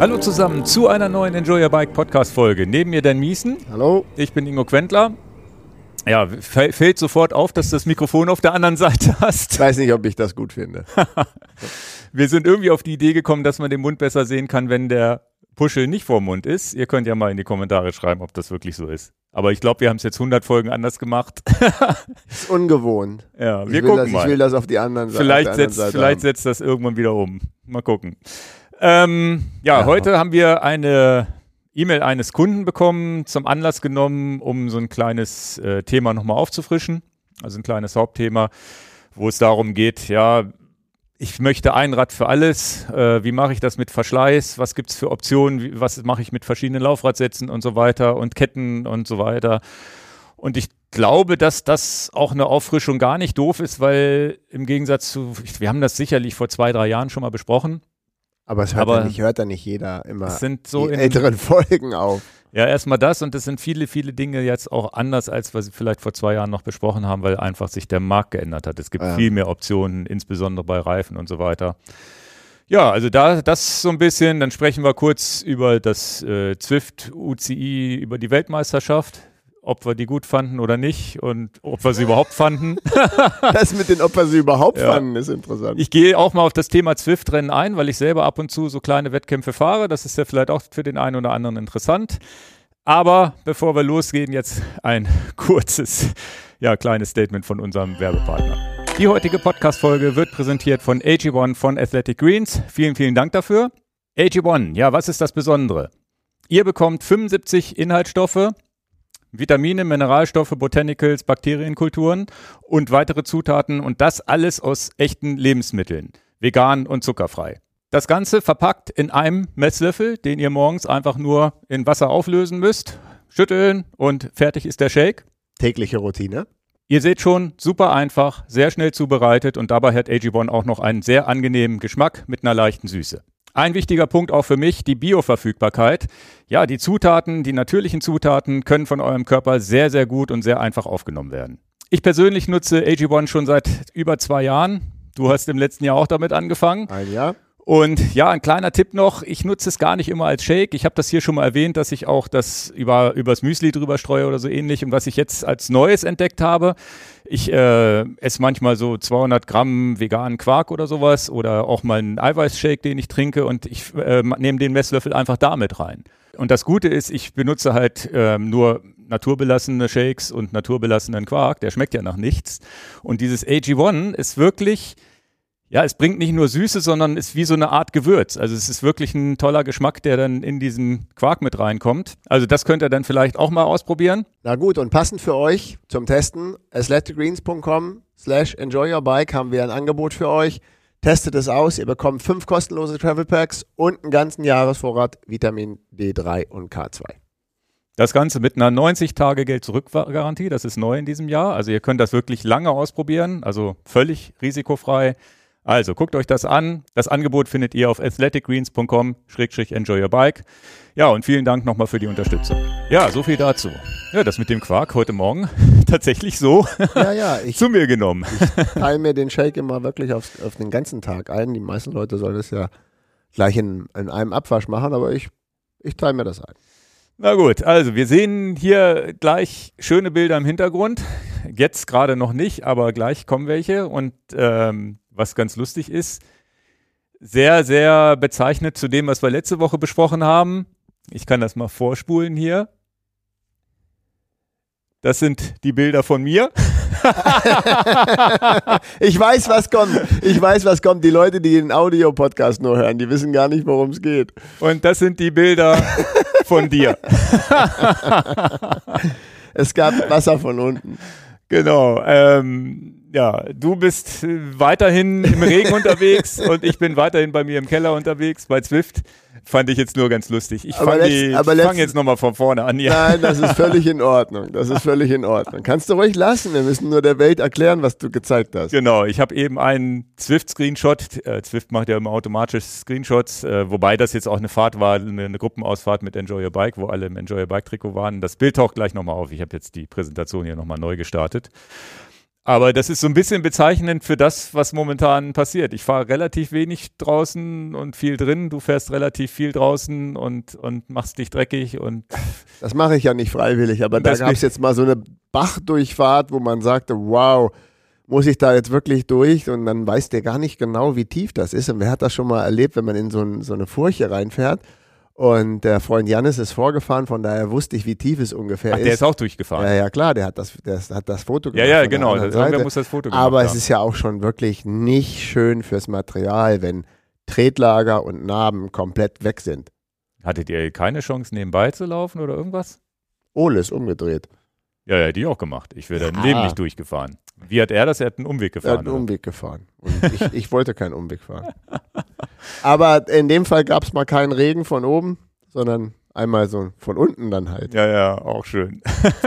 Hallo zusammen zu einer neuen Enjoy Your Bike Podcast Folge. Neben mir Dan Miesen. Hallo. Ich bin Ingo Quentler. Ja, fällt sofort auf, dass du das Mikrofon auf der anderen Seite hast. Ich weiß nicht, ob ich das gut finde. Wir sind irgendwie auf die Idee gekommen, dass man den Mund besser sehen kann, wenn der Puschel nicht vor Mund ist. Ihr könnt ja mal in die Kommentare schreiben, ob das wirklich so ist. Aber ich glaube, wir haben es jetzt 100 Folgen anders gemacht. ist ungewohnt. Ja, wir gucken das, mal. Ich will das auf die anderen Seite. Vielleicht, setzt, Seite vielleicht setzt das irgendwann wieder um. Mal gucken. Ähm, ja, ja, heute haben wir eine E-Mail eines Kunden bekommen, zum Anlass genommen, um so ein kleines äh, Thema nochmal aufzufrischen. Also ein kleines Hauptthema, wo es darum geht, ja, ich möchte ein Rad für alles. Äh, wie mache ich das mit Verschleiß? Was gibt es für Optionen? Wie, was mache ich mit verschiedenen Laufradsätzen und so weiter und Ketten und so weiter? Und ich glaube, dass das auch eine Auffrischung gar nicht doof ist, weil im Gegensatz zu, wir haben das sicherlich vor zwei, drei Jahren schon mal besprochen. Aber es hört, Aber ja, nicht, hört ja nicht jeder immer sind so in älteren Folgen auf. Ja, erstmal das und es sind viele, viele Dinge jetzt auch anders, als wir sie vielleicht vor zwei Jahren noch besprochen haben, weil einfach sich der Markt geändert hat. Es gibt ja. viel mehr Optionen, insbesondere bei Reifen und so weiter. Ja, also da das so ein bisschen, dann sprechen wir kurz über das äh, Zwift UCI, über die Weltmeisterschaft ob wir die gut fanden oder nicht und ob wir sie überhaupt fanden. das mit den, ob wir sie überhaupt ja. fanden, ist interessant. Ich gehe auch mal auf das Thema Zwift-Rennen ein, weil ich selber ab und zu so kleine Wettkämpfe fahre. Das ist ja vielleicht auch für den einen oder anderen interessant. Aber bevor wir losgehen, jetzt ein kurzes, ja, kleines Statement von unserem Werbepartner. Die heutige Podcast-Folge wird präsentiert von AG1 von Athletic Greens. Vielen, vielen Dank dafür. AG1, ja, was ist das Besondere? Ihr bekommt 75 Inhaltsstoffe, Vitamine, Mineralstoffe, Botanicals, Bakterienkulturen und weitere Zutaten und das alles aus echten Lebensmitteln, vegan und zuckerfrei. Das Ganze verpackt in einem Messlöffel, den ihr morgens einfach nur in Wasser auflösen müsst, schütteln und fertig ist der Shake. Tägliche Routine. Ihr seht schon, super einfach, sehr schnell zubereitet und dabei hat AG1 auch noch einen sehr angenehmen Geschmack mit einer leichten Süße. Ein wichtiger Punkt auch für mich, die Bioverfügbarkeit. Ja, die Zutaten, die natürlichen Zutaten können von eurem Körper sehr, sehr gut und sehr einfach aufgenommen werden. Ich persönlich nutze AG1 schon seit über zwei Jahren. Du hast im letzten Jahr auch damit angefangen. Ein Jahr. Und ja, ein kleiner Tipp noch, ich nutze es gar nicht immer als Shake. Ich habe das hier schon mal erwähnt, dass ich auch das über übers Müsli drüber streue oder so ähnlich. Und was ich jetzt als Neues entdeckt habe, ich äh, esse manchmal so 200 Gramm veganen Quark oder sowas oder auch mal einen Eiweißshake, den ich trinke und ich äh, nehme den Messlöffel einfach damit rein. Und das Gute ist, ich benutze halt äh, nur naturbelassene Shakes und naturbelassenen Quark. Der schmeckt ja nach nichts. Und dieses AG1 ist wirklich ja, es bringt nicht nur Süße, sondern ist wie so eine Art Gewürz. Also es ist wirklich ein toller Geschmack, der dann in diesen Quark mit reinkommt. Also das könnt ihr dann vielleicht auch mal ausprobieren. Na gut, und passend für euch zum Testen, athleticgreens.com slash enjoyyourbike haben wir ein Angebot für euch. Testet es aus, ihr bekommt fünf kostenlose Travel Packs und einen ganzen Jahresvorrat Vitamin D3 und K2. Das Ganze mit einer 90-Tage-Geld-Zurück-Garantie, das ist neu in diesem Jahr. Also ihr könnt das wirklich lange ausprobieren, also völlig risikofrei. Also guckt euch das an. Das Angebot findet ihr auf athleticgreens.com-enjoy your bike. Ja, und vielen Dank nochmal für die Unterstützung. Ja, so viel dazu. Ja, das mit dem Quark heute Morgen tatsächlich so ja, ja, ich, zu mir genommen. Ich teile mir den Shake immer wirklich auf, auf den ganzen Tag ein. Die meisten Leute sollen das ja gleich in, in einem Abwasch machen, aber ich, ich teile mir das ein. Na gut, also wir sehen hier gleich schöne Bilder im Hintergrund. Jetzt gerade noch nicht, aber gleich kommen welche. Und ähm, was ganz lustig ist, sehr, sehr bezeichnet zu dem, was wir letzte Woche besprochen haben. Ich kann das mal vorspulen hier. Das sind die Bilder von mir. ich weiß, was kommt. Ich weiß, was kommt. Die Leute, die den Audio-Podcast nur hören, die wissen gar nicht, worum es geht. Und das sind die Bilder von dir. es gab Wasser von unten. Genau. Ähm, ja, du bist weiterhin im Regen unterwegs und ich bin weiterhin bei mir im Keller unterwegs bei Zwift. Fand ich jetzt nur ganz lustig. Ich fange fang jetzt nochmal von vorne an. Ja. Nein, das ist völlig in Ordnung. Das ist völlig in Ordnung. Kannst du ruhig lassen. Wir müssen nur der Welt erklären, was du gezeigt hast. Genau, ich habe eben einen Zwift-Screenshot. Äh, Zwift macht ja immer automatisch Screenshots, äh, wobei das jetzt auch eine Fahrt war, eine, eine, Gruppenausfahrt mit Enjoy Your Bike, wo alle im Enjoy Your Bike-Trikot waren. Das Bild taucht gleich nochmal auf. Ich habe jetzt die Präsentation hier nochmal neu gestartet. Aber das ist so ein bisschen bezeichnend für das, was momentan passiert. Ich fahre relativ wenig draußen und viel drin. Du fährst relativ viel draußen und, und machst dich dreckig und. Das mache ich ja nicht freiwillig, aber da gab es jetzt mal so eine Bachdurchfahrt, wo man sagte, wow, muss ich da jetzt wirklich durch? Und dann weiß der gar nicht genau, wie tief das ist. Und wer hat das schon mal erlebt, wenn man in so, ein, so eine Furche reinfährt? Und der Freund Janis ist vorgefahren, von daher wusste ich, wie tief es ungefähr Ach, ist. Der ist auch durchgefahren. Ja, ja, klar, der hat das, der hat das Foto gemacht. Ja, ja, genau. Irgendwer muss das Foto gemacht Aber haben. es ist ja auch schon wirklich nicht schön fürs Material, wenn Tretlager und Narben komplett weg sind. Hattet ihr keine Chance, nebenbei zu laufen oder irgendwas? Ole ist umgedreht. Ja, ja, die auch gemacht. Ich wäre ja. Leben nicht durchgefahren. Wie hat er das? Er hat einen Umweg gefahren. Er hat einen oder? Umweg gefahren. Und ich, ich wollte keinen Umweg fahren. Aber in dem Fall gab es mal keinen Regen von oben, sondern einmal so von unten dann halt. Ja, ja, auch schön.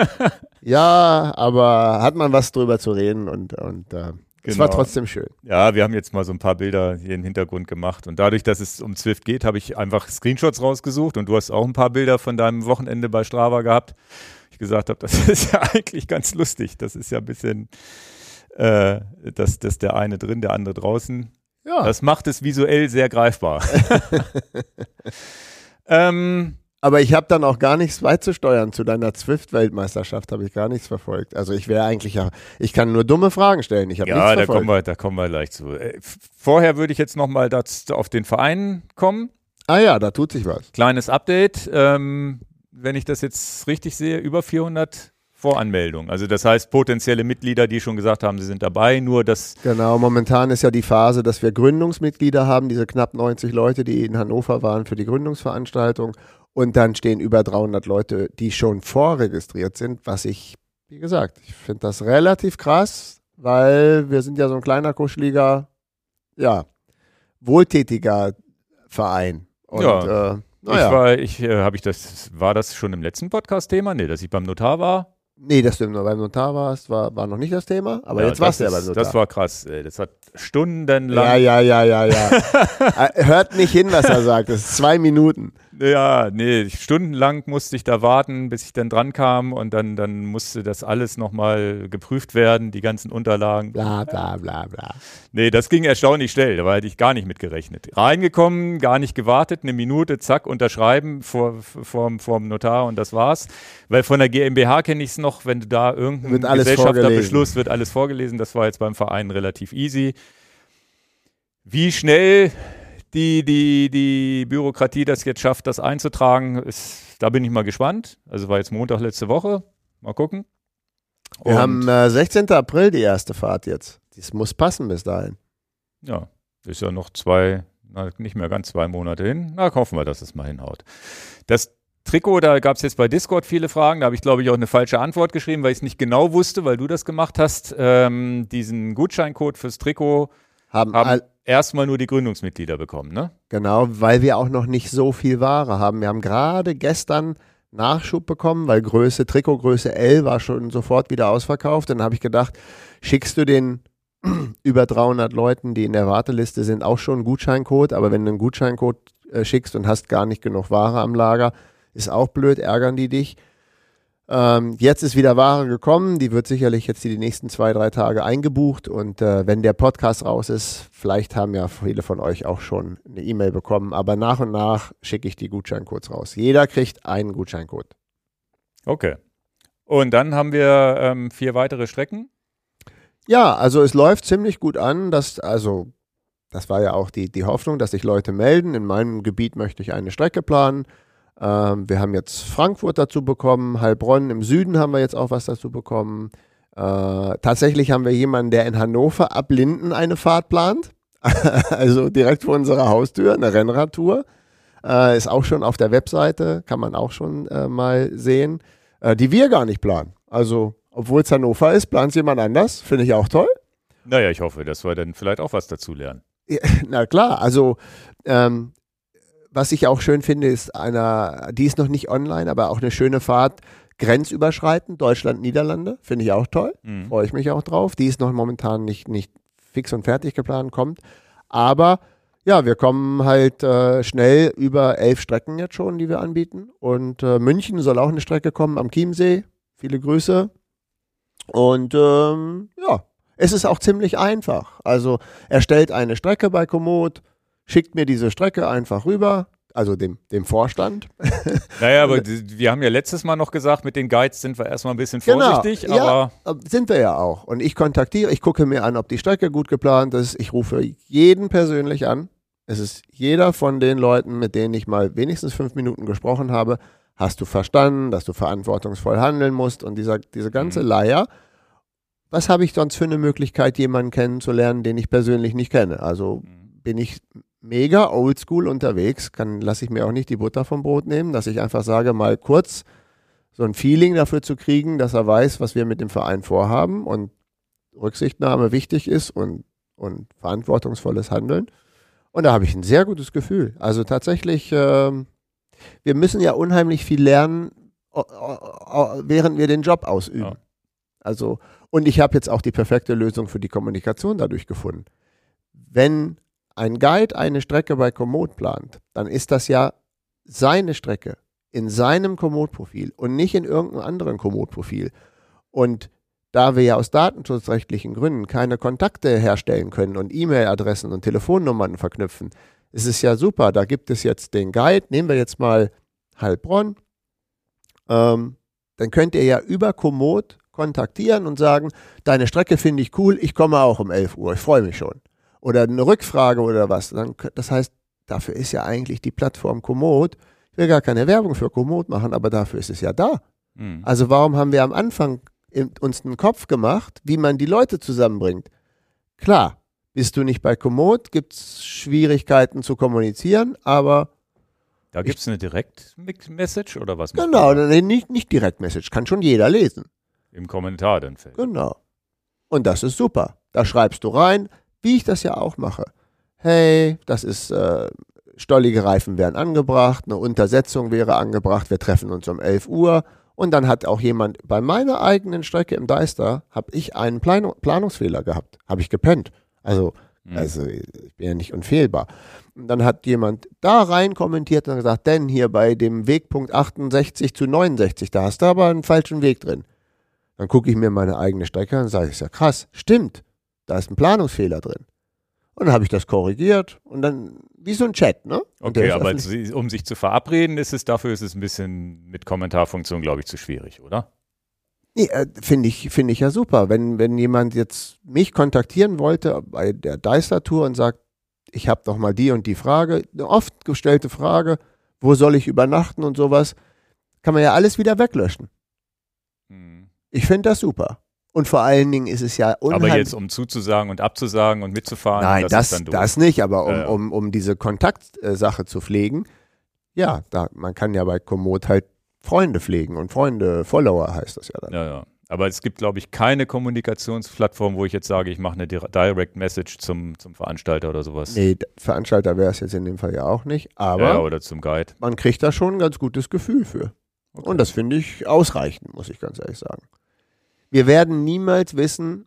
ja, aber hat man was drüber zu reden und, und äh, es genau. war trotzdem schön. Ja, wir haben jetzt mal so ein paar Bilder hier im Hintergrund gemacht. Und dadurch, dass es um Zwift geht, habe ich einfach Screenshots rausgesucht. Und du hast auch ein paar Bilder von deinem Wochenende bei Strava gehabt. Ich gesagt habe, das ist ja eigentlich ganz lustig. Das ist ja ein bisschen, äh, dass das der eine drin, der andere draußen. Ja. Das macht es visuell sehr greifbar. ähm, aber ich habe dann auch gar nichts beizusteuern zu deiner Zwift-Weltmeisterschaft, habe ich gar nichts verfolgt. Also ich wäre eigentlich ja, ich kann nur dumme Fragen stellen. Ich ja, nichts verfolgt. da kommen wir, da kommen wir gleich zu. Äh, vorher würde ich jetzt nochmal auf den Verein kommen. Ah ja, da tut sich was. Kleines Update. Ähm, wenn ich das jetzt richtig sehe, über 400 Voranmeldungen. Also das heißt potenzielle Mitglieder, die schon gesagt haben, sie sind dabei, nur das... Genau, momentan ist ja die Phase, dass wir Gründungsmitglieder haben, diese knapp 90 Leute, die in Hannover waren für die Gründungsveranstaltung und dann stehen über 300 Leute, die schon vorregistriert sind, was ich, wie gesagt, ich finde das relativ krass, weil wir sind ja so ein kleiner, kuscheliger, ja, wohltätiger Verein. Und, ja. Äh, naja. Ich war, ich, äh, habe ich das, war das schon im letzten Podcast-Thema? Nee, dass ich beim Notar war. Nee, dass du beim Notar warst, war, war noch nicht das Thema, aber ja, jetzt warst du ja beim Notar. Das war krass, ey. das hat stundenlang. Ja, ja, ja, ja, ja. Äh, hört nicht hin, was er sagt, das ist zwei Minuten. Ja, nee, stundenlang musste ich da warten, bis ich dann dran kam und dann, dann musste das alles nochmal geprüft werden, die ganzen Unterlagen. Bla, bla, bla, bla. Nee, das ging erstaunlich schnell, da hätte ich gar nicht mit gerechnet. Reingekommen, gar nicht gewartet, eine Minute, zack, unterschreiben vor, vor, vor dem Notar und das war's. Weil von der GmbH kenne ich es noch, wenn du da irgendein Gesellschafterbeschluss wird alles vorgelesen, das war jetzt beim Verein relativ easy. Wie schnell die, die, die Bürokratie das jetzt schafft, das einzutragen, ist, da bin ich mal gespannt. Also war jetzt Montag letzte Woche. Mal gucken. Und Wir haben äh, 16. April die erste Fahrt jetzt. Das muss passen bis dahin. Ja, ist ja noch zwei, na, nicht mehr ganz zwei Monate hin. Na, hoffen wir, dass es mal hinhaut. Das Trikot, da gab es jetzt bei Discord viele Fragen. Da habe ich, glaube ich, auch eine falsche Antwort geschrieben, weil ich es nicht genau wusste, weil du das gemacht hast. Ähm, diesen Gutscheincode fürs Trikot haben, haben erstmal nur die Gründungsmitglieder bekommen, ne? Genau, weil wir auch noch nicht so viel Ware haben. Wir haben gerade gestern Nachschub bekommen, weil Größe, Trikotgröße L war schon sofort wieder ausverkauft. Dann habe ich gedacht, schickst du den über 300 Leuten, die in der Warteliste sind, auch schon einen Gutscheincode. Aber wenn du einen Gutscheincode äh, schickst und hast gar nicht genug Ware am Lager, ist auch blöd, ärgern die dich. Ähm, jetzt ist wieder Ware gekommen, die wird sicherlich jetzt die nächsten zwei, drei Tage eingebucht und äh, wenn der Podcast raus ist, vielleicht haben ja viele von euch auch schon eine E-Mail bekommen, aber nach und nach schicke ich die Gutscheincodes raus. Jeder kriegt einen Gutscheincode. Okay. Und dann haben wir ähm, vier weitere Strecken. Ja, also es läuft ziemlich gut an, dass, also das war ja auch die, die Hoffnung, dass sich Leute melden. In meinem Gebiet möchte ich eine Strecke planen. Ähm, wir haben jetzt Frankfurt dazu bekommen, Heilbronn im Süden haben wir jetzt auch was dazu bekommen. Äh, tatsächlich haben wir jemanden, der in Hannover ab Linden eine Fahrt plant. also direkt vor unserer Haustür, eine Rennradtour. Äh, ist auch schon auf der Webseite, kann man auch schon äh, mal sehen, äh, die wir gar nicht planen. Also, obwohl es Hannover ist, plant jemand anders. Finde ich auch toll. Naja, ich hoffe, dass wir dann vielleicht auch was dazu lernen. Ja, na klar, also ähm, was ich auch schön finde, ist einer, die ist noch nicht online, aber auch eine schöne Fahrt grenzüberschreitend, Deutschland, Niederlande, finde ich auch toll, mhm. freue ich mich auch drauf. Die ist noch momentan nicht, nicht fix und fertig geplant, kommt. Aber ja, wir kommen halt äh, schnell über elf Strecken jetzt schon, die wir anbieten. Und äh, München soll auch eine Strecke kommen am Chiemsee. Viele Grüße. Und ähm, ja, Es ist auch ziemlich einfach. Also er stellt eine Strecke bei Komoot, schickt mir diese Strecke einfach rüber, also dem, dem Vorstand. Naja, aber wir haben ja letztes Mal noch gesagt, mit den Guides sind wir erstmal ein bisschen vorsichtig, genau. aber. Ja, sind wir ja auch. Und ich kontaktiere, ich gucke mir an, ob die Strecke gut geplant ist. Ich rufe jeden persönlich an. Es ist jeder von den Leuten, mit denen ich mal wenigstens fünf Minuten gesprochen habe, hast du verstanden, dass du verantwortungsvoll handeln musst und dieser, diese ganze Mhm. Leier. Was habe ich sonst für eine Möglichkeit, jemanden kennenzulernen, den ich persönlich nicht kenne? Also bin ich mega oldschool unterwegs, kann lasse ich mir auch nicht die Butter vom Brot nehmen, dass ich einfach sage, mal kurz so ein Feeling dafür zu kriegen, dass er weiß, was wir mit dem Verein vorhaben und Rücksichtnahme wichtig ist und, und verantwortungsvolles Handeln. Und da habe ich ein sehr gutes Gefühl. Also tatsächlich, ähm, wir müssen ja unheimlich viel lernen, während wir den Job ausüben. Ja. Also, und ich habe jetzt auch die perfekte Lösung für die Kommunikation dadurch gefunden. Wenn ein Guide eine Strecke bei Komoot plant, dann ist das ja seine Strecke in seinem Komoot-Profil und nicht in irgendeinem anderen Komoot-Profil. Und da wir ja aus datenschutzrechtlichen Gründen keine Kontakte herstellen können und E-Mail-Adressen und Telefonnummern verknüpfen, ist es ja super. Da gibt es jetzt den Guide, nehmen wir jetzt mal Heilbronn. Ähm, dann könnt ihr ja über Komoot kontaktieren und sagen, deine Strecke finde ich cool, ich komme auch um 11 Uhr, ich freue mich schon. Oder eine Rückfrage oder was. Dann, das heißt, dafür ist ja eigentlich die Plattform Komoot. Ich will gar keine Werbung für Komoot machen, aber dafür ist es ja da. Hm. Also warum haben wir am Anfang uns einen Kopf gemacht, wie man die Leute zusammenbringt? Klar, bist du nicht bei Komoot, gibt es Schwierigkeiten zu kommunizieren, aber Da gibt es eine Direct-Message oder was? genau, nee, nicht, nicht Direktmessage, kann schon jeder lesen. Im Kommentar dann fällt. Genau. Und das ist super. Da schreibst du rein, wie ich das ja auch mache. Hey, das ist, äh, stollige Reifen wären angebracht, eine Untersetzung wäre angebracht, wir treffen uns um 11 Uhr. Und dann hat auch jemand bei meiner eigenen Strecke im Deister, habe ich einen Plan Planungsfehler gehabt. Habe ich gepennt. Also, Hm. also ich bin ja nicht unfehlbar. Und dann hat jemand da rein kommentiert und gesagt, denn hier bei dem Wegpunkt 68 zu 69, da hast du aber einen falschen Weg drin. Dann gucke ich mir meine eigene Strecke an und sage, ist ja krass, stimmt, da ist ein Planungsfehler drin. Und dann habe ich das korrigiert und dann, wie so ein Chat, ne? Und Okay, aber öffentlich. um sich zu verabreden, ist es dafür ist es ein bisschen mit Kommentarfunktion, glaube ich, zu schwierig, oder? Nee, äh, finde ich, finde ich ja super. Wenn, wenn jemand jetzt mich kontaktieren wollte bei der Deister-Tour und sagt, ich habe doch mal die und die Frage, eine oft gestellte Frage, wo soll ich übernachten und sowas, kann man ja alles wieder weglöschen. Hm. Ich finde das super. Und vor allen Dingen ist es ja unheimlich. Aber jetzt, um zuzusagen und abzusagen und mitzufahren, Nein, das, das, das nicht, aber um, Ja, ja. Um, um diese Kontaktsache zu pflegen, ja, da, man kann ja bei Komoot halt Freunde pflegen und Freunde, Follower heißt das ja dann. Ja, ja. Aber es gibt, glaube ich, keine Kommunikationsplattform, wo ich jetzt sage, ich mache eine Dir- Direct Message zum, zum Veranstalter oder sowas. Nee, Veranstalter wäre es jetzt in dem Fall ja auch nicht, aber ja, oder zum Guide. man kriegt da schon ein ganz gutes Gefühl für. Okay. Und das finde ich ausreichend, muss ich ganz ehrlich sagen. Wir werden niemals wissen,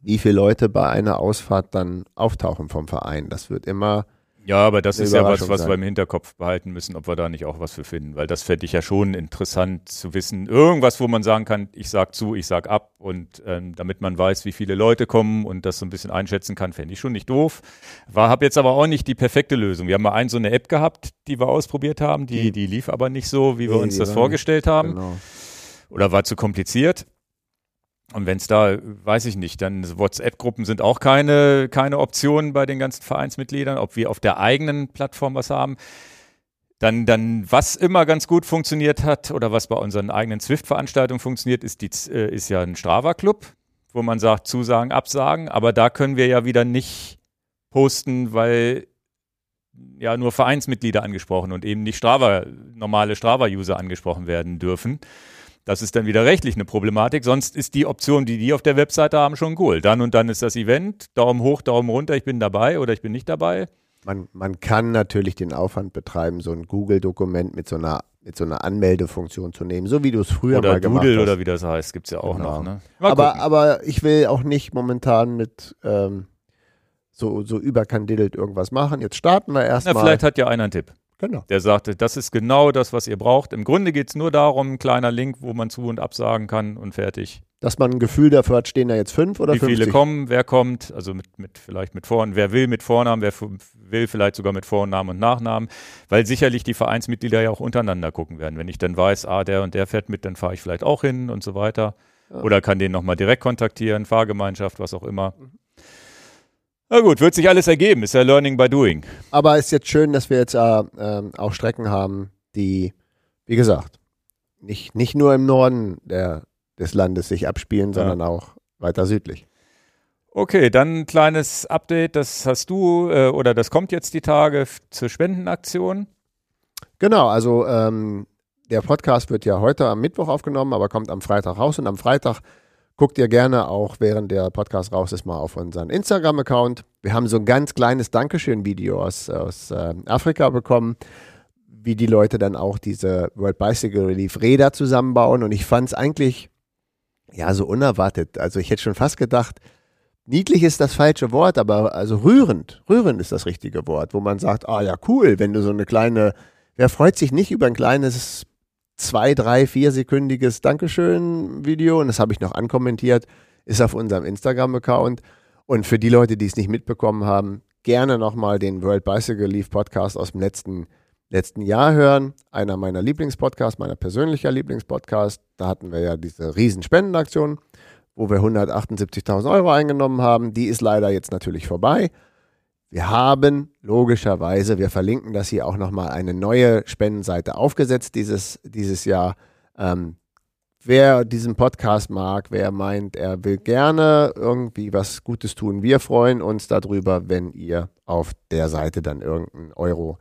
wie viele Leute bei einer Ausfahrt dann auftauchen vom Verein. Das wird immer, Ja, aber das ist ja was, was sein. wir im Hinterkopf behalten müssen, ob wir da nicht auch was für finden. Weil das fände ich ja schon interessant zu wissen. Irgendwas, wo man sagen kann, ich sag zu, ich sag ab. Und ähm, damit man weiß, wie viele Leute kommen und das so ein bisschen einschätzen kann, fände ich schon nicht doof. War, habe jetzt aber auch nicht die perfekte Lösung. Wir haben mal ein so eine App gehabt, die wir ausprobiert haben. Die, die lief aber nicht so, wie wir Nee, uns das vorgestellt haben. genau. Oder war zu kompliziert. Und wenn es da, weiß ich nicht, dann WhatsApp-Gruppen sind auch keine, keine Option bei den ganzen Vereinsmitgliedern, ob wir auf der eigenen Plattform was haben. Dann, dann, was immer ganz gut funktioniert hat oder was bei unseren eigenen Swift-Veranstaltungen funktioniert, ist, die, äh, ist ja ein Strava-Club, wo man sagt, Zusagen, Absagen. Aber da können wir ja wieder nicht posten, weil ja nur Vereinsmitglieder angesprochen und eben nicht Strava, normale Strava-User angesprochen werden dürfen. Das ist dann wieder rechtlich eine Problematik. Sonst ist die Option, die die auf der Webseite haben, schon cool. Dann und dann ist das Event. Daumen hoch, Daumen runter, ich bin dabei oder ich bin nicht dabei. Man, man kann natürlich den Aufwand betreiben, so ein Google-Dokument mit so einer mit so einer Anmeldefunktion zu nehmen, so wie du es früher oder mal gemacht Doodle hast. oder wie das heißt, gibt es ja auch Genau. noch. Ne? Aber, gucken. aber ich will auch nicht momentan mit ähm, so, so überkandidelt irgendwas machen. Jetzt starten wir Na, erstmal. vielleicht hat ja einer einen Tipp. Genau. Der sagte, das ist genau das, was ihr braucht. Im Grunde geht es nur darum, ein kleiner Link, wo man zu und absagen kann und fertig. Dass man ein Gefühl dafür hat, stehen da jetzt fünf oder Wie 50? viele kommen, wer kommt, also mit, mit vielleicht mit Vornamen, wer will mit Vornamen, wer will vielleicht sogar mit Vornamen und Nachnamen, weil sicherlich die Vereinsmitglieder ja auch untereinander gucken werden. Wenn ich dann weiß, ah, der und der fährt mit, dann fahre ich vielleicht auch hin und so weiter. Oder kann den nochmal direkt kontaktieren, Fahrgemeinschaft, was auch immer. Na gut, wird sich alles ergeben, ist ja Learning by Doing. Aber es ist jetzt schön, dass wir jetzt äh, ähm, auch Strecken haben, die, wie gesagt, nicht, nicht nur im Norden der, des Landes sich abspielen, Ja. sondern auch weiter südlich. Okay, dann ein kleines Update, das hast du äh, oder das kommt jetzt die Tage zur Spendenaktion. Genau, also ähm, der Podcast wird ja heute am Mittwoch aufgenommen, aber kommt am Freitag raus. Und am Freitag guckt ihr gerne auch, während der Podcast raus ist, mal auf unseren Instagram-Account. Wir haben so ein ganz kleines Dankeschön-Video aus, aus ähm, Afrika bekommen, wie die Leute dann auch diese World Bicycle Relief Räder zusammenbauen. Und ich fand es eigentlich ja so unerwartet. Also ich hätte schon fast gedacht, niedlich ist das falsche Wort, aber also rührend, rührend ist das richtige Wort, wo man sagt, ah ja, cool, wenn du so eine kleine, wer freut sich nicht über ein kleines zwei, drei, viersekündiges Dankeschön-Video und das habe ich noch ankommentiert, ist auf unserem Instagram-Account. Und für die Leute, die es nicht mitbekommen haben, gerne nochmal den World Bicycle Leaf Podcast aus dem letzten, letzten Jahr hören. Einer meiner Lieblingspodcasts, meiner persönlicher Lieblingspodcast. Da hatten wir ja diese riesen Spendenaktion, wo wir 178.000 Euro eingenommen haben. Die ist leider jetzt natürlich vorbei. Wir haben logischerweise, wir verlinken das hier auch nochmal, eine neue Spendenseite aufgesetzt dieses, dieses Jahr. Ähm, wer diesen Podcast mag, wer meint, er will gerne irgendwie was Gutes tun, wir freuen uns darüber, wenn ihr auf der Seite dann irgendeinen Euro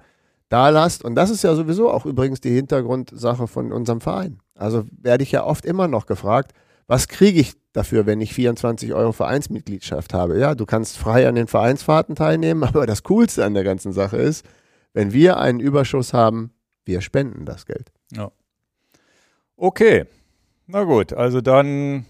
da lasst. Und das ist ja sowieso auch übrigens die Hintergrundsache von unserem Verein. Also werde ich ja oft immer noch gefragt, was kriege ich dafür, wenn ich 24 Euro Vereinsmitgliedschaft habe? Ja, du kannst frei an den Vereinsfahrten teilnehmen, aber das Coolste an der ganzen Sache ist, wenn wir einen Überschuss haben, wir spenden das Geld. Okay, na gut, also dann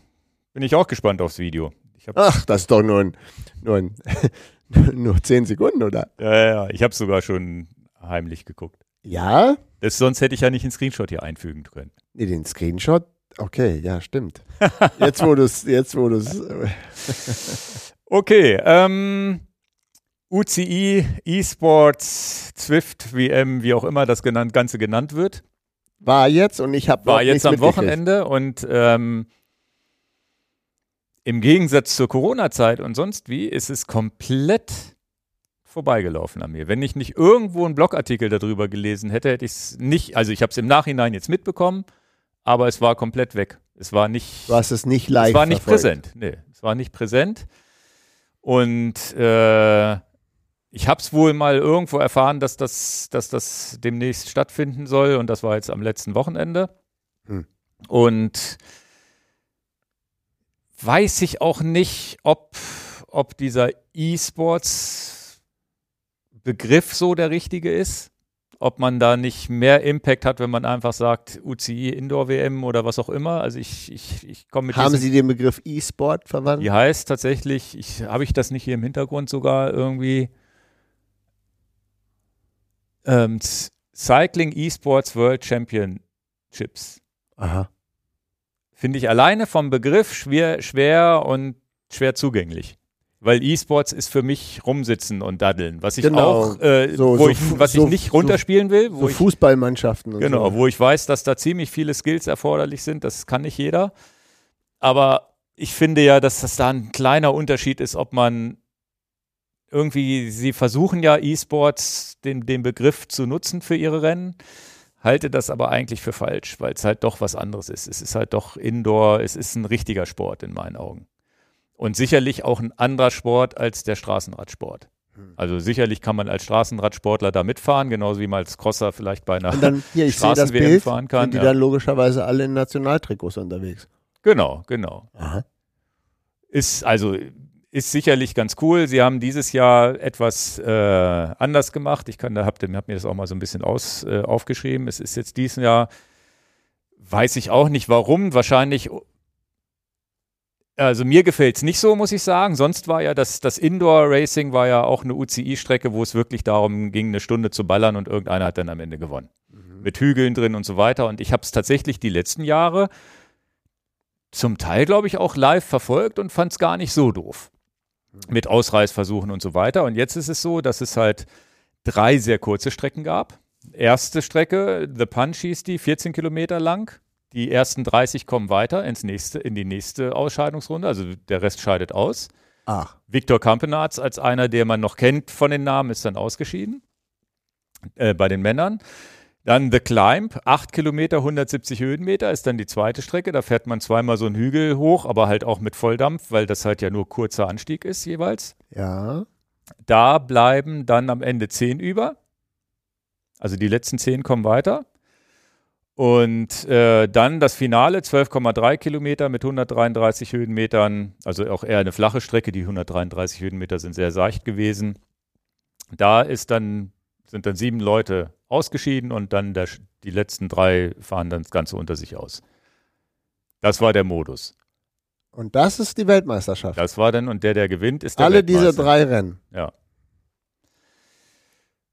bin ich auch gespannt aufs Video. Ach, das ist doch nur, ein, nur, ein, nur 10 Sekunden, oder? ja, ja, ja, ich habe sogar schon heimlich geguckt. Ja? Das, sonst hätte ich ja nicht einen Screenshot hier einfügen können. Nee, den Screenshot. Okay, ja, stimmt. Jetzt, wo du es, jetzt, wo du es. Okay, ähm, UCI, E-Sports, Zwift, WM, wie auch immer das genannt, Ganze genannt wird, War jetzt und ich habe war jetzt am Wochenende und ähm, im Gegensatz zur Corona-Zeit und sonst wie ist es komplett vorbeigelaufen an mir. Wenn ich nicht irgendwo einen Blogartikel darüber gelesen hätte, hätte ich es nicht, also ich habe es im Nachhinein jetzt mitbekommen, aber es war komplett weg. Es war nicht, Du hast es nicht live. es war nicht verfolgt. präsent. Nee, es war nicht präsent. Und äh, ich habe es wohl mal irgendwo erfahren, dass das, dass das demnächst stattfinden soll. Und das war jetzt am letzten Wochenende. Hm. Und weiß ich auch nicht, ob, ob dieser E-Sports-Begriff so der richtige ist. Ob man da nicht mehr Impact hat, wenn man einfach sagt, UCI Indoor WM oder was auch immer. Also ich, ich, ich komme mit Haben Sie den Begriff E-Sport verwandt? die heißt tatsächlich, ich, habe ich das nicht hier im Hintergrund sogar irgendwie? Ähm, Cycling Esports World Championships. Aha. Finde ich alleine vom Begriff schwer, schwer und schwer zugänglich. Weil E-Sports ist für mich rumsitzen und daddeln, was ich Genau. auch, äh, So- wo so ich, was so- ich nicht runterspielen will, wo ich Fußballmannschaften und Genau, wo ich weiß, dass da ziemlich viele Skills erforderlich sind. Das kann nicht jeder. Aber ich finde ja, dass das da ein kleiner Unterschied ist, ob man irgendwie, sie versuchen ja E-Sports, den, den Begriff zu nutzen für ihre Rennen. Halte das aber eigentlich für falsch, weil es halt doch was anderes ist. Es ist halt doch Indoor, es ist ein richtiger Sport in meinen Augen. Und sicherlich auch ein anderer Sport als der Straßenradsport. Hm. Also sicherlich kann man als Straßenradsportler da mitfahren, genauso wie man als Crosser vielleicht bei einer Und dann, hier, ich sehe das Bild, fahren kann, sind die ja. dann logischerweise alle in Nationaltrikots unterwegs. Genau, genau. Aha. Ist also ist sicherlich ganz cool. Sie haben dieses Jahr etwas äh, anders gemacht. Ich kann da hab, hab mir das auch mal so ein bisschen aus, äh, aufgeschrieben. Es ist jetzt dieses Jahr, weiß ich auch nicht warum, wahrscheinlich Also mir gefällt es nicht so, muss ich sagen. Sonst war ja das, das Indoor-Racing war ja auch eine UCI-Strecke, wo es wirklich darum ging, eine Stunde zu ballern und irgendeiner hat dann am Ende gewonnen. Mhm. Mit Hügeln drin und so weiter. Und ich habe es tatsächlich die letzten Jahre zum Teil, glaube ich, auch live verfolgt und fand es gar nicht so doof. Mhm. Mit Ausreißversuchen und so weiter. Und jetzt ist es so, dass es halt drei sehr kurze Strecken gab. Erste Strecke, The Punch hieß die, 14 Kilometer lang die ersten 30 kommen weiter ins nächste, in die nächste Ausscheidungsrunde, also der Rest scheidet aus. Ach. Viktor Kampenarz als einer, der man noch kennt von den Namen, ist dann ausgeschieden äh, bei den Männern. Dann The Climb, 8 Kilometer, 170 Höhenmeter ist dann die zweite Strecke. Da fährt man zweimal so einen Hügel hoch, aber halt auch mit Volldampf, weil das halt ja nur kurzer Anstieg ist jeweils. Ja. Da bleiben dann am Ende 10 über. Also die letzten 10 kommen weiter. Und äh, dann das Finale, 12,3 Kilometer mit 133 Höhenmetern, also auch eher eine flache Strecke. Die 133 Höhenmeter sind sehr seicht gewesen. Da ist dann, sind dann sieben Leute ausgeschieden und dann der, die letzten drei fahren dann das Ganze unter sich aus. Das war der Modus. Und das ist die Weltmeisterschaft. Das war dann, und der, der gewinnt, ist der Alle diese drei Rennen. Ja.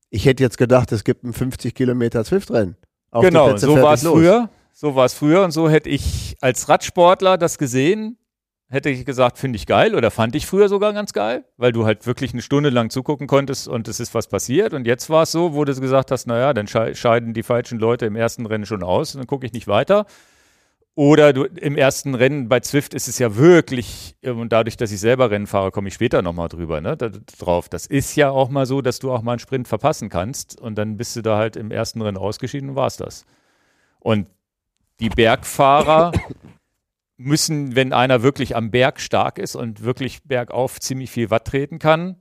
Ich hätte jetzt gedacht, es gibt ein 50 Kilometer Zwift-Rennen. Auf genau, so war es früher. So war es früher und so hätte ich als Radsportler das gesehen, hätte ich gesagt, finde ich geil oder fand ich früher sogar ganz geil, weil du halt wirklich eine Stunde lang zugucken konntest und es ist was passiert. Und jetzt war es so, wo du gesagt hast, naja, dann scheiden die falschen Leute im ersten Rennen schon aus und dann gucke ich nicht weiter. Oder du, im ersten Rennen bei Zwift ist es ja wirklich, und dadurch, dass ich selber Rennen fahre, komme ich später nochmal drüber, ne, da, drauf. Das ist ja auch mal so, dass du auch mal einen Sprint verpassen kannst und dann bist du da halt im ersten Rennen ausgeschieden und war es das. Und die Bergfahrer müssen, wenn einer wirklich am Berg stark ist und wirklich bergauf ziemlich viel Watt treten kann,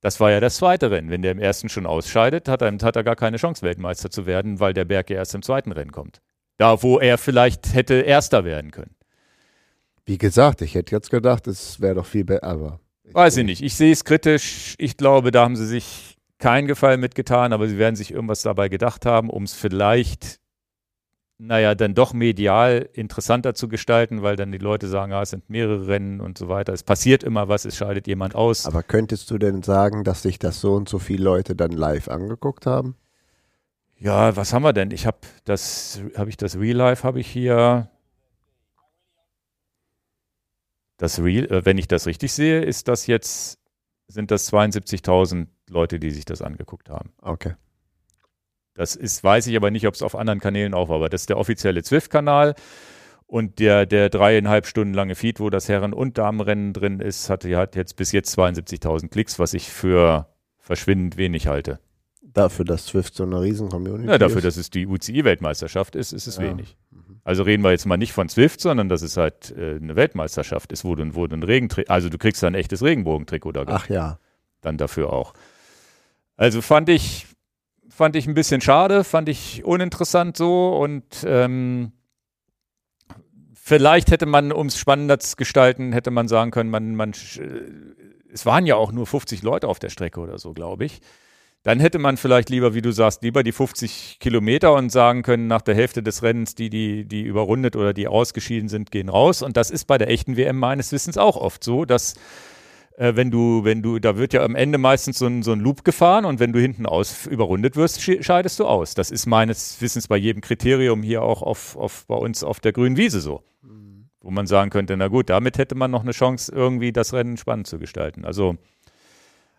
das war ja das zweite Rennen. Wenn der im ersten schon ausscheidet, hat er, hat er gar keine Chance, Weltmeister zu werden, weil der Berg ja erst im zweiten Rennen kommt. Da, wo er vielleicht hätte Erster werden können. Wie gesagt, ich hätte jetzt gedacht, es wäre doch viel besser, Weiß ich nicht. Ich sehe es kritisch. Ich glaube, da haben sie sich keinen Gefallen mitgetan, aber sie werden sich irgendwas dabei gedacht haben, um es vielleicht, naja, dann doch medial interessanter zu gestalten, weil dann die Leute sagen, ah, es sind mehrere Rennen und so weiter. Es passiert immer was, es scheidet jemand aus. Aber könntest du denn sagen, dass sich das so und so viele Leute dann live angeguckt haben? Ja, was haben wir denn? Ich habe das, habe ich das Real Life, habe ich hier. Das Real, äh, wenn ich das richtig sehe, ist das jetzt, sind das 72.000 Leute, die sich das angeguckt haben. Okay. Das ist, weiß ich aber nicht, ob es auf anderen Kanälen auch war, aber das ist der offizielle Zwift-Kanal. Und der, der dreieinhalb Stunden lange Feed, wo das Herren- und Damenrennen drin ist, hat, hat jetzt bis jetzt 72.000 Klicks, was ich für verschwindend wenig halte. Dafür, dass Swift so eine riesen Community ist? Ja, dafür, dass es die UCI-Weltmeisterschaft ist, ist es ja. wenig. Mhm. Also reden wir jetzt mal nicht von Swift, sondern dass es halt äh, eine Weltmeisterschaft ist, wo du, wo du ein Regentrikot, also du kriegst da ein echtes Regenbogentrikot da. Ach ja. Dann dafür auch. Also fand ich, fand ich ein bisschen schade, fand ich uninteressant so und ähm, vielleicht hätte man, um es spannender zu gestalten, hätte man sagen können, man, man, äh, es waren ja auch nur 50 Leute auf der Strecke oder so, glaube ich dann hätte man vielleicht lieber, wie du sagst, lieber die 50 Kilometer und sagen können, nach der Hälfte des Rennens, die, die, die überrundet oder die ausgeschieden sind, gehen raus. Und das ist bei der echten WM meines Wissens auch oft so, dass äh, wenn du, wenn du, da wird ja am Ende meistens so ein, so ein Loop gefahren und wenn du hinten aus überrundet wirst, scheidest du aus. Das ist meines Wissens bei jedem Kriterium hier auch auf, auf bei uns auf der grünen Wiese so. Mhm. Wo man sagen könnte, na gut, damit hätte man noch eine Chance, irgendwie das Rennen spannend zu gestalten. Also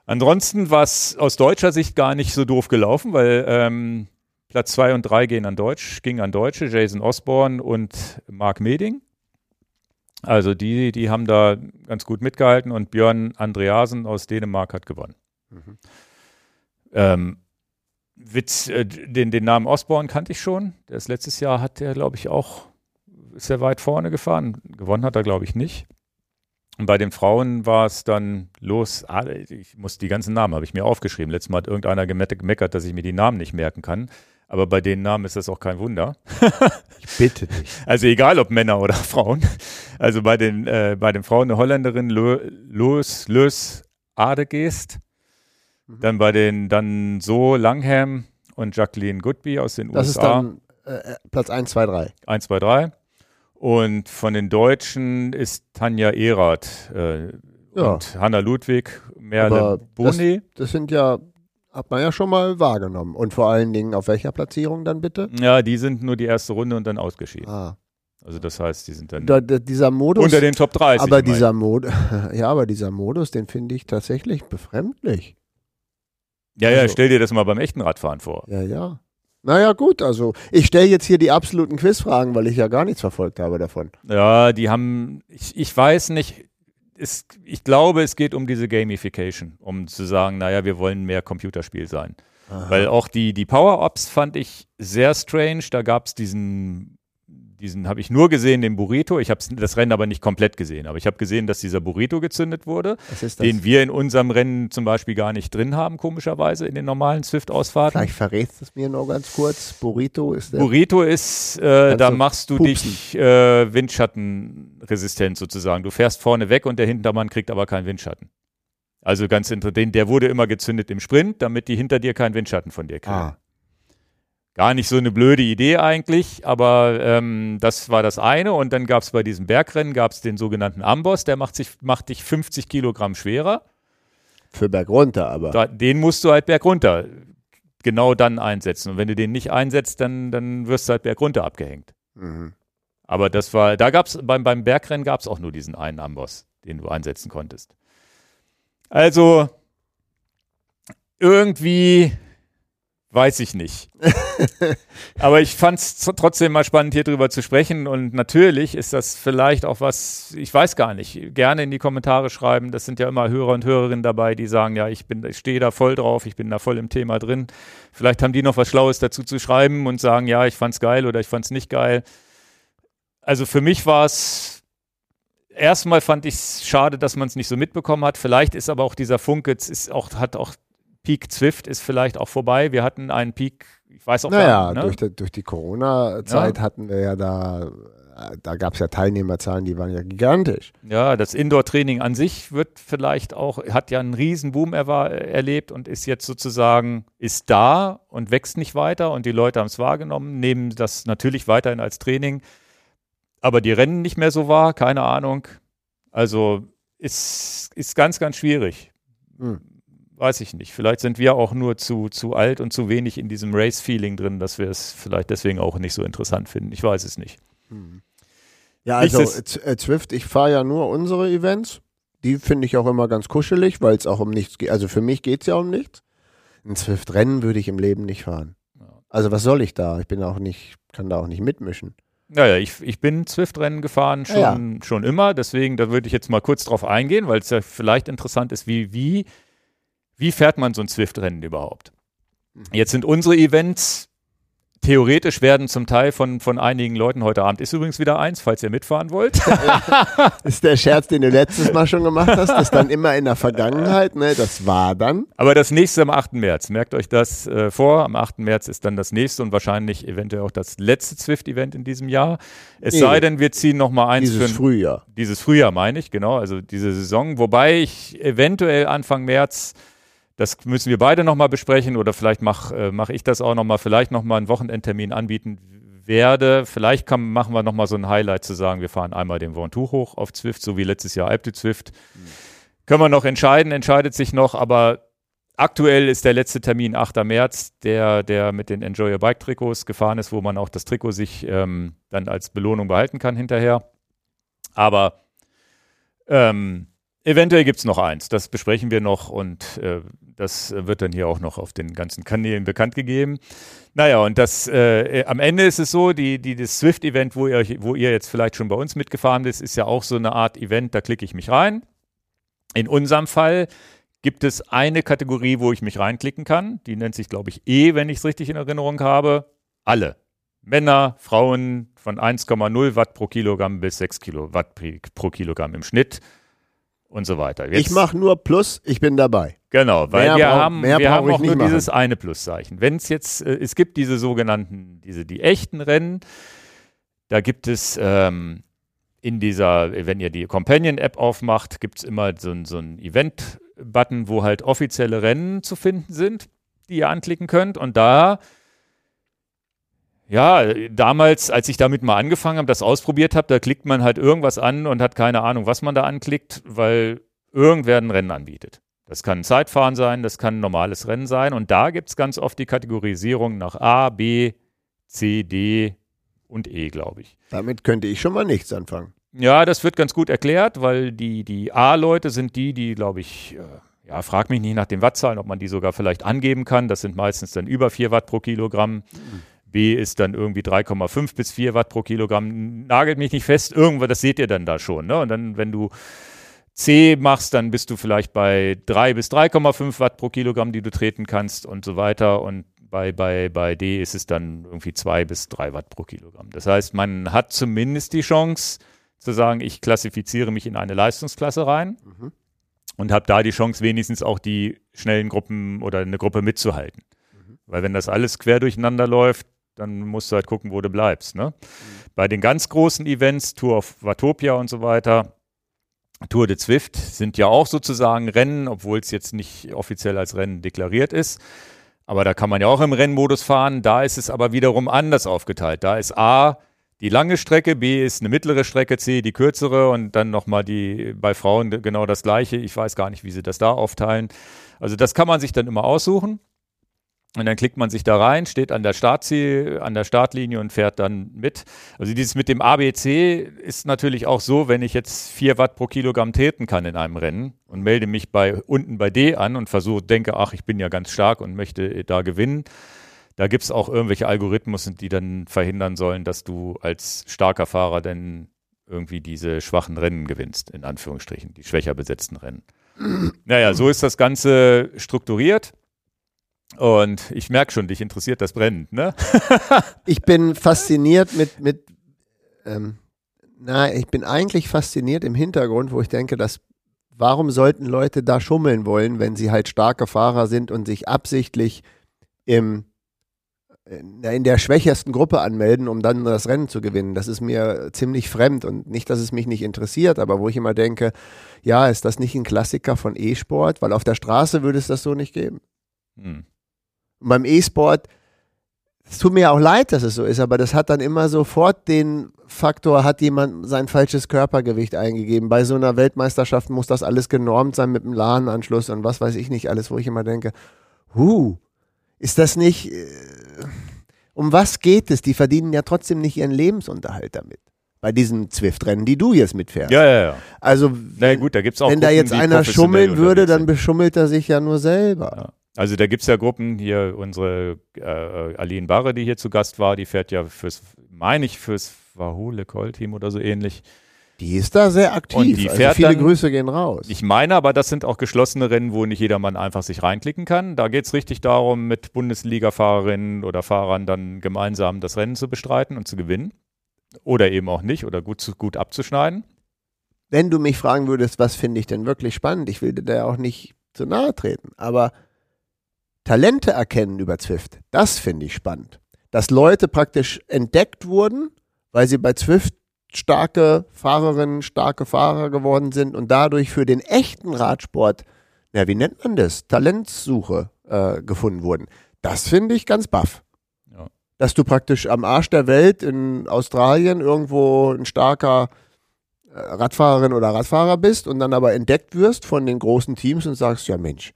Ansonsten war es aus deutscher Sicht gar nicht so doof gelaufen, weil ähm, Platz 2 und 3 gehen an Deutsch, ging an Deutsche, Jason Osborne und Mark Meding. Also die, die haben da ganz gut mitgehalten und Björn Andreasen aus Dänemark hat gewonnen. Mhm. Ähm, Witz, äh, den, den Namen Osborne kannte ich schon. Das letztes Jahr hat der, glaube ich, auch sehr weit vorne gefahren. Gewonnen hat er, glaube ich, nicht. Und bei den Frauen war es dann los, ah, ich muss die ganzen Namen, habe ich mir aufgeschrieben. Letztes Mal hat irgendeiner gemeckert, dass ich mir die Namen nicht merken kann. Aber bei den Namen ist das auch kein Wunder. ich bitte dich. Also egal ob Männer oder Frauen. Also bei den, äh, bei den Frauen eine Holländerin Loes, Loes Adegeest. Mhm. Dann bei den dann so Langham und Jacqueline Goodby aus den das USA. Das ist dann äh, Platz 1, 2, 3. 1, 2, 3. Und von den Deutschen ist Tanja Erath äh, Ja. und Hanna Ludwig, Merle Boni. Das sind ja, hat man ja schon mal wahrgenommen. Und vor allen Dingen auf welcher Platzierung dann bitte? Ja, die sind nur die erste Runde und dann ausgeschieden. Ah. Also das heißt, die sind dann Da, da, dieser Modus. unter den Top 30. aber dieser Modus, ja, aber dieser Modus, den finde ich tatsächlich befremdlich. Ja, ja, also- stell dir das mal beim echten Radfahren vor. Ja, ja. Naja, gut, also ich stelle jetzt hier die absoluten Quizfragen, weil ich ja gar nichts verfolgt habe davon. Ja, die haben, ich, ich weiß nicht, es, ich glaube, es geht um diese Gamification, um zu sagen, naja, wir wollen mehr Computerspiel sein. Weil auch die, die Power-Ups fand ich sehr strange. Da gab es diesen, diesen habe ich nur gesehen, den Burrito. Ich habe das Rennen aber nicht komplett gesehen. Aber ich habe gesehen, dass dieser Burrito gezündet wurde, ist das? den wir in unserem Rennen zum Beispiel gar nicht drin haben, komischerweise, in den normalen Swift-Ausfahrten. Vielleicht verrätst du es mir noch ganz kurz. Burrito ist der. Burrito ist, äh, da machst du pupsen. dich äh, windschattenresistent sozusagen. Du fährst vorne weg und der Hintermann kriegt aber keinen Windschatten. Also ganz interessant, der wurde immer gezündet im Sprint, damit die hinter dir keinen Windschatten von dir kriegen. ah, Gar nicht so eine blöde Idee eigentlich, aber ähm, das war das eine. Und dann gab es bei diesem Bergrennen gab's den sogenannten Amboss, der macht, sich, macht dich 50 Kilogramm schwerer. für Berg runter, aber. Da, den musst du halt bergunter genau dann einsetzen. Und wenn du den nicht einsetzt, dann, dann wirst du halt bergunter abgehängt. Mhm. Aber das war, da gab es, beim, beim Bergrennen gab es auch nur diesen einen Amboss, den du einsetzen konntest. Also, irgendwie weiß ich nicht. Aber ich fand es trotzdem mal spannend, hier drüber zu sprechen. Und natürlich ist das vielleicht auch was, ich weiß gar nicht, gerne in die Kommentare schreiben. Das sind ja immer Hörer und Hörerinnen dabei, die sagen, ja, ich bin, ich stehe da voll drauf, ich bin da voll im Thema drin. Vielleicht haben die noch was Schlaues dazu zu schreiben und sagen, ja, ich fand's geil oder ich fand's nicht geil. Also für mich war es erstmal fand ich es schade, dass man es nicht so mitbekommen hat. Vielleicht ist aber auch dieser Funke, es ist auch, hat auch Peak Zwift ist vielleicht auch vorbei. Wir hatten einen Peak, ich weiß auch Naja, gar nicht. Ne? durch, die, durch die Corona-Zeit hatten wir ja da, da gab es ja Teilnehmerzahlen, die waren ja gigantisch. Ja, das Indoor-Training an sich wird vielleicht auch, hat ja einen riesen Boom erwa- erlebt und ist jetzt sozusagen, ist da und wächst nicht weiter und die Leute haben es wahrgenommen, nehmen das natürlich weiterhin als Training, aber die Rennen nicht mehr so wahr, keine Ahnung. Also ist, ist ganz, ganz schwierig. Hm. Weiß ich nicht. Vielleicht sind wir auch nur zu, zu alt und zu wenig in diesem Race-Feeling drin, dass wir es vielleicht deswegen auch nicht so interessant finden. Ich weiß es nicht. Ja, also Z- äh, Zwift, ich fahre ja nur unsere Events. Die finde ich auch immer ganz kuschelig, weil es auch um nichts geht. Also für mich geht es ja um nichts. Ein Zwift-Rennen würde ich im Leben nicht fahren. Also was soll ich da? Ich bin auch nicht, kann da auch nicht mitmischen. Naja, ich, ich bin Zwift-Rennen gefahren schon, Ja, schon immer, deswegen, da würde ich jetzt mal kurz drauf eingehen, weil es ja vielleicht interessant ist, wie, wie, wie fährt man so ein Zwift-Rennen überhaupt? Jetzt sind unsere Events theoretisch werden zum Teil von, von einigen Leuten heute Abend, ist übrigens wieder eins, falls ihr mitfahren wollt. ist der Scherz, den du letztes Mal schon gemacht hast, das dann immer in der Vergangenheit, ne? Das war dann. Aber das nächste am 8. März, merkt euch das äh, vor, am 8. März ist dann das nächste und wahrscheinlich eventuell auch das letzte Zwift-Event in diesem Jahr. Es Nee. sei denn, wir ziehen nochmal eins Dieses für Frühjahr. Dieses Frühjahr meine ich, genau, also diese Saison. Wobei ich eventuell Anfang März, das müssen wir beide nochmal besprechen oder vielleicht mache äh, mach ich das auch nochmal, vielleicht nochmal einen Wochenendtermin anbieten werde. Vielleicht kann, machen wir nochmal so ein Highlight zu sagen, wir fahren einmal den Ventoux hoch auf Zwift, so wie letztes Jahr Alp de Zwift. Können wir noch entscheiden, entscheidet sich noch, aber aktuell ist der letzte Termin 8. März, der, der mit den Enjoy Your Bike Trikots gefahren ist, wo man auch das Trikot sich ähm, dann als Belohnung behalten kann hinterher. Aber ähm, eventuell gibt es noch eins. Das besprechen wir noch und äh, das wird dann hier auch noch auf den ganzen Kanälen bekannt gegeben. Naja, und das äh, am Ende ist es so, die, die, das Swift-Event, wo ihr, wo ihr jetzt vielleicht schon bei uns mitgefahren ist, ist ja auch so eine Art Event, da klicke ich mich rein. In unserem Fall gibt es eine Kategorie, wo ich mich reinklicken kann. Die nennt sich, glaube ich, E, wenn ich es richtig in Erinnerung habe. Alle. Männer, Frauen von 1,0 Watt pro Kilogramm bis 6 Kilowatt pro Kilogramm im Schnitt und so weiter. Jetzt- Ich mache nur Plus, ich bin dabei. Genau, weil Mehr wir brauch- haben, wir haben auch nur machen. dieses eine Pluszeichen. Wenn es jetzt, äh, es gibt diese sogenannten, diese, die echten Rennen, da gibt es ähm, in dieser, wenn ihr die Companion-App aufmacht, gibt es immer so, so einen Event-Button, wo halt offizielle Rennen zu finden sind, die ihr anklicken könnt. Und da Ja, damals, als ich damit mal angefangen habe, das ausprobiert habe, da klickt man halt irgendwas an und hat keine Ahnung, was man da anklickt, weil irgendwer ein Rennen anbietet. Das kann ein Zeitfahren sein, das kann ein normales Rennen sein. Und da gibt es ganz oft die Kategorisierung nach A, B, C, D und E, glaube ich. Damit könnte ich schon mal nichts anfangen. Ja, das wird ganz gut erklärt, weil die, die A-Leute sind die, die, glaube ich, äh, ja, frag mich nicht nach den Wattzahlen, ob man die sogar vielleicht angeben kann. Das sind meistens dann über 4 Watt pro Kilogramm. Mhm. B ist dann irgendwie 3,5 bis 4 Watt pro Kilogramm. Nagelt mich nicht fest, irgendwas, das seht ihr dann da schon. Ne? Und dann, wenn du C machst, dann bist du vielleicht bei 3 bis 3,5 Watt pro Kilogramm, die du treten kannst und so weiter. Und bei, bei, bei D ist es dann irgendwie 2 bis 3 Watt pro Kilogramm. Das heißt, man hat zumindest die Chance zu sagen, ich klassifiziere mich in eine Leistungsklasse rein mhm. und habe da die Chance, wenigstens auch die schnellen Gruppen oder eine Gruppe mitzuhalten. Mhm. Weil wenn das alles quer durcheinander läuft, dann musst du halt gucken, wo du bleibst. Ne? Mhm. Bei den ganz großen Events, Tour of Watopia und so weiter, Tour de Zwift sind ja auch sozusagen Rennen, obwohl es jetzt nicht offiziell als Rennen deklariert ist. Aber da kann man ja auch im Rennmodus fahren. Da ist es aber wiederum anders aufgeteilt. Da ist A die lange Strecke, B ist eine mittlere Strecke, C die kürzere und dann nochmal die bei Frauen genau das gleiche. Ich weiß gar nicht, wie sie das da aufteilen. Also das kann man sich dann immer aussuchen. Und dann klickt man sich da rein, steht an der Startziel, an der Startlinie und fährt dann mit. Also dieses mit dem ABC ist natürlich auch so, wenn ich jetzt 4 Watt pro Kilogramm treten kann in einem Rennen und melde mich bei unten bei D an und versuche, denke, ach, ich bin ja ganz stark und möchte da gewinnen. Da gibt es auch irgendwelche Algorithmen, die dann verhindern sollen, dass du als starker Fahrer dann irgendwie diese schwachen Rennen gewinnst, in Anführungsstrichen, die schwächer besetzten Rennen. Naja, so ist das Ganze strukturiert. Und ich merke schon, dich interessiert das brennend, ne? ich bin fasziniert mit, mit ähm, na, ich bin eigentlich fasziniert im Hintergrund, wo ich denke, dass warum sollten Leute da schummeln wollen, wenn sie halt starke Fahrer sind und sich absichtlich im in der schwächersten Gruppe anmelden, um dann das Rennen zu gewinnen. Das ist mir ziemlich fremd und nicht, dass es mich nicht interessiert, aber wo ich immer denke, ja, ist das nicht ein Klassiker von E-Sport? Weil auf der Straße würde es das so nicht geben. Hm. Und beim E-Sport, es tut mir auch leid, dass es so ist, aber das hat dann immer sofort den Faktor, hat jemand sein falsches Körpergewicht eingegeben. Bei so einer Weltmeisterschaft muss das alles genormt sein mit dem LAN-Anschluss und was weiß ich nicht alles, wo ich immer denke, huh, ist das nicht, äh, um was geht es? Die verdienen ja trotzdem nicht ihren Lebensunterhalt damit bei diesen Zwift-Rennen, die du jetzt mitfährst. Ja, ja, ja. Also, Na gut, da gibt's auch wenn Gruppen, da jetzt einer schummeln würde, dann beschummelt er sich ja nur selber. Ja. Also da gibt es ja Gruppen, hier unsere äh, Aline Barre, die hier zu Gast war, die fährt ja fürs, meine ich, fürs Wahole Call-Team oder so ähnlich. Die ist da sehr aktiv. Und die also fährt viele dann, Grüße gehen raus. Ich meine aber, das sind auch geschlossene Rennen, wo nicht jedermann einfach sich reinklicken kann. Da geht es richtig darum, mit Bundesliga-Fahrerinnen oder Fahrern dann gemeinsam das Rennen zu bestreiten und zu gewinnen. Oder eben auch nicht oder gut, gut abzuschneiden. Wenn du mich fragen würdest, was finde ich denn wirklich spannend, ich will dir da auch nicht zu nahe treten, aber Talente erkennen über Zwift, das finde ich spannend. Dass Leute praktisch entdeckt wurden, weil sie bei Zwift starke Fahrerinnen, starke Fahrer geworden sind und dadurch für den echten Radsport, ja, wie nennt man das, Talentsuche äh, gefunden wurden. Das finde ich ganz baff. Ja. Dass du praktisch am Arsch der Welt in Australien irgendwo ein starker äh, Radfahrerin oder Radfahrer bist und dann aber entdeckt wirst von den großen Teams und sagst, ja Mensch,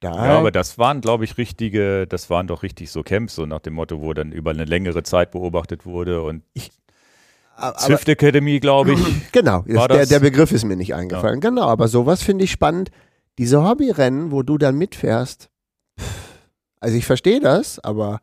da ja, aber das waren, glaube ich, richtige, das waren doch richtig so Camps, so nach dem Motto, wo dann über eine längere Zeit beobachtet wurde und ich, Swift Academy, glaube ich. Genau, der, der, Begriff ist mir nicht eingefallen. Ja. Genau, aber sowas finde ich spannend. Diese Hobbyrennen, wo du dann mitfährst, also ich verstehe das, aber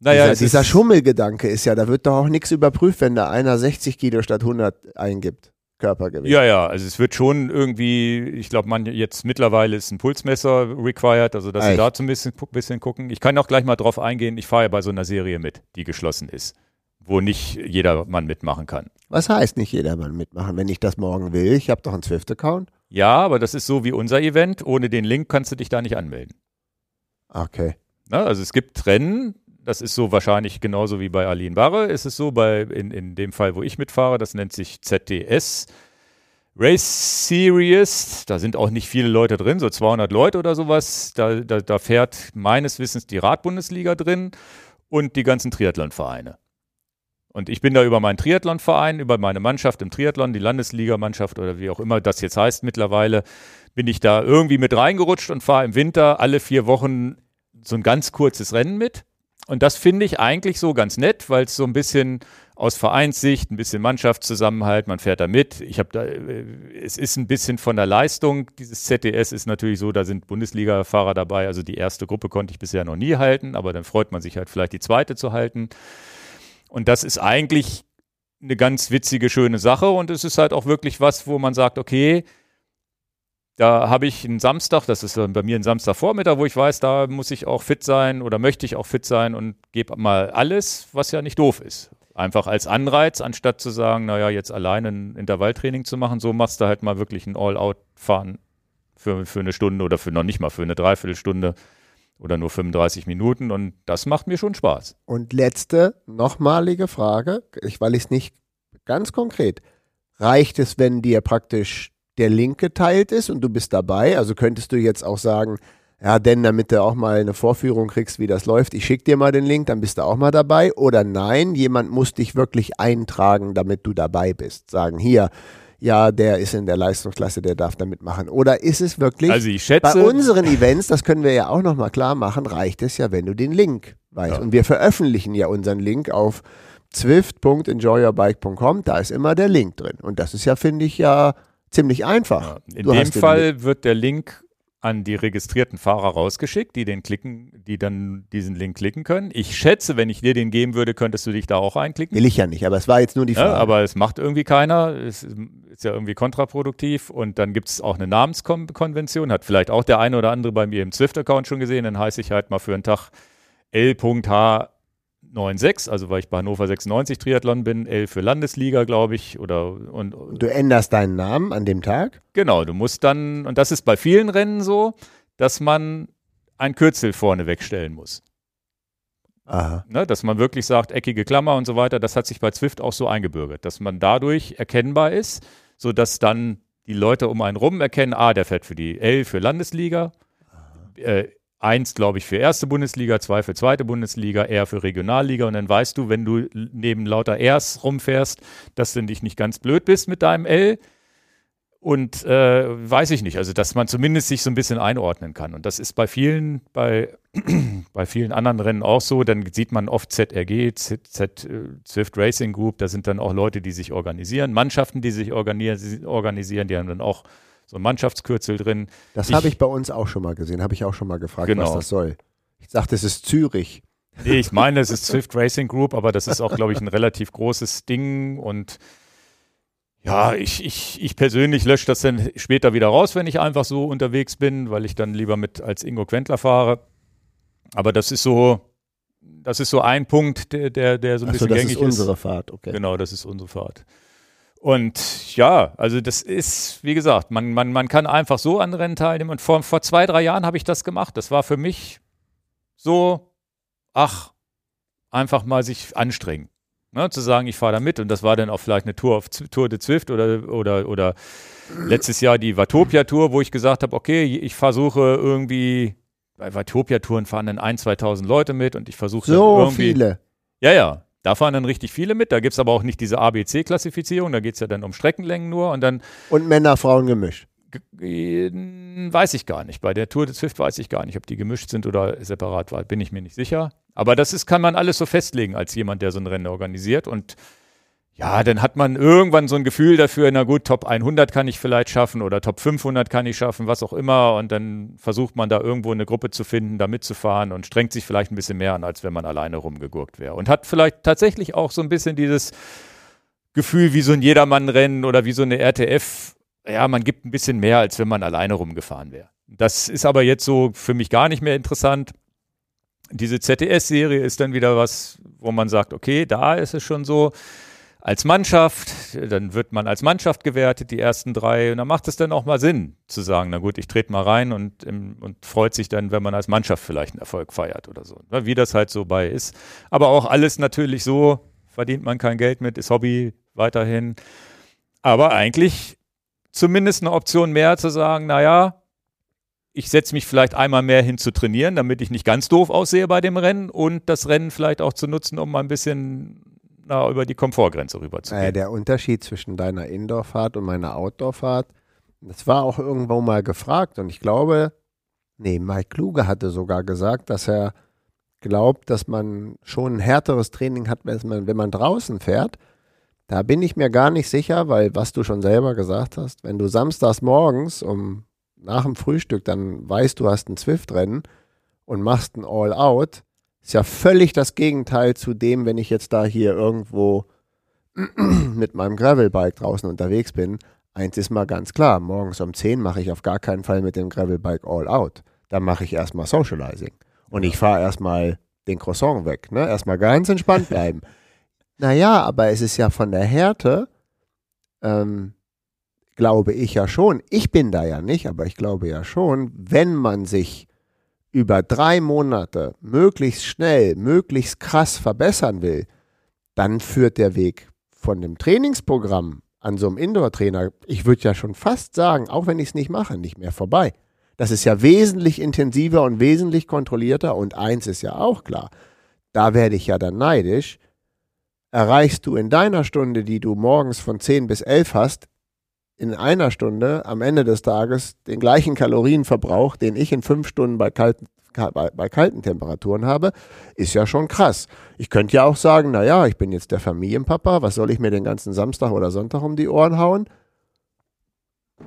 naja, dieser, dieser Schummelgedanke ist ja, da wird doch auch nichts überprüft, wenn da einer 60 Kilo statt 100 eingibt. Körpergewicht. Ja, ja, also es wird schon irgendwie, ich glaube, man jetzt mittlerweile ist ein Pulsmesser required, also dass Echt? sie da zum bisschen, bisschen gucken. Ich kann auch gleich mal drauf eingehen, ich fahre ja bei so einer Serie mit, die geschlossen ist, wo nicht jedermann mitmachen kann. Was heißt nicht jedermann mitmachen, wenn ich das morgen will? Ich habe doch einen Swift-Account. Ja, aber das ist so wie unser Event. Ohne den Link kannst du dich da nicht anmelden. Okay. Na, also es gibt Rennen, das ist so wahrscheinlich genauso wie bei Aline Barre. Ist es so, bei, in, in dem Fall, wo ich mitfahre, das nennt sich ZDS. Race Series, da sind auch nicht viele Leute drin, so 200 Leute oder sowas. Da, da, da fährt meines Wissens die Radbundesliga drin. und die ganzen Triathlonvereine. Und ich bin da über meinen Triathlonverein, über meine Mannschaft im Triathlon, die Landesligamannschaft oder wie auch immer das jetzt heißt mittlerweile, bin ich da irgendwie mit reingerutscht und fahre im Winter alle vier Wochen so ein ganz kurzes Rennen mit. Und das finde ich eigentlich so ganz nett, weil es so ein bisschen aus Vereinssicht, ein bisschen Mannschaftszusammenhalt, man fährt da mit. Ich habe da, äh, es ist ein bisschen von der Leistung. Dieses ZDS ist natürlich so, da sind Bundesliga-Fahrer dabei. Also die erste Gruppe konnte ich bisher noch nie halten, aber dann freut man sich halt vielleicht die zweite zu halten. Und das ist eigentlich eine ganz witzige, schöne Sache. Und es ist halt auch wirklich was, wo man sagt, okay, da habe ich einen Samstag, das ist bei mir ein Samstagvormittag, wo ich weiß, da muss ich auch fit sein oder möchte ich auch fit sein und gebe mal alles, was ja nicht doof ist. Einfach als Anreiz, anstatt zu sagen, naja, jetzt alleine ein Intervalltraining zu machen, so machst du halt mal wirklich ein All-Out-Fahren für, für eine Stunde oder für noch nicht mal für eine Dreiviertelstunde oder nur 35 Minuten und das macht mir schon Spaß. Und letzte, nochmalige Frage, ich, weil ich es nicht ganz konkret, reicht es, wenn dir praktisch der Link geteilt ist und du bist dabei? Also könntest du jetzt auch sagen, ja, denn damit du auch mal eine Vorführung kriegst, wie das läuft, ich schicke dir mal den Link, dann bist du auch mal dabei. Oder nein, jemand muss dich wirklich eintragen, damit du dabei bist. Sagen, hier, ja, der ist in der Leistungsklasse, der darf da mitmachen. Oder ist es wirklich, also ich schätze, bei unseren Events, das können wir ja auch nochmal klar machen, reicht es ja, wenn du den Link weißt. Ja. Und wir veröffentlichen ja unseren Link auf zwift.enjoyyourbike.com, da ist immer der Link drin. Und das ist ja, finde ich, ja ziemlich einfach. Ja. In du dem Fall wird der Link an die registrierten Fahrer rausgeschickt, die den klicken, die dann diesen Link klicken können. Ich schätze, wenn ich dir den geben würde, könntest du dich da auch einklicken. Will ich ja nicht, aber es war jetzt nur die Frage. Ja, aber es macht irgendwie keiner. Es ist ja irgendwie kontraproduktiv. Und dann gibt es auch eine Namenskonvention. Hat vielleicht auch der eine oder andere bei mir im Swift-Account schon gesehen. Dann heiße ich halt mal für einen Tag L.H 9,6, also weil ich bei Hannover 96 Triathlon bin, L für Landesliga, glaube ich. Oder, und, du änderst deinen Namen an dem Tag? Genau, du musst dann, und das ist bei vielen Rennen so, dass man ein Kürzel vorne wegstellen muss. Aha. Ne, dass man wirklich sagt, eckige Klammer und so weiter, das hat sich bei Zwift auch so eingebürgert, dass man dadurch erkennbar ist, sodass dann die Leute um einen rum erkennen, ah, der fährt für die L für Landesliga, äh, Eins, glaube ich, für erste Bundesliga, zwei für zweite Bundesliga, R für Regionalliga. Und dann weißt du, wenn du neben lauter Rs rumfährst, dass du nicht, nicht ganz blöd bist mit deinem L. Und äh, weiß ich nicht, also dass man zumindest sich so ein bisschen einordnen kann. Und das ist bei vielen, bei, bei vielen anderen Rennen auch so. Dann sieht man oft ZRG, Z, Z, äh, Swift Racing Group, da sind dann auch Leute, die sich organisieren, Mannschaften, die sich organisieren, die haben dann auch so ein Mannschaftskürzel drin. Das habe ich bei uns auch schon mal gesehen, habe ich auch schon mal gefragt, genau. was das soll. Ich dachte, es ist Zürich. Nee, ich meine, es ist Swift Racing Group, aber das ist auch, glaube ich, ein relativ großes Ding und ja, ich, ich, ich persönlich lösche das dann später wieder raus, wenn ich einfach so unterwegs bin, weil ich dann lieber mit als Ingo Quentler fahre. Aber das ist so, das ist so ein Punkt, der, der, der so ein Ach bisschen so, das gängig ist. Das ist unsere Fahrt, okay. Genau, das ist unsere Fahrt. Und ja, also das ist, wie gesagt, man, man, man kann einfach so an Rennen teilnehmen. Und vor, vor zwei, drei Jahren habe ich das gemacht. Das war für mich so, ach, einfach mal sich anstrengen. Ne, zu sagen, ich fahre da mit und das war dann auch vielleicht eine Tour auf Tour de Zwift oder, oder, oder letztes Jahr die Vatopia-Tour, wo ich gesagt habe, okay, ich versuche irgendwie, bei Vatopia-Touren fahren dann ein, 2000 Leute mit und ich versuche so irgendwie. So viele. Ja, ja. Da fahren dann richtig viele mit. Da gibt es aber auch nicht diese ABC-Klassifizierung. Da geht es ja dann um Streckenlängen nur. Und, dann, und Männer, Frauen gemischt. Weiß ich gar nicht. Bei der Tour de Swift weiß ich gar nicht, ob die gemischt sind oder separat war. Bin ich mir nicht sicher. Aber das ist, kann man alles so festlegen als jemand, der so ein Rennen organisiert. Und ja, dann hat man irgendwann so ein Gefühl dafür, na gut, Top 100 kann ich vielleicht schaffen oder Top 500 kann ich schaffen, was auch immer. Und dann versucht man da irgendwo eine Gruppe zu finden, da mitzufahren und strengt sich vielleicht ein bisschen mehr an, als wenn man alleine rumgegurkt wäre. Und hat vielleicht tatsächlich auch so ein bisschen dieses Gefühl wie so ein Jedermann-Rennen oder wie so eine RTF. Ja, man gibt ein bisschen mehr, als wenn man alleine rumgefahren wäre. Das ist aber jetzt so für mich gar nicht mehr interessant. Diese ZDS-Serie ist dann wieder was, wo man sagt, okay, da ist es schon so als Mannschaft, dann wird man als Mannschaft gewertet, die ersten drei, und dann macht es dann auch mal Sinn zu sagen, na gut, ich trete mal rein und, und freut sich dann, wenn man als Mannschaft vielleicht einen Erfolg feiert oder so, ne, wie das halt so bei ist. Aber auch alles natürlich so, verdient man kein Geld mit, ist Hobby weiterhin. Aber eigentlich zumindest eine Option mehr zu sagen, naja, ich setze mich vielleicht einmal mehr hin zu trainieren, damit ich nicht ganz doof aussehe bei dem Rennen und das Rennen vielleicht auch zu nutzen, um mal ein bisschen na, über die Komfortgrenze rüber zu gehen. Äh, der Unterschied zwischen deiner Indoorfahrt und meiner Outdoorfahrt, das war auch irgendwo mal gefragt und ich glaube, nee, Mike Kluge hatte sogar gesagt, dass er glaubt, dass man schon ein härteres Training hat, wenn man, wenn man draußen fährt. Da bin ich mir gar nicht sicher, weil was du schon selber gesagt hast, wenn du samstags morgens um nach dem Frühstück dann weißt, du hast ein Zwift-Rennen und machst ein All-Out, ist ja völlig das Gegenteil zu dem, wenn ich jetzt da hier irgendwo mit meinem Gravelbike draußen unterwegs bin. Eins ist mal ganz klar, morgens um 10 mache ich auf gar keinen Fall mit dem Gravelbike All-Out. Da mache ich erstmal Socializing. Und ich fahre erstmal den Croissant weg. Ne? Erstmal ganz entspannt bleiben. naja, aber es ist ja von der Härte, ähm, glaube ich ja schon, ich bin da ja nicht, aber ich glaube ja schon, wenn man sich über drei Monate möglichst schnell, möglichst krass verbessern will, dann führt der Weg von dem Trainingsprogramm an so einem Indoor-Trainer, ich würde ja schon fast sagen, auch wenn ich es nicht mache, nicht mehr vorbei. Das ist ja wesentlich intensiver und wesentlich kontrollierter und eins ist ja auch klar, da werde ich ja dann neidisch. Erreichst du in deiner Stunde, die du morgens von 10 bis 11 hast, in einer Stunde am Ende des Tages den gleichen Kalorienverbrauch, den ich in fünf Stunden bei kalten, bei, bei kalten Temperaturen habe, ist ja schon krass. Ich könnte ja auch sagen, naja, ich bin jetzt der Familienpapa, was soll ich mir den ganzen Samstag oder Sonntag um die Ohren hauen?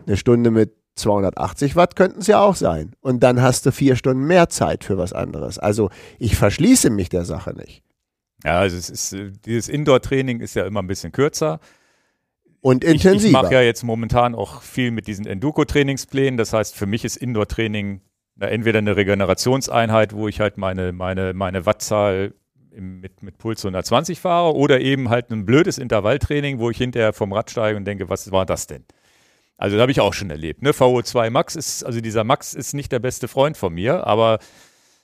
Eine Stunde mit 280 Watt könnten es ja auch sein. Und dann hast du vier Stunden mehr Zeit für was anderes. Also ich verschließe mich der Sache nicht. Ja, also es ist, dieses Indoor-Training ist ja immer ein bisschen kürzer und intensiver. Ich, ich mache ja jetzt momentan auch viel mit diesen Enduko-Trainingsplänen. Das heißt, für mich ist Indoor-Training entweder eine Regenerationseinheit, wo ich halt meine, meine, meine Wattzahl im, mit, mit Puls 120 fahre, oder eben halt ein blödes Intervalltraining, wo ich hinterher vom Rad steige und denke, was war das denn? Also das habe ich auch schon erlebt. Ne? VO2 Max ist, also dieser Max ist nicht der beste Freund von mir, aber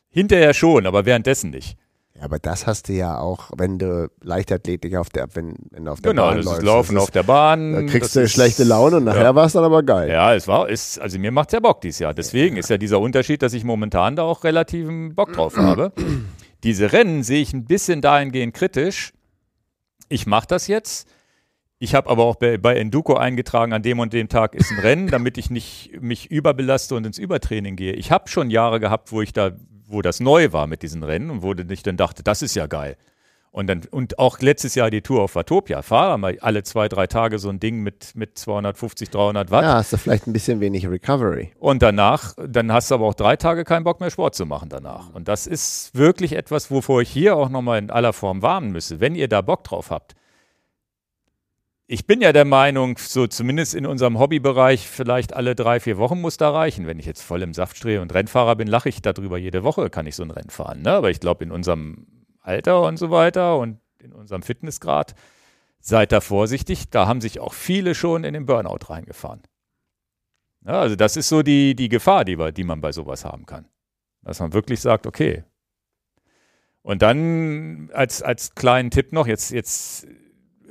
hinterher schon, aber währenddessen nicht. Ja, aber das hast du ja auch, wenn du Leichtathletik auf der, wenn, wenn du auf der genau, Bahn das läufst. Ist Laufen das ist, auf der Bahn. Da kriegst du ist, schlechte Laune und nachher ja. war es dann aber geil. Ja, es war, ist, also mir macht es ja Bock dieses Jahr. Deswegen ja. ist ja dieser Unterschied, dass ich momentan da auch relativen Bock drauf habe. Diese Rennen sehe ich ein bisschen dahingehend kritisch. Ich mache das jetzt. Ich habe aber auch bei, bei Enduko eingetragen, an dem und dem Tag ist ein Rennen, damit ich nicht mich überbelaste und ins Übertraining gehe. Ich habe schon Jahre gehabt, wo ich da wo das neu war mit diesen Rennen und wo ich dann dachte, das ist ja geil. Und, dann, und auch letztes Jahr die Tour auf Watopia. Fahre mal alle zwei, drei Tage so ein Ding mit, mit 250, 300 Watt. Ja, hast du vielleicht ein bisschen wenig Recovery. Und danach, dann hast du aber auch drei Tage keinen Bock mehr Sport zu machen danach. Und das ist wirklich etwas, wovor ich hier auch nochmal in aller Form warnen müsse. Wenn ihr da Bock drauf habt, ich bin ja der Meinung, so zumindest in unserem Hobbybereich, vielleicht alle drei, vier Wochen muss da reichen. Wenn ich jetzt voll im Saft stehe und Rennfahrer bin, lache ich darüber. Jede Woche kann ich so ein Rennen fahren. Ne? Aber ich glaube, in unserem Alter und so weiter und in unserem Fitnessgrad, seid da vorsichtig. Da haben sich auch viele schon in den Burnout reingefahren. Ja, also das ist so die, die Gefahr, die, wir, die man bei sowas haben kann. Dass man wirklich sagt, okay. Und dann als, als kleinen Tipp noch, jetzt, jetzt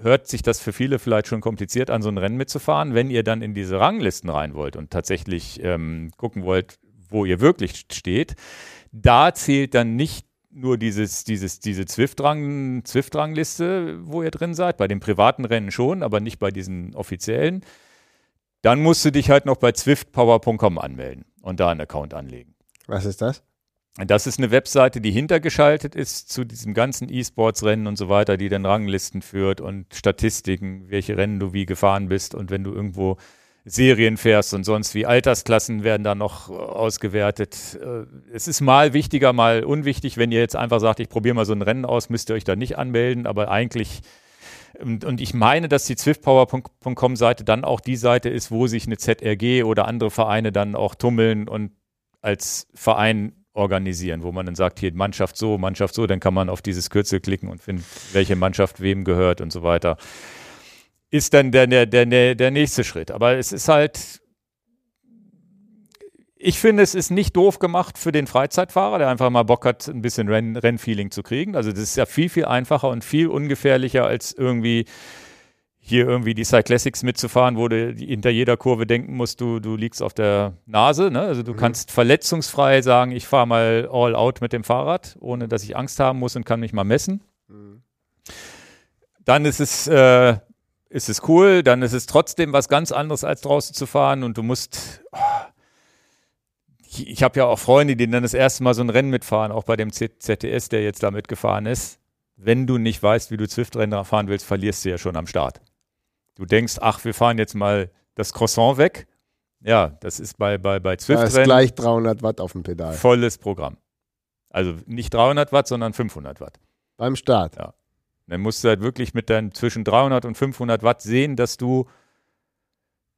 hört sich das für viele vielleicht schon kompliziert an, so ein Rennen mitzufahren. Wenn ihr dann in diese Ranglisten rein wollt und tatsächlich ähm, gucken wollt, wo ihr wirklich steht, da zählt dann nicht nur dieses, dieses, diese Zwift-Rangliste, Zwift wo ihr drin seid, bei den privaten Rennen schon, aber nicht bei diesen offiziellen. Dann musst du dich halt noch bei zwiftpower.com anmelden und da einen Account anlegen. Was ist das? Das ist eine Webseite, die hintergeschaltet ist zu diesem ganzen E-Sports-Rennen und so weiter, die dann Ranglisten führt und Statistiken, welche Rennen du wie gefahren bist und wenn du irgendwo Serien fährst und sonst wie Altersklassen werden da noch ausgewertet. Äh, es ist mal wichtiger, mal unwichtig. Wenn ihr jetzt einfach sagt, ich probiere mal so ein Rennen aus, müsst ihr euch da nicht anmelden, aber eigentlich und ich meine, dass die zwiftpower.com Seite dann auch die Seite ist, wo sich eine ZRG oder andere Vereine dann auch tummeln und als Verein organisieren, wo man dann sagt, hier Mannschaft so, Mannschaft so, dann kann man auf dieses Kürzel klicken und findet, welche Mannschaft wem gehört und so weiter. Ist dann der, der, der, der nächste Schritt. Aber es ist halt, ich finde, es ist nicht doof gemacht für den Freizeitfahrer, der einfach mal Bock hat, ein bisschen Renn, Rennfeeling zu kriegen. Also das ist ja viel, viel einfacher und viel ungefährlicher als irgendwie hier irgendwie die Cyclassics mitzufahren, wo du hinter jeder Kurve denken musst, du, du liegst auf der Nase. Ne? Also du mhm. kannst verletzungsfrei sagen, ich fahre mal all out mit dem Fahrrad, ohne dass ich Angst haben muss und kann mich mal messen. Mhm. Dann ist es, äh, ist es cool, dann ist es trotzdem was ganz anderes, als draußen zu fahren und du musst. Oh, ich, ich habe ja auch Freunde, die dann das erste Mal so ein Rennen mitfahren, auch bei dem ZTS, der jetzt da mitgefahren ist. Wenn du nicht weißt, wie du Zwift-Rennen fahren willst, verlierst du ja schon am Start. Du denkst, ach, wir fahren jetzt mal das Croissant weg. Ja, das ist bei, bei, bei Zwift. Da ist gleich 300 Watt auf dem Pedal. Volles Programm. Also nicht 300 Watt, sondern 500 Watt. Beim Start. Ja. Dann musst du halt wirklich mit deinen zwischen 300 und 500 Watt sehen, dass du,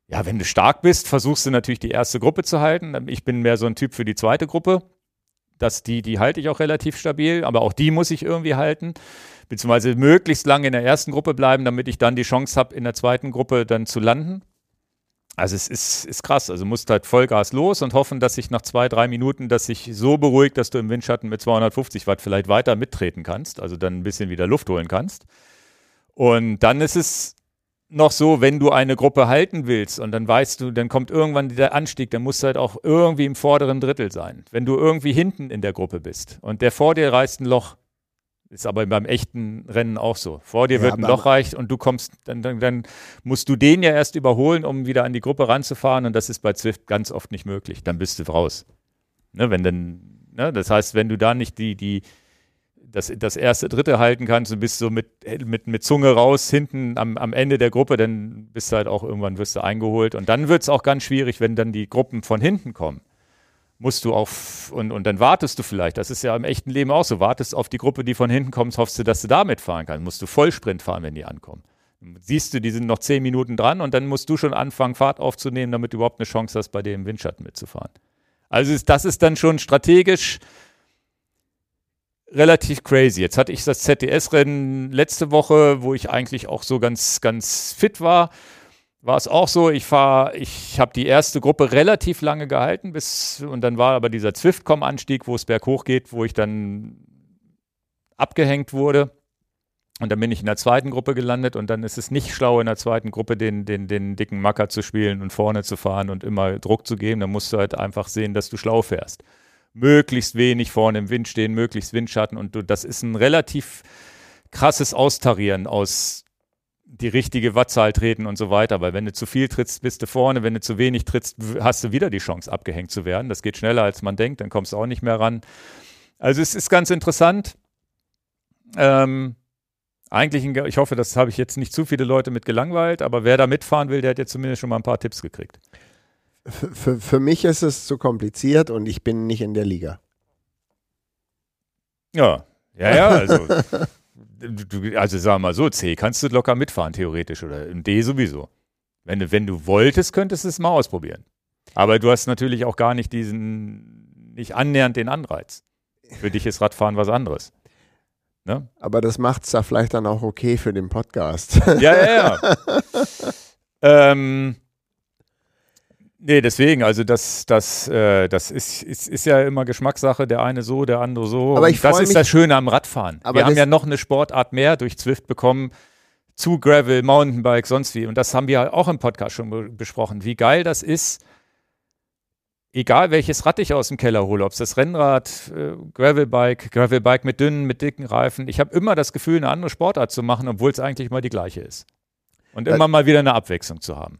ja, wenn du stark bist, versuchst du natürlich die erste Gruppe zu halten. Ich bin mehr so ein Typ für die zweite Gruppe. Das, die, die halte ich auch relativ stabil, aber auch die muss ich irgendwie halten beziehungsweise möglichst lange in der ersten Gruppe bleiben, damit ich dann die Chance habe, in der zweiten Gruppe dann zu landen. Also es ist, ist krass. Also musst halt Vollgas los und hoffen, dass sich nach zwei, drei Minuten, dass sich so beruhigt, dass du im Windschatten mit 250 Watt vielleicht weiter mittreten kannst, also dann ein bisschen wieder Luft holen kannst. Und dann ist es noch so, wenn du eine Gruppe halten willst und dann weißt du, dann kommt irgendwann der Anstieg, dann musst du halt auch irgendwie im vorderen Drittel sein. Wenn du irgendwie hinten in der Gruppe bist und der vor dir reißt ein Loch, ist aber beim echten Rennen auch so. Vor dir ja, wird ein Loch reicht und du kommst, dann, dann, dann, musst du den ja erst überholen, um wieder an die Gruppe ranzufahren und das ist bei Zwift ganz oft nicht möglich. Dann bist du raus. Ne, wenn dann, ne, das heißt, wenn du da nicht die, die, das, das erste, dritte halten kannst und bist so mit, mit, mit Zunge raus hinten am, am Ende der Gruppe, dann bist du halt auch irgendwann wirst du eingeholt. Und dann wird es auch ganz schwierig, wenn dann die Gruppen von hinten kommen musst du auf, und, und dann wartest du vielleicht, das ist ja im echten Leben auch so, wartest auf die Gruppe, die von hinten kommt, hoffst du, dass du damit fahren kannst. Musst du Vollsprint fahren, wenn die ankommen. Siehst du, die sind noch zehn Minuten dran und dann musst du schon anfangen, Fahrt aufzunehmen, damit du überhaupt eine Chance hast, bei dem Windschatten mitzufahren. Also ist, das ist dann schon strategisch relativ crazy. Jetzt hatte ich das ZDS-Rennen letzte Woche, wo ich eigentlich auch so ganz, ganz fit war war es auch so, ich fahre, ich habe die erste Gruppe relativ lange gehalten, bis und dann war aber dieser Zwiftcom-Anstieg, wo es berghoch geht, wo ich dann abgehängt wurde. Und dann bin ich in der zweiten Gruppe gelandet und dann ist es nicht schlau, in der zweiten Gruppe den, den, den dicken Macker zu spielen und vorne zu fahren und immer Druck zu geben. Da musst du halt einfach sehen, dass du schlau fährst. Möglichst wenig vorne im Wind stehen, möglichst Windschatten und du, das ist ein relativ krasses Austarieren aus die richtige Wattzahl treten und so weiter. Weil wenn du zu viel trittst, bist du vorne. Wenn du zu wenig trittst, hast du wieder die Chance, abgehängt zu werden. Das geht schneller, als man denkt. Dann kommst du auch nicht mehr ran. Also es ist ganz interessant. Ähm, eigentlich, ich hoffe, das habe ich jetzt nicht zu viele Leute mit gelangweilt, aber wer da mitfahren will, der hat jetzt zumindest schon mal ein paar Tipps gekriegt. Für, für, mich ist es zu kompliziert und ich bin nicht in der Liga. Ja, ja, ja, also du, also sagen wir mal so, C kannst du locker mitfahren, theoretisch, oder D sowieso. Wenn du, wenn du wolltest, könntest du es mal ausprobieren. Aber du hast natürlich auch gar nicht diesen, nicht annähernd den Anreiz. Für dich ist Radfahren was anderes. Ne? Aber das macht es da vielleicht dann auch okay für den Podcast. Ja, ja, ja. ähm, Nee, deswegen, also das, das, äh, das ist, ist, ist ja immer Geschmackssache, der eine so, der andere so. Aber ich das ist das Schöne am Radfahren. Aber wir haben ja noch eine Sportart mehr durch Zwift bekommen, zu Gravel, Mountainbike, sonst wie. Und das haben wir auch im Podcast schon besprochen, wie geil das ist, egal welches Rad ich aus dem Keller hole, ob es das Rennrad, äh, Gravelbike, Gravelbike mit dünnen, mit dicken Reifen, ich habe immer das Gefühl, eine andere Sportart zu machen, obwohl es eigentlich mal die gleiche ist. Und immer mal wieder eine Abwechslung zu haben.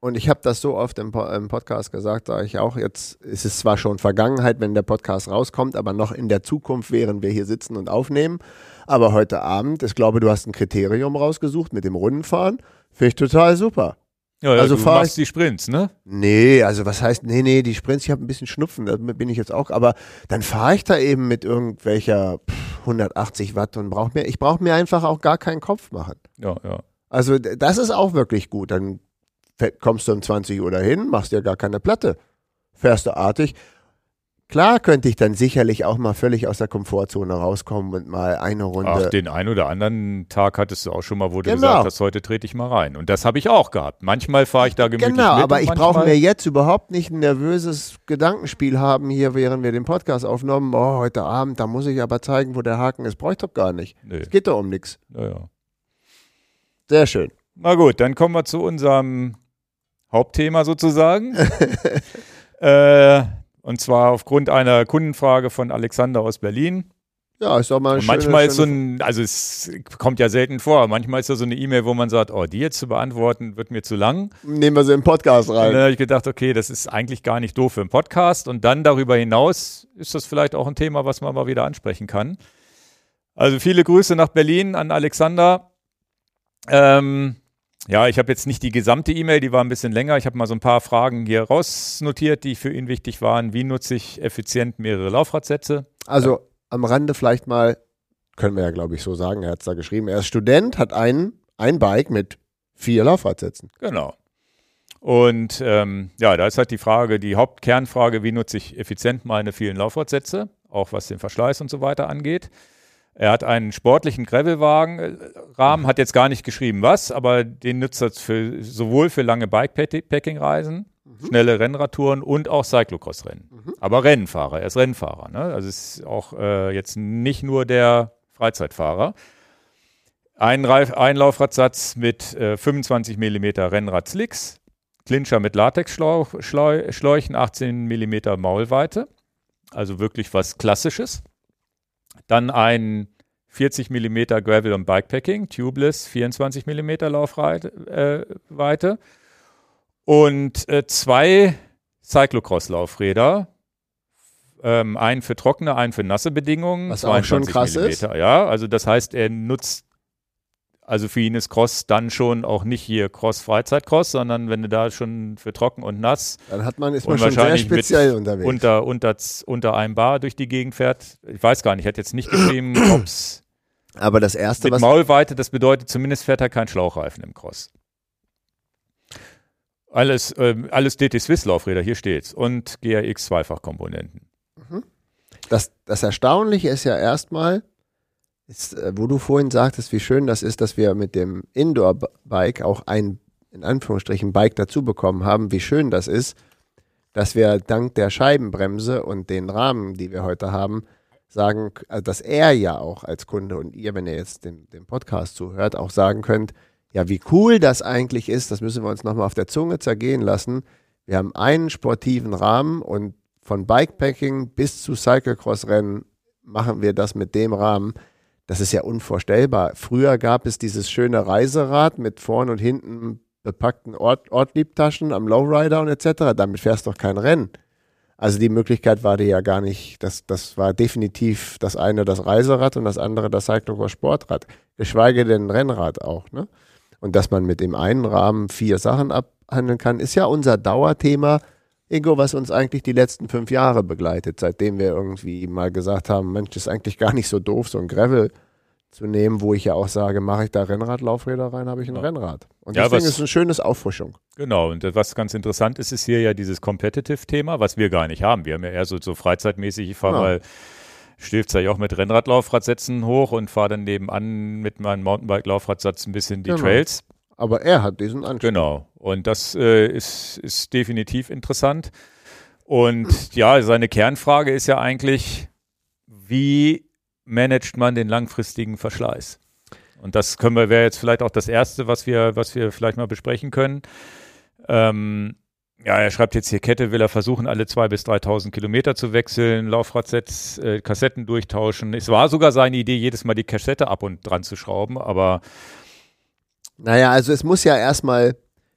Und ich habe das so oft im, im Podcast gesagt, sage ich auch, jetzt ist es zwar schon Vergangenheit, wenn der Podcast rauskommt, aber noch in der Zukunft, während wir hier sitzen und aufnehmen. Aber heute Abend, ich glaube, du hast ein Kriterium rausgesucht mit dem Rundenfahren. Finde ich total super. Ja, ja also du machst die Sprints, ne? Nee, also was heißt, nee, nee, die Sprints, ich habe ein bisschen Schnupfen, da bin ich jetzt auch, aber dann fahre ich da eben mit irgendwelcher pff, 180 Watt und brauche mir, ich brauche mir einfach auch gar keinen Kopf machen. Ja, ja. Also das ist auch wirklich gut. Dann kommst du um 20 Uhr dahin, machst ja gar keine Platte. Fährst du artig. Klar könnte ich dann sicherlich auch mal völlig aus der Komfortzone rauskommen und mal eine Runde. Ach, den einen oder anderen Tag hattest du auch schon mal, wo du genau. gesagt hast, heute trete ich mal rein. Und das habe ich auch gehabt. Manchmal fahre ich da gemütlich Genau, mit aber ich brauche mir jetzt überhaupt nicht ein nervöses Gedankenspiel haben hier, während wir den Podcast aufnehmen. Oh, heute Abend, da muss ich aber zeigen, wo der Haken ist. Brauche ich doch gar nicht. Es nee. geht doch um nichts. Naja. Sehr schön. Na gut, dann kommen wir zu unserem Hauptthema sozusagen. äh, und zwar aufgrund einer Kundenfrage von Alexander aus Berlin. Ja, ist doch mal Und manchmal ist so ein, also es kommt ja selten vor, manchmal ist da so eine E-Mail, wo man sagt, oh, die jetzt zu beantworten, wird mir zu lang. Nehmen wir sie im Podcast Und dann rein. habe ich gedacht, okay, das ist eigentlich gar nicht doof für einen Podcast. Und dann darüber hinaus ist das vielleicht auch ein Thema, was man mal wieder ansprechen kann. Also viele Grüße nach Berlin an Alexander. Ähm, ja, ich habe jetzt nicht die gesamte E-Mail, die war ein bisschen länger. Ich habe mal so ein paar Fragen hier rausnotiert, die für ihn wichtig waren. Wie nutze ich effizient mehrere Laufradsätze? Also am Rande vielleicht mal, können wir ja glaube ich so sagen, er hat es da geschrieben, er ist Student, hat ein, ein Bike mit vier Laufradsätzen. Genau. Und ähm, ja, da ist halt die Frage, die Hauptkernfrage, wie nutze ich effizient meine vielen Laufradsätze, auch was den Verschleiß und so weiter angeht. Er hat einen sportlichen Gravelwagen-Rahmen, hat jetzt gar nicht geschrieben was, aber den nutzt er für, sowohl für lange Bikepacking-Reisen, schnelle Rennradtouren und auch Cyclocross-Rennen. Aber Rennfahrer, er ist Rennfahrer. Ne? Also ist auch äh, jetzt nicht nur der Freizeitfahrer. Ein, Reif, ein Laufradsatz mit äh, 25 mm Rennrad-Slicks, Clincher mit Latexschläuchen, 18 mm Maulweite, also wirklich was Klassisches. Dann ein 40 mm Gravel und Bikepacking, Tubeless, 24 mm Laufweite. Weite. und äh, zwei Cyclocross-Laufräder. Ähm, einen für trockene, einen für nasse Bedingungen. Was auch schon 22 krass ist. Millimeter. Ja, also das heißt, er nutzt also für ihn ist Cross dann schon auch nicht hier Cross-Freizeit-Cross, sondern wenn du da schon für trocken und nass Dann hat man, ist man schon sehr speziell unterwegs. unter, unter, unter einem Bar durch die Gegend fährt. Ich weiß gar nicht, er hat jetzt nicht geschrieben, ob es Aber das erste, mit was Maulweite, das bedeutet zumindest fährt er kein Schlauchreifen im Cross. Alles, ähm, alles DT Swiss Laufräder, hier steht's. Und GRX Zweifachkomponenten. Das, das Erstaunliche ist ja erstmal, ist, äh, wo du vorhin sagtest, wie schön das ist, dass wir mit dem Indoor-Bike auch ein, in Anführungsstrichen, Bike dazu bekommen haben, wie schön das ist, dass wir dank der Scheibenbremse und den Rahmen, die wir heute haben, sagen, also dass er ja auch als Kunde und ihr, wenn ihr jetzt dem, dem Podcast zuhört, auch sagen könnt, ja, wie cool das eigentlich ist, das müssen wir uns nochmal auf der Zunge zergehen lassen. Wir haben einen sportiven Rahmen und von Bikepacking bis zu Cyclocross-Rennen machen wir das mit dem Rahmen. Das ist ja unvorstellbar. Früher gab es dieses schöne Reiserad mit vorn und hinten bepackten Ort Ortliebtaschen am Lowrider und etc. Damit fährst du doch kein Rennen. Also die Möglichkeit war dir ja gar nicht, das, das war definitiv das eine das Reiserad und das andere das Cyclocross Sportrad. Geschweige denn Rennrad auch. Ne? Und dass man mit dem einen Rahmen vier Sachen abhandeln kann, ist ja unser Dauerthema, Ingo, was uns eigentlich die letzten fünf Jahre begleitet, seitdem wir irgendwie mal gesagt haben, Mensch, ist eigentlich gar nicht so doof, so ein Gravel zu nehmen, wo ich ja auch sage, mache ich da Rennradlaufräder rein, habe ich ein Ja. Rennrad. Und Ja, deswegen was- ist es eine schöne Auffrischung. Genau, und was ganz interessant ist, ist hier ja dieses Competitive-Thema, was wir gar nicht haben. Wir haben ja eher so, so freizeitmäßig, ich fahre Ja. mal Stilfzer auch mit Rennradlaufradsätzen hoch und fahre dann nebenan mit meinem Mountainbike-Laufradsatz ein bisschen die Genau. Trails. Aber er hat diesen Anspruch. Genau. Und das äh, ist, ist definitiv interessant. Und ja, seine Kernfrage ist ja eigentlich, wie managt man den langfristigen Verschleiß? Und das können wir, wäre jetzt vielleicht auch das Erste, was wir, was wir vielleicht mal besprechen können. Ähm, ja, er schreibt jetzt hier, Kette will er versuchen, alle 2.000 bis 3.000 Kilometer zu wechseln, Laufradsets, äh, Kassetten durchtauschen. Es war sogar seine Idee, jedes Mal die Kassette ab und dran zu schrauben, aber Naja, also es muss ja erstmal,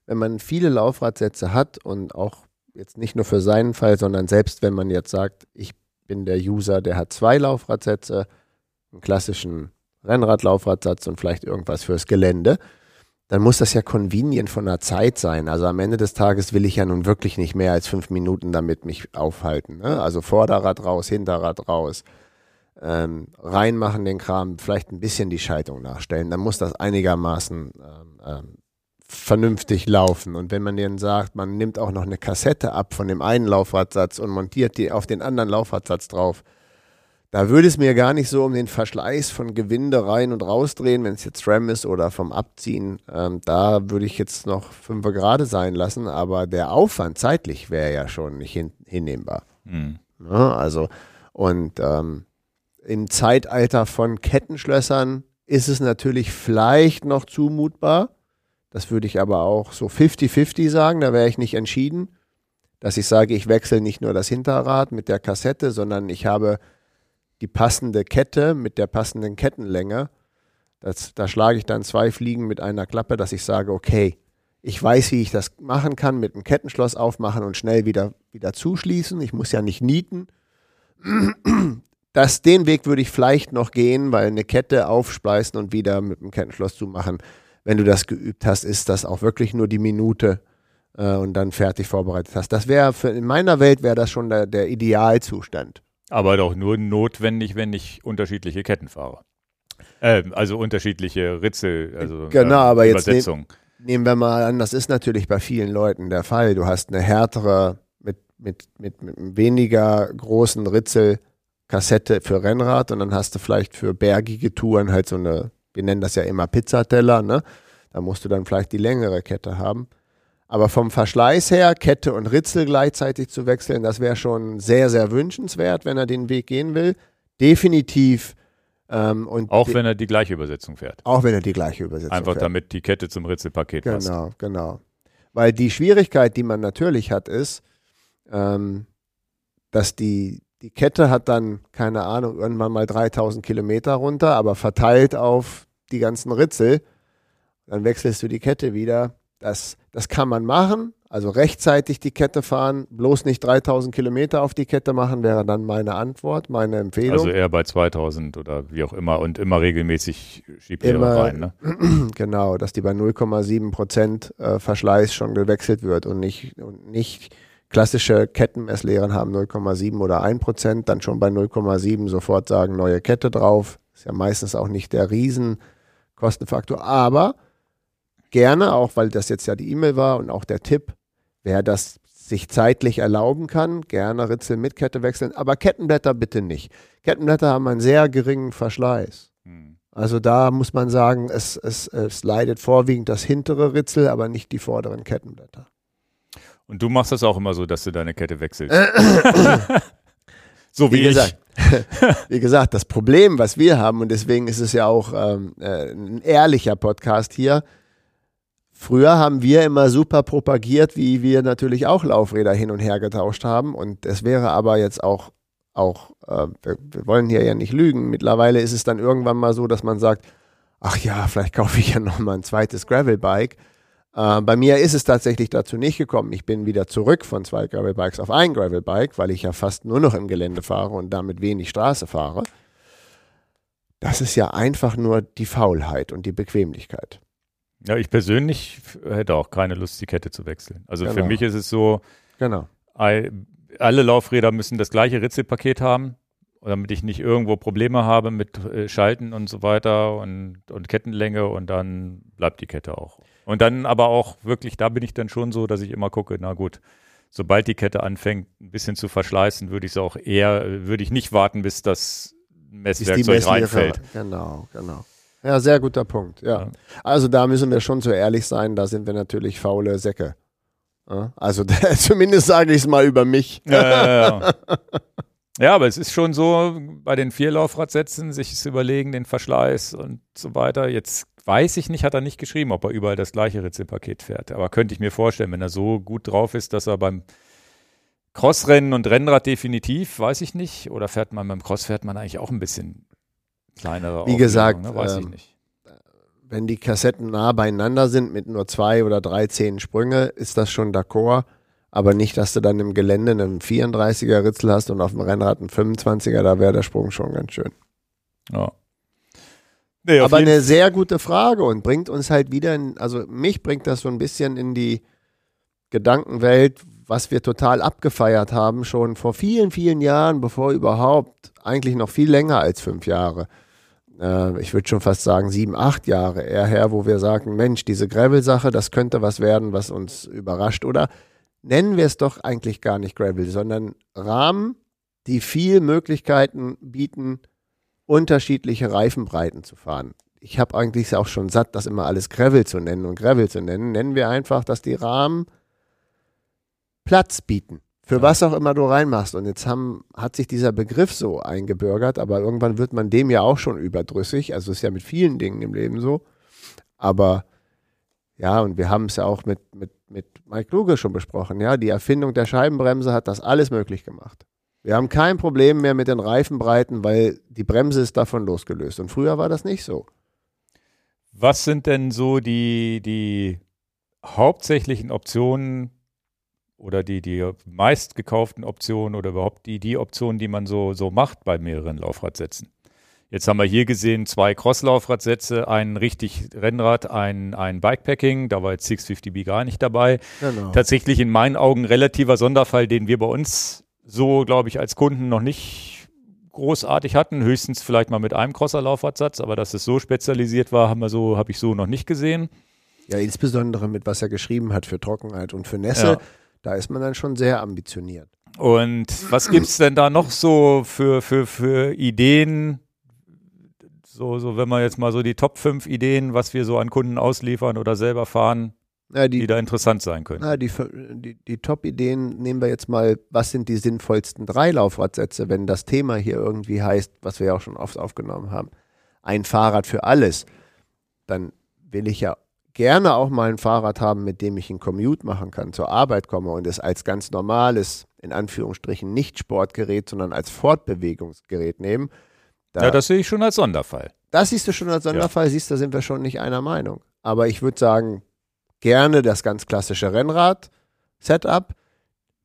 wenn man viele Laufradsätze hat und auch jetzt nicht nur für seinen Fall, sondern selbst wenn man jetzt sagt, ich bin der User, der hat zwei Laufradsätze, einen klassischen Rennradlaufradsatz und vielleicht irgendwas fürs Gelände, dann muss das ja convenient von der Zeit sein. Also am Ende des Tages will ich ja nun wirklich nicht mehr als fünf Minuten damit mich aufhalten. Ne? Also Vorderrad raus, Hinterrad raus, ähm, reinmachen den Kram, vielleicht ein bisschen die Schaltung nachstellen. Dann muss das einigermaßen ähm, ähm, vernünftig laufen. Und wenn man denen sagt, man nimmt auch noch eine Kassette ab von dem einen Laufradsatz und montiert die auf den anderen Laufradsatz drauf, da würde es mir gar nicht so um den Verschleiß von Gewinde rein und rausdrehen, wenn es jetzt RAM ist oder vom Abziehen. Ähm, da würde ich jetzt noch fünf gerade sein lassen, aber der Aufwand zeitlich wäre ja schon nicht hin, hinnehmbar. hm. Ne? Also, und ähm, im Zeitalter von Kettenschlössern ist es natürlich vielleicht noch zumutbar, Das würde ich aber auch so 50-50 sagen, da wäre ich nicht entschieden, dass ich sage, ich wechsle nicht nur das Hinterrad mit der Kassette, sondern ich habe die passende Kette mit der passenden Kettenlänge. Das, da schlage ich dann zwei Fliegen mit einer Klappe, dass ich sage, okay, ich weiß, wie ich das machen kann, mit einem Kettenschloss aufmachen und schnell wieder, wieder zuschließen. Ich muss ja nicht nieten. Das, den Weg würde ich vielleicht noch gehen, weil eine Kette aufspleißen und wieder mit dem Kettenschloss zumachen, wenn du das geübt hast, ist das auch wirklich nur die Minute äh, und dann fertig vorbereitet hast. Das wäre, in meiner Welt wäre das schon der, der Idealzustand. Aber doch nur notwendig, wenn ich unterschiedliche Ketten fahre. Äh, also unterschiedliche Ritzel, also genau, äh, aber jetzt Übersetzung. nehm, nehmen wir mal an, das ist natürlich bei vielen Leuten der Fall. Du hast eine härtere mit, mit, mit, mit weniger großen Ritzel Kassette für Rennrad und dann hast du vielleicht für bergige Touren halt so eine, wir nennen das ja immer Pizzateller, ne? Da musst du dann vielleicht die längere Kette haben. Aber vom Verschleiß her, Kette und Ritzel gleichzeitig zu wechseln, das wäre schon sehr, sehr wünschenswert, wenn er den Weg gehen will. Definitiv. Ähm, und auch wenn er die gleiche Übersetzung fährt. Auch wenn er die gleiche Übersetzung Einfach fährt. damit die Kette zum Ritzelpaket genau, passt. Genau, genau. Weil die Schwierigkeit, die man natürlich hat, ist, ähm, dass die, die Kette hat dann, keine Ahnung, irgendwann mal 3000 Kilometer runter, aber verteilt auf die ganzen Ritzel. Dann wechselst du die Kette wieder. Das, das kann man machen. Also rechtzeitig die Kette fahren, bloß nicht 3000 Kilometer auf die Kette machen, wäre dann meine Antwort, meine Empfehlung. Also eher bei 2000 oder wie auch immer und immer regelmäßig Schieblehre Immer- rein. Ne? genau, dass die bei 0,7 Prozent äh, Verschleiß schon gewechselt wird und nicht, und nicht klassische Kettenmesslehren haben 0,7 oder 1 Prozent, dann schon bei 0,7 sofort sagen, neue Kette drauf. Ist ja meistens auch nicht der Riesenkostenfaktor, aber gerne, auch weil das jetzt ja die E-Mail war und auch der Tipp, wer das sich zeitlich erlauben kann, gerne Ritzel mit Kette wechseln, aber Kettenblätter bitte nicht. Kettenblätter haben einen sehr geringen Verschleiß. Hm. Also da muss man sagen, es, es, es leidet vorwiegend das hintere Ritzel, aber nicht die vorderen Kettenblätter. Und du machst das auch immer so, dass du deine Kette wechselst. so wie, Wie ich. wie gesagt, das Problem, was wir haben, und deswegen ist es ja auch ähm, äh, ein ehrlicher Podcast hier. Früher haben wir immer super propagiert, wie wir natürlich auch Laufräder hin und her getauscht haben. Und es wäre aber jetzt auch, auch äh, wir, wir wollen hier ja nicht lügen. Mittlerweile ist es dann irgendwann mal so, dass man sagt, ach ja, vielleicht kaufe ich ja nochmal ein zweites Gravelbike. Äh, bei mir ist es tatsächlich dazu nicht gekommen. Ich bin wieder zurück von zwei Gravelbikes auf ein Gravelbike, weil ich ja fast nur noch im Gelände fahre und damit wenig Straße fahre. Das ist ja einfach nur die Faulheit und die Bequemlichkeit. Ja, ich persönlich hätte auch keine Lust, die Kette zu wechseln. Also für Genau. mich ist es so, Genau. alle Laufräder müssen das gleiche Ritzelpaket haben, damit ich nicht irgendwo Probleme habe mit äh, Schalten und so weiter und, und Kettenlänge und dann bleibt die Kette auch. Und dann aber auch wirklich, da bin ich dann schon so, dass ich immer gucke, na gut, sobald die Kette anfängt, ein bisschen zu verschleißen, würde ich es auch eher, würde ich nicht warten, bis das Messwerkzeug reinfällt. Genau, genau. Ja, sehr guter Punkt. Ja. Ja. Also da müssen wir schon so ehrlich sein, da sind wir natürlich faule Säcke. Ja, Also zumindest sage ich es mal über mich. Ja. ja, aber es ist schon so, bei den Vierlaufradsätzen sich zu überlegen, den Verschleiß und so weiter. Jetzt weiß ich nicht, hat er nicht geschrieben, ob er überall das gleiche Ritzelpaket fährt. Aber könnte ich mir vorstellen, wenn er so gut drauf ist, dass er beim Crossrennen und Rennrad definitiv, weiß ich nicht. Oder fährt man beim Cross, fährt man eigentlich auch ein bisschen kleinere Wie gesagt, ne? weiß ich ähm, nicht. Wenn die Kassetten nah beieinander sind mit nur zwei oder drei zehn Sprünge, ist das schon d'accord. Aber nicht, dass du dann im Gelände einen 34er Ritzel hast und auf dem Rennrad einen 25er, da wäre der Sprung schon ganz schön. Ja. Nee, Aber eine sehr gute Frage und bringt uns halt wieder, in, also mich bringt das so ein bisschen in die Gedankenwelt, was wir total abgefeiert haben, schon vor vielen, vielen Jahren, bevor überhaupt, eigentlich noch viel länger als fünf Jahre. Äh, ich würde schon fast sagen sieben, acht Jahre eher her, wo wir sagen, Mensch, diese Gravel-Sache, das könnte was werden, was uns überrascht. Oder nennen wir es doch eigentlich gar nicht Gravel, sondern Rahmen, die viel Möglichkeiten bieten, unterschiedliche Reifenbreiten zu fahren. Ich habe eigentlich auch schon satt, das immer alles Gravel zu nennen und Gravel zu nennen. Nennen wir einfach, dass die Rahmen Platz bieten. Für Ja. was auch immer du reinmachst. Und jetzt haben, hat sich dieser Begriff so eingebürgert, aber irgendwann wird man dem ja auch schon überdrüssig. Also ist ja mit vielen Dingen im Leben so. Aber Ja, und wir haben es ja auch mit, mit, mit Mike Kluge schon besprochen. Ja, die Erfindung der Scheibenbremse hat das alles möglich gemacht. Wir haben kein Problem mehr mit den Reifenbreiten, weil die Bremse ist davon losgelöst. Und früher war das nicht so. Was sind denn so die, die hauptsächlichen Optionen oder die, die meistgekauften Optionen oder überhaupt die, die Optionen, die man so, so macht bei mehreren Laufradsätzen? Jetzt haben wir hier gesehen zwei Crosslaufradsätze, ein richtig Rennrad, ein, ein Bikepacking. Da war jetzt 650B gar nicht dabei. Genau. Tatsächlich in meinen Augen relativer Sonderfall, den wir bei uns so, glaube ich, als Kunden noch nicht großartig hatten. Höchstens vielleicht mal mit einem Crosser-Laufradsatz, aber dass es so spezialisiert war, haben wir so, habe ich so noch nicht gesehen. Ja, insbesondere mit was er geschrieben hat für Trockenheit und für Nässe. Ja. Da ist man dann schon sehr ambitioniert. Und was gibt es denn da noch so für, für, für Ideen, so, so, wenn man jetzt mal so die Top 5 Ideen, was wir so an Kunden ausliefern oder selber fahren, ja, die, die, da interessant sein können. Ja, die, die, die Top-Ideen nehmen wir jetzt mal, was sind die sinnvollsten drei Laufradsätze, wenn das Thema hier irgendwie heißt, was wir ja auch schon oft aufgenommen haben, ein Fahrrad für alles, dann will ich ja gerne auch mal ein Fahrrad haben, mit dem ich einen Commute machen kann, zur Arbeit komme und es als ganz normales, in Anführungsstrichen, nicht Sportgerät, sondern als Fortbewegungsgerät nehmen da, ja, das sehe ich schon als Sonderfall. Das siehst du schon als Sonderfall, ja. siehst, da sind wir schon nicht einer Meinung. Aber ich würde sagen, gerne das ganz klassische Rennrad-Setup,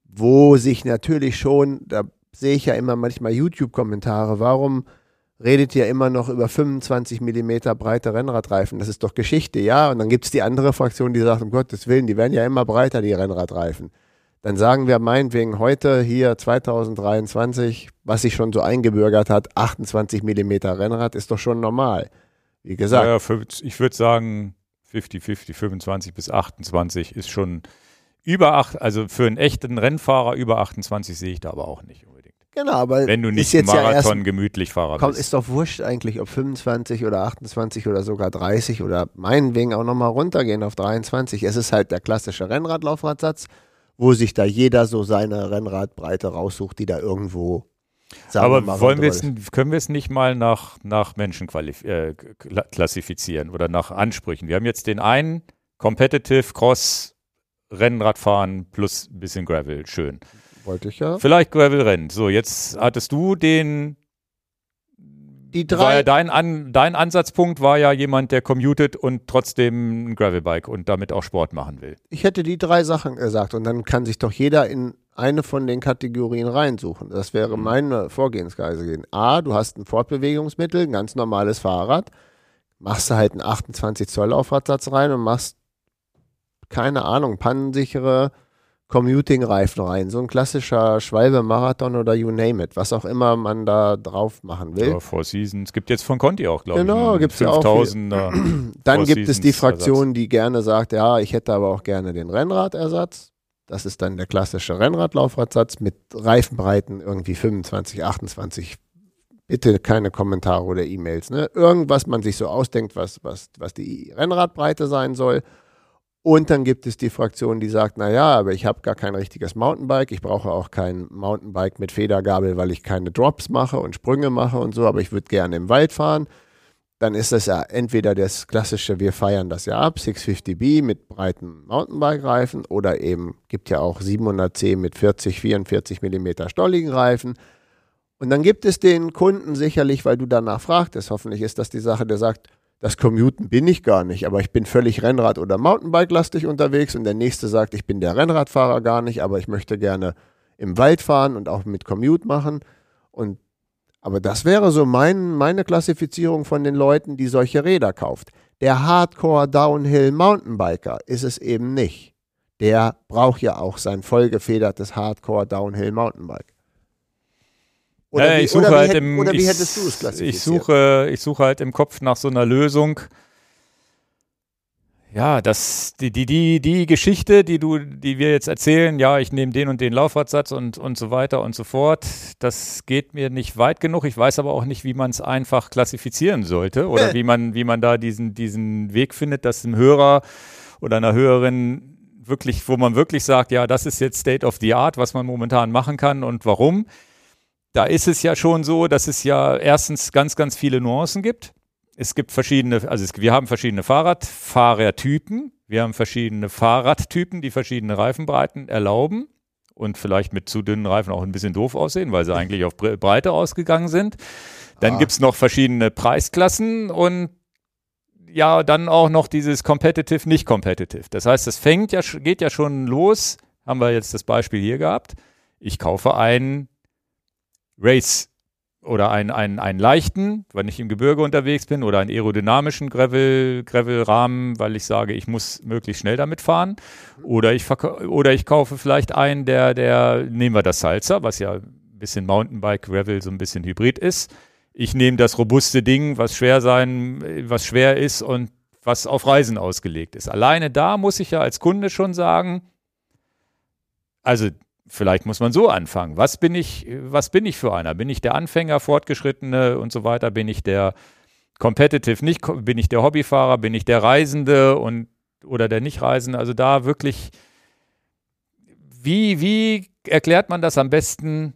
wo sich natürlich schon, da sehe ich ja immer manchmal YouTube-Kommentare, warum redet ihr immer noch über 25 mm breite Rennradreifen? Das ist doch Geschichte, ja. Und dann gibt es die andere Fraktion, die sagt, um Gottes Willen, die werden ja immer breiter, die Rennradreifen dann sagen wir meinetwegen heute hier 2023, was sich schon so eingebürgert hat, 28 mm Rennrad ist doch schon normal. Wie gesagt. Ja, ich würde sagen 50, 50, 25 bis 28 ist schon über 8, also für einen echten Rennfahrer über 28 sehe ich da aber auch nicht unbedingt. Genau, aber wenn du nicht jetzt Marathon ja gemütlich Fahrer komm, bist. Ist doch wurscht eigentlich, ob 25 oder 28 oder sogar 30 oder meinetwegen auch nochmal runtergehen auf 23. Es ist halt der klassische Rennradlaufradsatz wo sich da jeder so seine Rennradbreite raussucht, die da irgendwo. Aber wir wollen wir können wir es nicht mal nach, nach Menschen äh, klassifizieren oder nach Ansprüchen? Wir haben jetzt den einen Competitive Cross Rennradfahren plus ein bisschen Gravel, schön. Wollte ich ja. Vielleicht Gravel-Rennen. So, jetzt hattest du den die drei. Ja dein, An, dein Ansatzpunkt war ja jemand, der commutet und trotzdem ein Gravelbike und damit auch Sport machen will. Ich hätte die drei Sachen gesagt und dann kann sich doch jeder in eine von den Kategorien reinsuchen. Das wäre mhm. meine Vorgehensweise. A, du hast ein Fortbewegungsmittel, ein ganz normales Fahrrad, machst du halt einen 28 Zoll Aufradsatz rein und machst, keine Ahnung, pannensichere Commuting-Reifen rein. So ein klassischer Schwalbe-Marathon oder you name it, was auch immer man da drauf machen will. Ja, Four Seasons. Gibt jetzt von Conti auch, glaube genau, ich. Genau, gibt es ja auch. Dann gibt es die Fraktion, die gerne sagt, ja, ich hätte aber auch gerne den Rennradersatz. Das ist dann der klassische Rennradlaufradsatz mit Reifenbreiten irgendwie 25, 28. Bitte keine Kommentare oder E-Mails. Ne? Irgendwas man sich so ausdenkt, was, was, was die Rennradbreite sein soll. Und dann gibt es die Fraktion, die sagt, naja, aber ich habe gar kein richtiges Mountainbike, ich brauche auch kein Mountainbike mit Federgabel, weil ich keine Drops mache und Sprünge mache und so, aber ich würde gerne im Wald fahren. Dann ist das ja entweder das klassische, wir feiern das ja ab, 650B mit breiten Mountainbike-Reifen oder eben gibt ja auch 700C mit 40, 44 mm stolligen Reifen. Und dann gibt es den Kunden sicherlich, weil du danach fragtest, hoffentlich ist das die Sache, der sagt, das Commuten bin ich gar nicht, aber ich bin völlig Rennrad- oder Mountainbike-lastig unterwegs und der nächste sagt, ich bin der Rennradfahrer gar nicht, aber ich möchte gerne im Wald fahren und auch mit Commute machen. Und aber das wäre so mein, meine Klassifizierung von den Leuten, die solche Räder kauft. Der Hardcore Downhill Mountainbiker ist es eben nicht. Der braucht ja auch sein vollgefedertes Hardcore Downhill Mountainbike. Oder, wie, oder, halt im, oder wie hättest du es klassifiziert? Ich suche, ich suche halt im Kopf nach so einer Lösung. Ja, das, die, die, die, die Geschichte, die du, die wir jetzt erzählen, ja, ich nehme den und den Laufradsatz und, und so weiter und so fort, das geht mir nicht weit genug. Ich weiß aber auch nicht, wie man es einfach klassifizieren sollte oder wie man, wie man da diesen, diesen Weg findet, dass ein Hörer oder einer Hörerin wirklich, wo man wirklich sagt, ja, das ist jetzt State of the Art, was man momentan machen kann und warum da ist es ja schon so, dass es ja erstens ganz, ganz viele Nuancen gibt. Es gibt verschiedene, also es, wir haben verschiedene Fahrradfahrertypen, wir haben verschiedene Fahrradtypen, die verschiedene Reifenbreiten erlauben und vielleicht mit zu dünnen Reifen auch ein bisschen doof aussehen, weil sie eigentlich auf Breite ausgegangen sind. Dann ah. gibt es noch verschiedene Preisklassen und ja, dann auch noch dieses Competitive, nicht Competitive. Das heißt, es fängt ja, geht ja schon los, haben wir jetzt das Beispiel hier gehabt. Ich kaufe einen Race oder einen, einen, einen leichten, wenn ich im Gebirge unterwegs bin, oder einen aerodynamischen Gravel, Gravel-Rahmen, weil ich sage, ich muss möglichst schnell damit fahren. Oder ich, oder ich kaufe vielleicht einen, der, der, nehmen wir das Salsa, was ja ein bisschen Mountainbike, Gravel, so ein bisschen Hybrid ist. Ich nehme das robuste Ding, was schwer sein, was schwer ist und was auf Reisen ausgelegt ist. Alleine da muss ich ja als Kunde schon sagen, also vielleicht muss man so anfangen. Was bin ich, was bin ich für einer? Bin ich der Anfänger, Fortgeschrittene und so weiter? Bin ich der Competitive, nicht, bin ich der Hobbyfahrer, bin ich der Reisende und oder der Nicht-Reisende? Also da wirklich, wie, wie erklärt man das am besten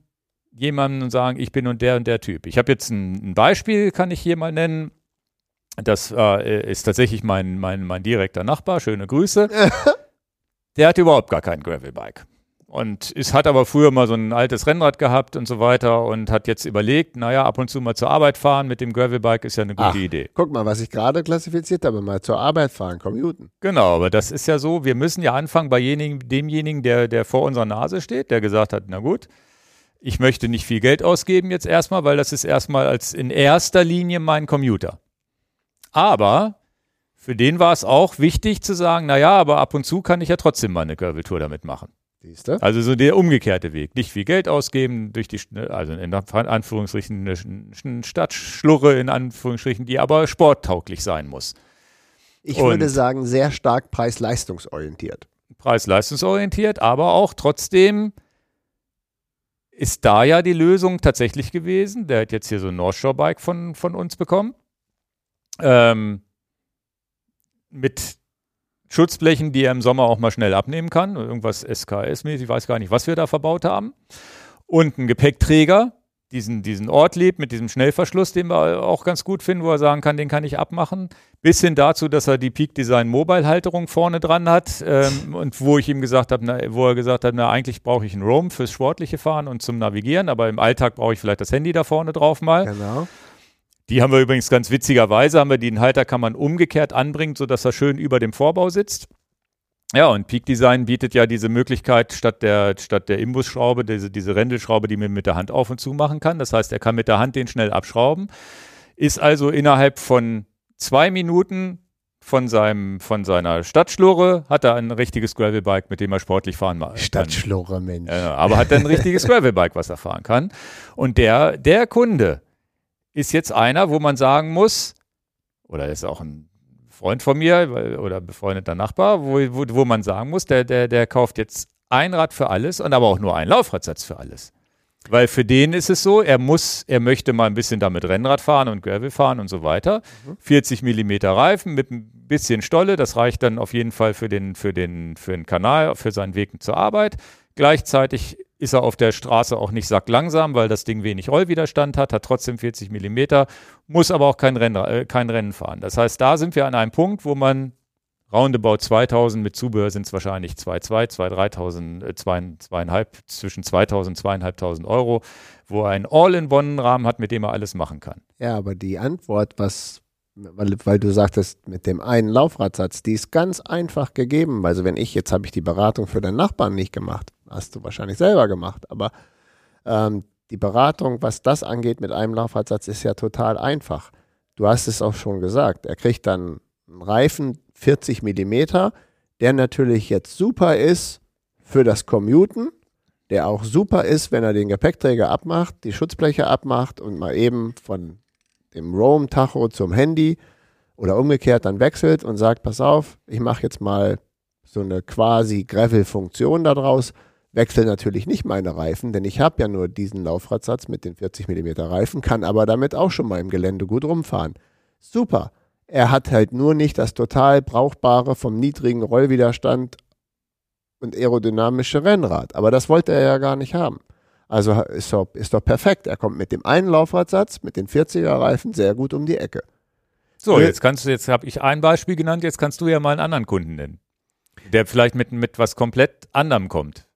jemandem und sagen, ich bin und der und der Typ? Ich habe jetzt ein, ein, Beispiel, kann ich hier mal nennen. Das äh, ist tatsächlich mein, mein, mein direkter Nachbar. Schöne Grüße. der hat überhaupt gar kein Gravelbike. Und es hat aber früher mal so ein altes Rennrad gehabt und so weiter und hat jetzt überlegt, naja, ab und zu mal zur Arbeit fahren mit dem Gravelbike ist ja eine gute Ach, Idee. Guck mal, was ich gerade klassifiziert habe, mal zur Arbeit fahren, commuten. Genau, aber das ist ja so, wir müssen ja anfangen bei demjenigen, der, der vor unserer Nase steht, der gesagt hat, na gut, ich möchte nicht viel Geld ausgeben jetzt erstmal, weil das ist erstmal als in erster Linie mein Commuter. Aber für den war es auch wichtig zu sagen, naja, aber ab und zu kann ich ja trotzdem mal eine Graveltour damit machen. Siehste? Also so der umgekehrte Weg. Nicht viel Geld ausgeben durch die, also in Anführungsstrichen eine Stadtschlurre in Anführungsstrichen, die aber sporttauglich sein muss. Ich Und würde sagen, sehr stark preis-leistungsorientiert. Preis-leistungsorientiert, aber auch trotzdem ist da ja die Lösung tatsächlich gewesen. Der hat jetzt hier so ein North Shore Bike von, von uns bekommen. Ähm, mit Schutzblechen, die er im Sommer auch mal schnell abnehmen kann. Irgendwas SKS-mäßig, ich weiß gar nicht, was wir da verbaut haben. Und ein Gepäckträger, diesen, diesen Ortlieb mit diesem Schnellverschluss, den wir auch ganz gut finden, wo er sagen kann, den kann ich abmachen. Bis hin dazu, dass er die Peak Design Mobile Halterung vorne dran hat ähm, und wo ich ihm gesagt habe, wo er gesagt hat, na eigentlich brauche ich einen Roam fürs sportliche Fahren und zum Navigieren, aber im Alltag brauche ich vielleicht das Handy da vorne drauf mal. Genau. Die haben wir übrigens ganz witzigerweise, haben wir den Halter kann man umgekehrt anbringen, sodass er schön über dem Vorbau sitzt. Ja, und Peak Design bietet ja diese Möglichkeit, statt der, statt der Imbusschraube, diese, diese Rändelschraube, die man mit der Hand auf und zu machen kann. Das heißt, er kann mit der Hand den schnell abschrauben. Ist also innerhalb von zwei Minuten von, seinem, von seiner Stadtschlurre hat er ein richtiges Gravelbike, mit dem er sportlich fahren kann. Stadtschlurre, Mensch. Ja, aber hat er ein richtiges Gravelbike, was er fahren kann. Und der, der Kunde, ist jetzt einer, wo man sagen muss, oder ist auch ein Freund von mir oder befreundeter Nachbar, wo, wo, wo man sagen muss, der, der, der kauft jetzt ein Rad für alles und aber auch nur einen Laufradsatz für alles. Weil für den ist es so, er muss, er möchte mal ein bisschen damit Rennrad fahren und Gravel fahren und so weiter. Mhm. 40 Millimeter Reifen mit ein bisschen Stolle, das reicht dann auf jeden Fall für den, für den, für den Kanal, für seinen Weg zur Arbeit. Gleichzeitig ist er auf der Straße auch nicht sacklangsam, weil das Ding wenig Rollwiderstand hat, hat trotzdem 40 Millimeter, muss aber auch kein Rennen, äh, kein Rennen fahren. Das heißt, da sind wir an einem Punkt, wo man roundabout 2000, mit Zubehör sind es wahrscheinlich 2,2, 2, 3000, äh, 2,5, zwischen 2000 und 2500 Euro, wo er einen All-in-One-Rahmen hat, mit dem er alles machen kann. Ja, aber die Antwort, was weil, weil, du sagtest, mit dem einen Laufradsatz, die ist ganz einfach gegeben. Also wenn ich, jetzt habe ich die Beratung für den Nachbarn nicht gemacht, hast du wahrscheinlich selber gemacht, aber ähm, die Beratung, was das angeht mit einem Laufradsatz, ist ja total einfach. Du hast es auch schon gesagt. Er kriegt dann einen Reifen 40 Millimeter, der natürlich jetzt super ist für das Commuten, der auch super ist, wenn er den Gepäckträger abmacht, die Schutzbleche abmacht und mal eben von dem Roam-Tacho zum Handy oder umgekehrt dann wechselt und sagt, pass auf, ich mache jetzt mal so eine quasi Gravel-Funktion daraus wechsle natürlich nicht meine Reifen, denn ich habe ja nur diesen Laufradsatz mit den 40 mm Reifen, kann aber damit auch schon mal im Gelände gut rumfahren. Super. Er hat halt nur nicht das total brauchbare vom niedrigen Rollwiderstand und aerodynamische Rennrad. Aber das wollte er ja gar nicht haben. Also ist doch, ist doch perfekt. Er kommt mit dem einen Laufradsatz, mit den 40er Reifen sehr gut um die Ecke. So, jetzt kannst du, jetzt habe ich ein Beispiel genannt, jetzt kannst du ja mal einen anderen Kunden nennen, der vielleicht mit, mit was komplett anderem kommt.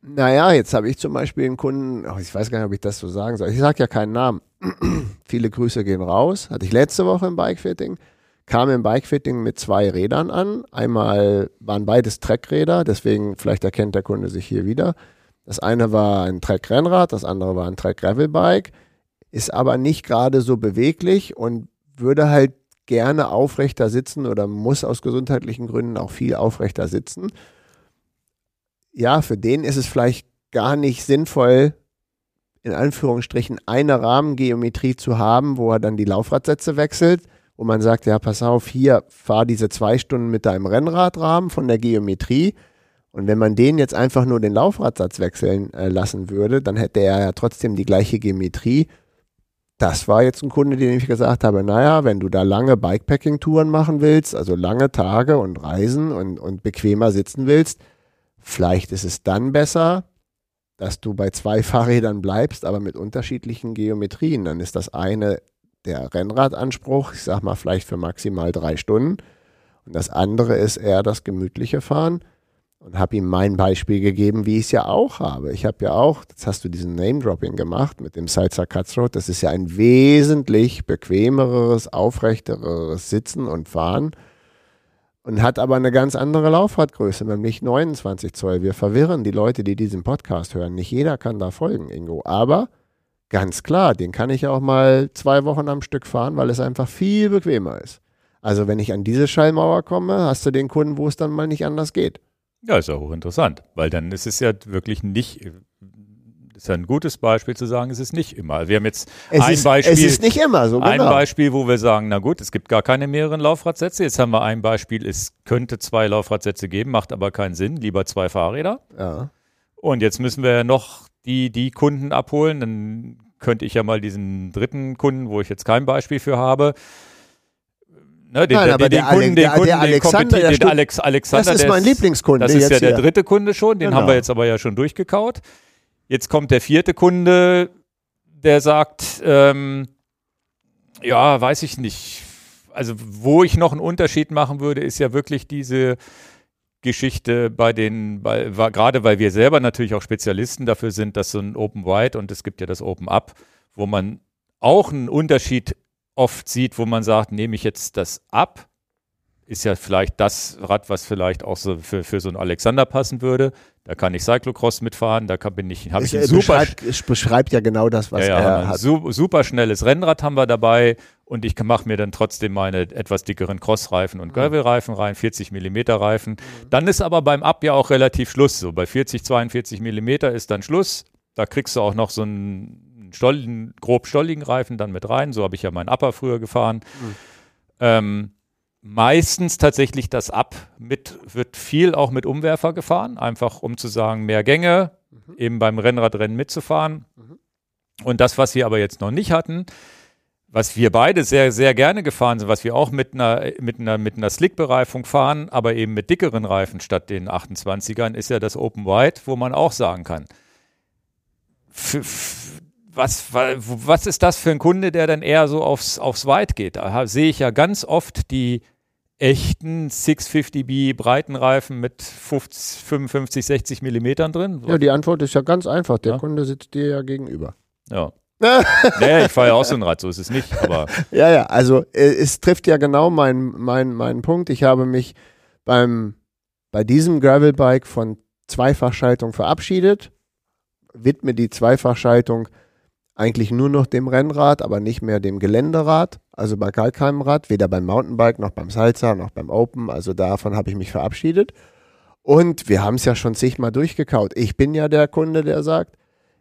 Naja, jetzt habe ich zum Beispiel einen Kunden, oh, ich weiß gar nicht, ob ich das so sagen soll. Ich sage ja keinen Namen. Viele Grüße gehen raus. Hatte ich letzte Woche im Bikefitting. Kam im Bikefitting mit zwei Rädern an. Einmal waren beides Treckräder, deswegen vielleicht erkennt der Kunde sich hier wieder. Das eine war ein Treck-Rennrad, das andere war ein Treck-Gravel-Bike, ist aber nicht gerade so beweglich und würde halt gerne aufrechter sitzen oder muss aus gesundheitlichen Gründen auch viel aufrechter sitzen ja, für den ist es vielleicht gar nicht sinnvoll, in Anführungsstrichen eine Rahmengeometrie zu haben, wo er dann die Laufradsätze wechselt, wo man sagt, ja, pass auf, hier fahr diese zwei Stunden mit deinem Rennradrahmen von der Geometrie. Und wenn man den jetzt einfach nur den Laufradsatz wechseln äh, lassen würde, dann hätte er ja trotzdem die gleiche Geometrie. Das war jetzt ein Kunde, den ich gesagt habe, naja, wenn du da lange Bikepacking-Touren machen willst, also lange Tage und Reisen und, und bequemer sitzen willst, Vielleicht ist es dann besser, dass du bei zwei Fahrrädern bleibst, aber mit unterschiedlichen Geometrien. Dann ist das eine der Rennradanspruch, ich sag mal vielleicht für maximal drei Stunden. Und das andere ist eher das gemütliche Fahren. Und habe ihm mein Beispiel gegeben, wie ich es ja auch habe. Ich habe ja auch, jetzt hast du diesen Name-Dropping gemacht mit dem Salsa Cutthroat. Das ist ja ein wesentlich bequemeres, aufrechteres Sitzen und Fahren und hat aber eine ganz andere Laufradgröße, nämlich 29 Zoll. Wir verwirren die Leute, die diesen Podcast hören. Nicht jeder kann da folgen, Ingo. Aber ganz klar, den kann ich auch mal zwei Wochen am Stück fahren, weil es einfach viel bequemer ist. Also wenn ich an diese Schallmauer komme, hast du den Kunden, wo es dann mal nicht anders geht. Ja, ist ja hochinteressant, weil dann ist es ja wirklich nicht, ist ein gutes Beispiel zu sagen, es ist nicht immer. Wir haben jetzt Es, ein ist, Beispiel. es ist nicht immer so. Ein Genau. Beispiel, wo wir sagen, na gut, es gibt gar keine mehreren Laufradsätze. Jetzt haben wir ein Beispiel, es könnte zwei Laufradsätze geben, macht aber keinen Sinn, lieber zwei Fahrräder. Ja. Und jetzt müssen wir ja noch die, die Kunden abholen. Dann könnte ich ja mal diesen dritten Kunden, wo ich jetzt kein Beispiel für habe, ne, den, Nein, den, aber den, der Kunden, den Kunden, der den, Alexander, den Alex, Alexander, Das ist mein Lieblingskunde. das ist ja der dritte Kunde schon, den Genau. haben wir jetzt aber ja schon durchgekaut. Jetzt kommt der vierte Kunde, der sagt, ähm, ja, weiß ich nicht. Also wo ich noch einen Unterschied machen würde, ist ja wirklich diese Geschichte bei den, bei, war, gerade weil wir selber natürlich auch Spezialisten dafür sind, dass so ein Open Wide und es gibt ja das Open Up, wo man auch einen Unterschied oft sieht, wo man sagt, nehme ich jetzt das ab, ist ja vielleicht das Rad, was vielleicht auch so für, für so einen Alexander passen würde. Da kann ich Cyclocross mitfahren, da kann, bin ich, habe ich ein super, beschreibt, es beschreibt ja genau das, was ja, ja, er hat. su super schnelles Rennrad haben wir dabei und ich mache mir dann trotzdem meine etwas dickeren Crossreifen Mhm. und Gravelreifen rein, 40 Millimeter Reifen. Dann ist aber beim Up ja auch relativ Schluss. So bei 40, 42 Millimeter ist dann Schluss. Da kriegst du auch noch so einen stolligen, grob stolligen Reifen dann mit rein. So habe ich ja meinen Upper früher gefahren. Mhm. Ähm, meistens tatsächlich das Up mit, wird viel auch mit Umwerfer gefahren, einfach um zu sagen, mehr Gänge, Mhm. eben beim Rennradrennen mitzufahren. Und das, was wir aber jetzt noch nicht hatten, was wir beide sehr, sehr gerne gefahren sind, was wir auch mit einer, mit einer, mit einer Slick-Bereifung fahren, aber eben mit dickeren Reifen statt den 28ern, ist ja das Open Wide, wo man auch sagen kann, was, wa- was ist das für ein Kunde, der dann eher so aufs, aufs Wide geht? Da sehe ich ja ganz oft die echten 650B Breitenreifen mit 50, 55, 60 Millimetern drin. Ja, die Antwort ist ja ganz einfach. Der Ja. Kunde sitzt dir ja gegenüber. Ja. naja, ich fahre ja auch so ein Rad, so ist es nicht. Aber Ja, ja, also äh, es trifft ja genau meinen mein, mein Punkt. Ich habe mich beim, bei diesem Gravelbike von Zweifachschaltung verabschiedet, widme die Zweifachschaltung eigentlich nur noch dem Rennrad, aber nicht mehr dem Geländerad, also bei keinem Rad, weder beim Mountainbike noch beim Salsa noch beim Open, also davon habe ich mich verabschiedet. Und wir haben es ja schon zigmal durchgekaut. Ich bin ja der Kunde, der sagt,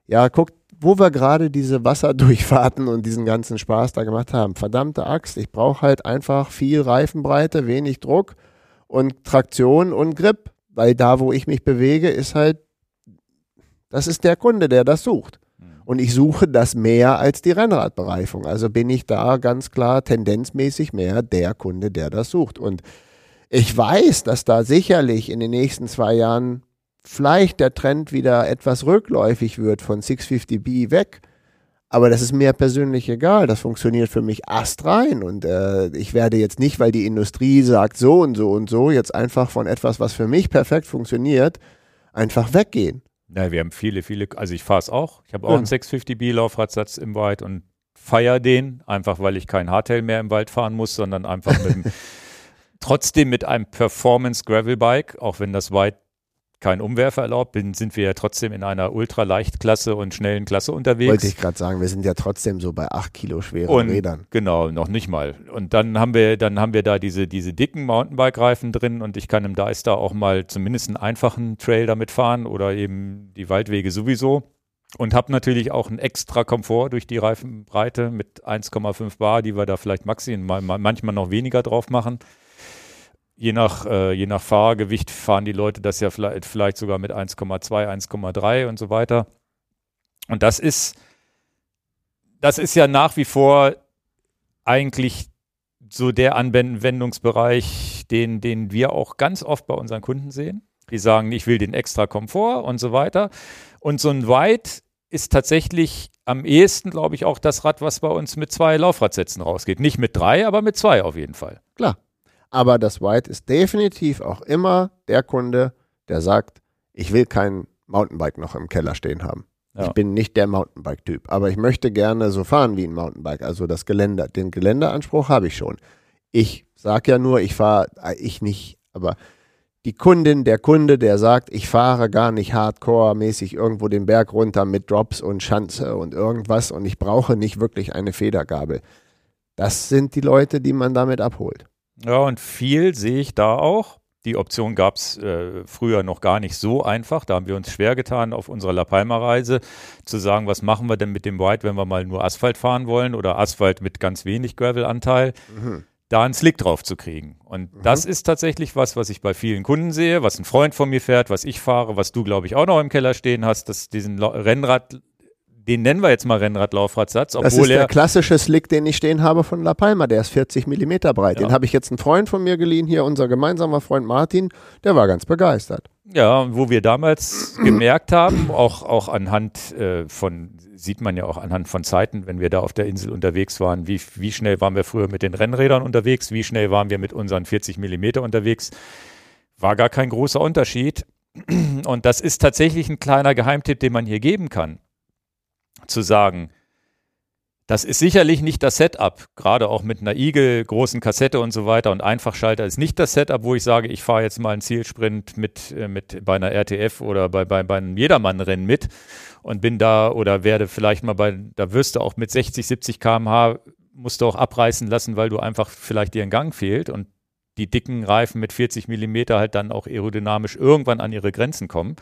ja, guckt, wo wir gerade diese Wasserdurchfahrten und diesen ganzen Spaß da gemacht haben. Verdammte Axt, ich brauche halt einfach viel Reifenbreite, wenig Druck und Traktion und Grip, weil da, wo ich mich bewege, ist halt, das ist der Kunde, der das sucht. Und ich suche das mehr als die Rennradbereifung. Also bin ich da ganz klar tendenzmäßig mehr der Kunde, der das sucht. Und ich weiß, dass da sicherlich in den nächsten zwei Jahren vielleicht der Trend wieder etwas rückläufig wird von 650B weg. Aber das ist mir persönlich egal. Das funktioniert für mich astrein. Und äh, ich werde jetzt nicht, weil die Industrie sagt so und so und so, jetzt einfach von etwas, was für mich perfekt funktioniert, einfach weggehen. Ja, wir haben viele, viele, also ich fahre es auch. Ich habe auch ja. einen 650B Laufradsatz im Wald und feiere den, einfach weil ich kein Hardtail mehr im Wald fahren muss, sondern einfach mit dem, trotzdem mit einem Performance Gravel Bike, auch wenn das weit kein Umwerfer erlaubt, bin, sind wir ja trotzdem in einer Ultraleichtklasse und schnellen Klasse unterwegs. Wollte ich gerade sagen, wir sind ja trotzdem so bei 8 Kilo schweren und, Rädern. Genau, noch nicht mal. Und dann haben wir, dann haben wir da diese, diese dicken Mountainbike-Reifen drin und ich kann im Deister auch mal zumindest einen einfachen Trail damit fahren oder eben die Waldwege sowieso. Und habe natürlich auch einen extra Komfort durch die Reifenbreite mit 1,5 Bar, die wir da vielleicht maximal manchmal noch weniger drauf machen je nach, äh, je nach Fahrgewicht fahren die Leute das ja vielleicht, vielleicht sogar mit 1,2, 1,3 und so weiter. Und das ist, das ist ja nach wie vor eigentlich so der Anwendungsbereich, den, den wir auch ganz oft bei unseren Kunden sehen. Die sagen, ich will den extra Komfort und so weiter. Und so ein White ist tatsächlich am ehesten, glaube ich, auch das Rad, was bei uns mit zwei Laufradsätzen rausgeht. Nicht mit drei, aber mit zwei auf jeden Fall. Klar. Aber das White ist definitiv auch immer der Kunde, der sagt, ich will kein Mountainbike noch im Keller stehen haben. Ja. Ich bin nicht der Mountainbike-Typ, aber ich möchte gerne so fahren wie ein Mountainbike, also das Geländer. Den Geländeanspruch habe ich schon. Ich sage ja nur, ich fahre, äh, ich nicht, aber die Kundin, der Kunde, der sagt, ich fahre gar nicht hardcore-mäßig irgendwo den Berg runter mit Drops und Schanze und irgendwas und ich brauche nicht wirklich eine Federgabel. Das sind die Leute, die man damit abholt. Ja, und viel sehe ich da auch. Die Option gab es äh, früher noch gar nicht so einfach. Da haben wir uns schwer getan, auf unserer La Palma-Reise zu sagen, was machen wir denn mit dem White, wenn wir mal nur Asphalt fahren wollen oder Asphalt mit ganz wenig Gravel-Anteil. Mhm. Da einen Slick drauf zu kriegen. Und mhm. das ist tatsächlich was, was ich bei vielen Kunden sehe, was ein Freund von mir fährt, was ich fahre, was du, glaube ich, auch noch im Keller stehen hast, dass diesen Rennrad den nennen wir jetzt mal Rennradlaufradsatz. Obwohl das ist der klassische Slick, den ich stehen habe von La Palma. Der ist 40 Millimeter breit. Ja. Den habe ich jetzt einen Freund von mir geliehen, hier unser gemeinsamer Freund Martin. Der war ganz begeistert. Ja, wo wir damals gemerkt haben, auch, auch anhand äh, von, sieht man ja auch anhand von Zeiten, wenn wir da auf der Insel unterwegs waren, wie, wie schnell waren wir früher mit den Rennrädern unterwegs, wie schnell waren wir mit unseren 40 Millimeter unterwegs, war gar kein großer Unterschied. Und das ist tatsächlich ein kleiner Geheimtipp, den man hier geben kann zu sagen, das ist sicherlich nicht das Setup, gerade auch mit einer Igel, großen Kassette und so weiter und Einfachschalter ist nicht das Setup, wo ich sage, ich fahre jetzt mal einen Zielsprint mit, äh, mit bei einer RTF oder bei, bei, bei einem Jedermannrennen mit und bin da oder werde vielleicht mal bei, da wirst du auch mit 60, 70 km/h musst du auch abreißen lassen, weil du einfach vielleicht dir ein Gang fehlt und die dicken Reifen mit 40 Millimeter halt dann auch aerodynamisch irgendwann an ihre Grenzen kommen.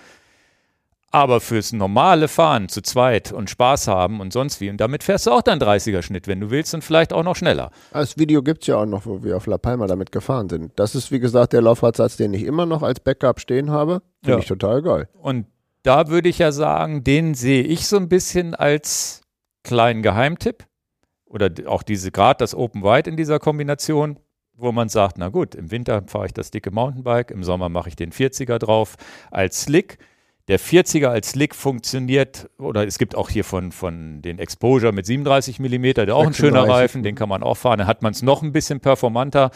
Aber fürs normale Fahren zu zweit und Spaß haben und sonst wie, und damit fährst du auch deinen 30er-Schnitt, wenn du willst, und vielleicht auch noch schneller. Das Video gibt es ja auch noch, wo wir auf La Palma damit gefahren sind. Das ist, wie gesagt, der Laufradsatz, den ich immer noch als Backup stehen habe. Finde ja. ich total geil. Und da würde ich ja sagen, den sehe ich so ein bisschen als kleinen Geheimtipp. Oder auch diese, gerade das Open Wide in dieser Kombination, wo man sagt, na gut, im Winter fahre ich das dicke Mountainbike, im Sommer mache ich den 40er drauf als Slick der 40er als Slick funktioniert, oder es gibt auch hier von, von den Exposure mit 37 mm, der auch ein schöner Reifen, den kann man auch fahren. Dann hat man es noch ein bisschen performanter.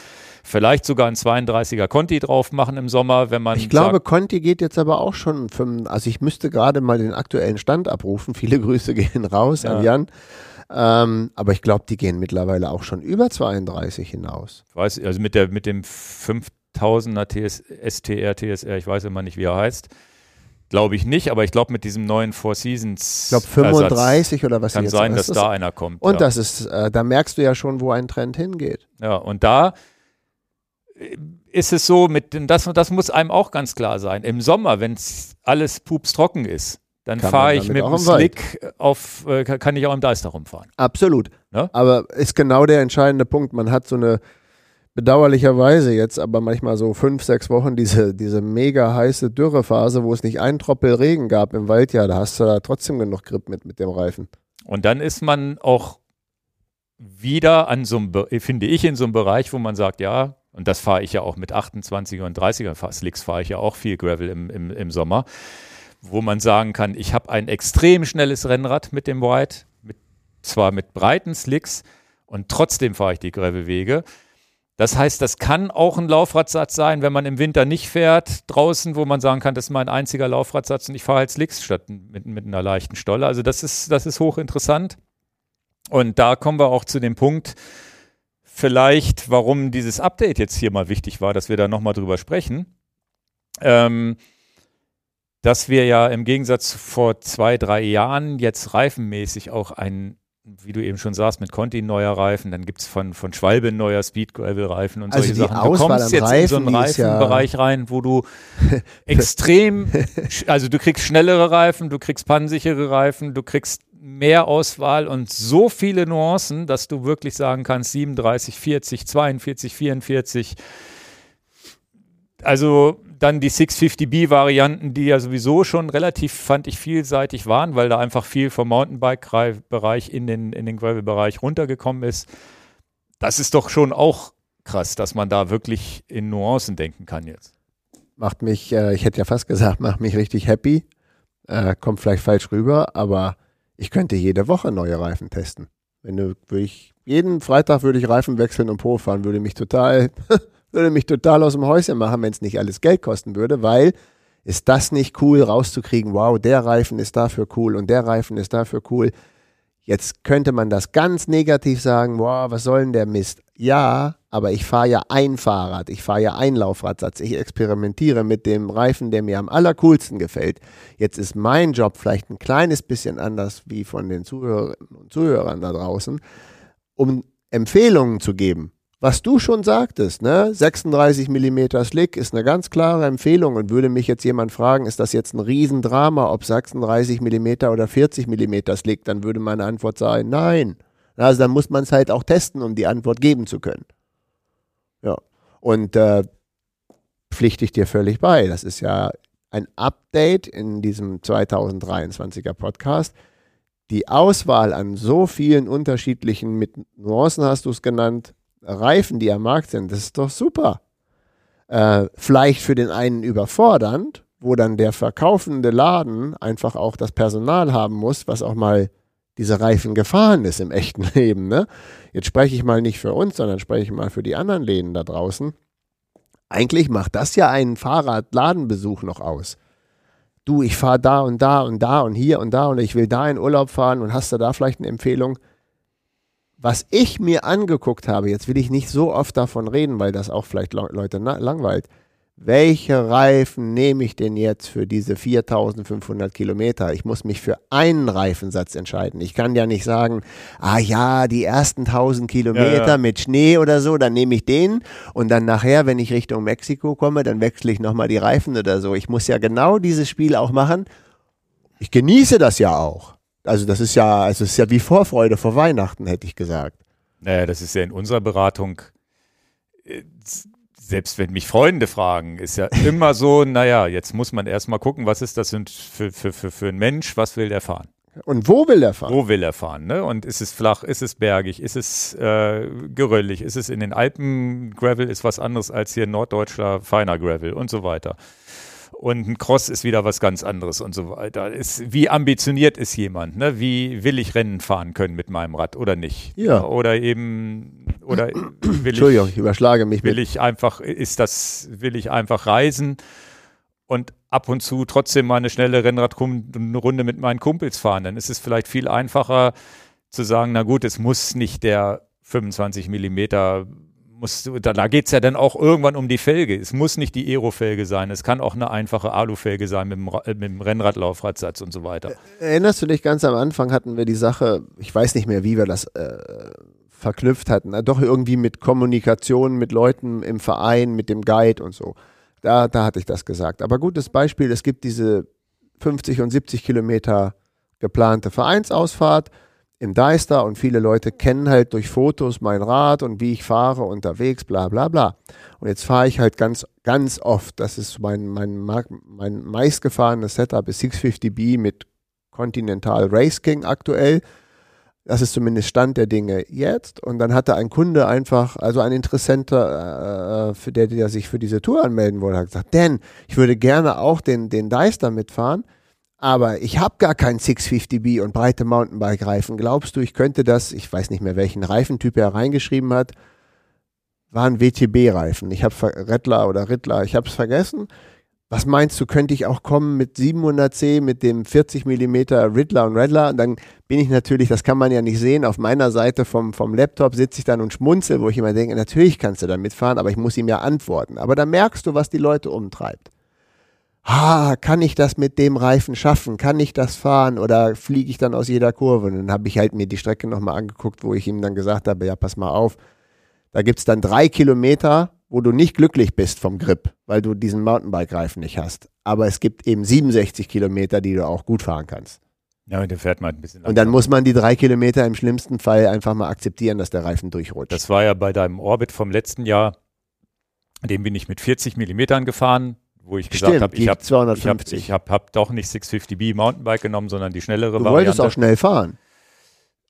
Vielleicht sogar ein 32er Conti drauf machen im Sommer, wenn man. Ich glaube, sagt, Conti geht jetzt aber auch schon, für, also ich müsste gerade mal den aktuellen Stand abrufen. Viele Grüße gehen raus ja. an Jan. Ähm, aber ich glaube, die gehen mittlerweile auch schon über 32 hinaus. weiß, also mit, der, mit dem 5000er TS, STR, TSR, ich weiß immer nicht, wie er heißt Glaube ich nicht, aber ich glaube mit diesem neuen Four Seasons. Ich glaube 35 Ersatz oder was kann sein, dass da einer kommt. Und ja. das ist, äh, da merkst du ja schon, wo ein Trend hingeht. Ja, und da äh, ist es so, mit, das, das muss einem auch ganz klar sein. Im Sommer, wenn alles pups trocken ist, dann fahre ich mit dem Slick auf, äh, kann ich auch im Deister rumfahren. Absolut. Ne? Aber ist genau der entscheidende Punkt. Man hat so eine bedauerlicherweise jetzt aber manchmal so fünf, sechs Wochen diese, diese mega heiße Dürrephase, wo es nicht einen Tropel Regen gab im Wald, ja, da hast du da trotzdem genug Grip mit, mit dem Reifen. Und dann ist man auch wieder an so einem, finde ich, in so einem Bereich, wo man sagt, ja, und das fahre ich ja auch mit 28er und 30er Slicks, fahre ich ja auch viel Gravel im, im, im Sommer, wo man sagen kann, ich habe ein extrem schnelles Rennrad mit dem White, zwar mit breiten Slicks und trotzdem fahre ich die Gravelwege. Das heißt, das kann auch ein Laufradsatz sein, wenn man im Winter nicht fährt, draußen, wo man sagen kann, das ist mein einziger Laufradsatz und ich fahre halt Slicks statt mit, mit einer leichten Stolle. Also das ist, das ist hochinteressant. Und da kommen wir auch zu dem Punkt, vielleicht, warum dieses Update jetzt hier mal wichtig war, dass wir da nochmal drüber sprechen. Ähm, dass wir ja im Gegensatz zu vor zwei, drei Jahren jetzt reifenmäßig auch ein wie du eben schon sagst, mit Conti neuer Reifen, dann gibt es von, von Schwalbe neuer Speed Gravel Reifen und also solche Sachen. Du kommst jetzt Reifen, in so einen Reifenbereich ja rein, wo du extrem, also du kriegst schnellere Reifen, du kriegst pannsichere Reifen, du kriegst mehr Auswahl und so viele Nuancen, dass du wirklich sagen kannst 37, 40, 42, 44. Also dann die 650B-Varianten, die ja sowieso schon relativ, fand ich, vielseitig waren, weil da einfach viel vom Mountainbike-Bereich in den, in den Gravel-Bereich runtergekommen ist. Das ist doch schon auch krass, dass man da wirklich in Nuancen denken kann jetzt. Macht mich, äh, ich hätte ja fast gesagt, macht mich richtig happy. Äh, kommt vielleicht falsch rüber, aber ich könnte jede Woche neue Reifen testen. Wenn du, würde ich, jeden Freitag würde ich Reifen wechseln und Pro fahren, würde mich total würde mich total aus dem Häuschen machen, wenn es nicht alles Geld kosten würde, weil ist das nicht cool rauszukriegen, wow, der Reifen ist dafür cool und der Reifen ist dafür cool. Jetzt könnte man das ganz negativ sagen, wow, was soll denn der Mist? Ja, aber ich fahre ja ein Fahrrad, ich fahre ja ein Laufradsatz, ich experimentiere mit dem Reifen, der mir am allercoolsten gefällt. Jetzt ist mein Job vielleicht ein kleines bisschen anders wie von den Zuhörerinnen und Zuhörern da draußen, um Empfehlungen zu geben was du schon sagtest, ne? 36 mm Slick ist eine ganz klare Empfehlung und würde mich jetzt jemand fragen, ist das jetzt ein Riesendrama, ob 36 mm oder 40 mm Slick, dann würde meine Antwort sein, nein. Also dann muss man es halt auch testen, um die Antwort geben zu können. Ja. Und äh, pflichte ich dir völlig bei. Das ist ja ein Update in diesem 2023er Podcast. Die Auswahl an so vielen unterschiedlichen, mit Nuancen hast du es genannt, Reifen, die am Markt sind, das ist doch super. Äh, vielleicht für den einen überfordernd, wo dann der verkaufende Laden einfach auch das Personal haben muss, was auch mal diese Reifen gefahren ist im echten Leben. Ne? Jetzt spreche ich mal nicht für uns, sondern spreche ich mal für die anderen Läden da draußen. Eigentlich macht das ja einen Fahrradladenbesuch noch aus. Du, ich fahre da und da und da und hier und da und ich will da in Urlaub fahren und hast du da vielleicht eine Empfehlung? Was ich mir angeguckt habe, jetzt will ich nicht so oft davon reden, weil das auch vielleicht Leute langweilt. Welche Reifen nehme ich denn jetzt für diese 4500 Kilometer? Ich muss mich für einen Reifensatz entscheiden. Ich kann ja nicht sagen, ah ja, die ersten 1000 Kilometer ja, ja. mit Schnee oder so, dann nehme ich den und dann nachher, wenn ich Richtung Mexiko komme, dann wechsle ich nochmal die Reifen oder so. Ich muss ja genau dieses Spiel auch machen. Ich genieße das ja auch. Also das ist ja, also es ist ja wie Vorfreude vor Weihnachten, hätte ich gesagt. Naja, das ist ja in unserer Beratung, äh, selbst wenn mich Freunde fragen, ist ja immer so, naja, jetzt muss man erstmal gucken, was ist das für, für, für, für ein Mensch, was will der fahren? Und wo will er fahren? Wo will er fahren? Ne? Und ist es flach, ist es bergig, ist es äh, geröllig, ist es in den Alpen Gravel, ist was anderes als hier norddeutscher feiner Gravel und so weiter und ein Cross ist wieder was ganz anderes und so weiter. Ist, wie ambitioniert ist jemand? Ne? Wie will ich Rennen fahren können mit meinem Rad oder nicht? Ja. Oder eben, oder will Entschuldigung, ich, ich überschlage mich. Will ich einfach, ist das, will ich einfach reisen und ab und zu trotzdem mal eine schnelle Rennradrunde mit meinen Kumpels fahren? Dann ist es vielleicht viel einfacher zu sagen, na gut, es muss nicht der 25 Millimeter muss, da, da geht es ja dann auch irgendwann um die Felge. Es muss nicht die Aero-Felge sein, es kann auch eine einfache Alu-Felge sein mit dem, äh, mit dem Rennradlaufradsatz und so weiter. Erinnerst du dich, ganz am Anfang hatten wir die Sache, ich weiß nicht mehr, wie wir das äh, verknüpft hatten, doch irgendwie mit Kommunikation mit Leuten im Verein, mit dem Guide und so. Da, da hatte ich das gesagt. Aber gutes Beispiel, es gibt diese 50 und 70 Kilometer geplante Vereinsausfahrt im Deister und viele Leute kennen halt durch Fotos mein Rad und wie ich fahre unterwegs, bla bla bla. Und jetzt fahre ich halt ganz, ganz oft, das ist mein, mein, mein meistgefahrenes Setup, ist 650B mit Continental Race King aktuell. Das ist zumindest Stand der Dinge jetzt. Und dann hatte ein Kunde einfach, also ein Interessenter, äh, für der, der sich für diese Tour anmelden wollte, hat gesagt, denn ich würde gerne auch den, den Deister mitfahren aber ich habe gar keinen 650B und breite Mountainbike-Reifen. Glaubst du, ich könnte das, ich weiß nicht mehr, welchen Reifentyp er reingeschrieben hat, waren WTB-Reifen. Ich habe Rettler oder Rittler, ich habe es vergessen. Was meinst du, könnte ich auch kommen mit 700C, mit dem 40 mm Riddler und? Und dann bin ich natürlich, das kann man ja nicht sehen, auf meiner Seite vom, vom Laptop sitze ich dann und schmunzel, wo ich immer denke, natürlich kannst du da mitfahren, aber ich muss ihm ja antworten. Aber da merkst du, was die Leute umtreibt. Ah, kann ich das mit dem Reifen schaffen? Kann ich das fahren? Oder fliege ich dann aus jeder Kurve? Und dann habe ich halt mir die Strecke nochmal angeguckt, wo ich ihm dann gesagt habe, ja, pass mal auf, da gibt es dann drei Kilometer, wo du nicht glücklich bist vom Grip, weil du diesen Mountainbike-Reifen nicht hast. Aber es gibt eben 67 Kilometer, die du auch gut fahren kannst. Ja, und der fährt mal ein bisschen Und dann muss man die drei Kilometer im schlimmsten Fall einfach mal akzeptieren, dass der Reifen durchrutscht. Das war ja bei deinem Orbit vom letzten Jahr, dem bin ich mit 40 Millimetern gefahren, wo ich gesagt habe, ich habe hab, ich hab, hab doch nicht 650B Mountainbike genommen, sondern die schnellere du Variante. Du wolltest auch schnell fahren.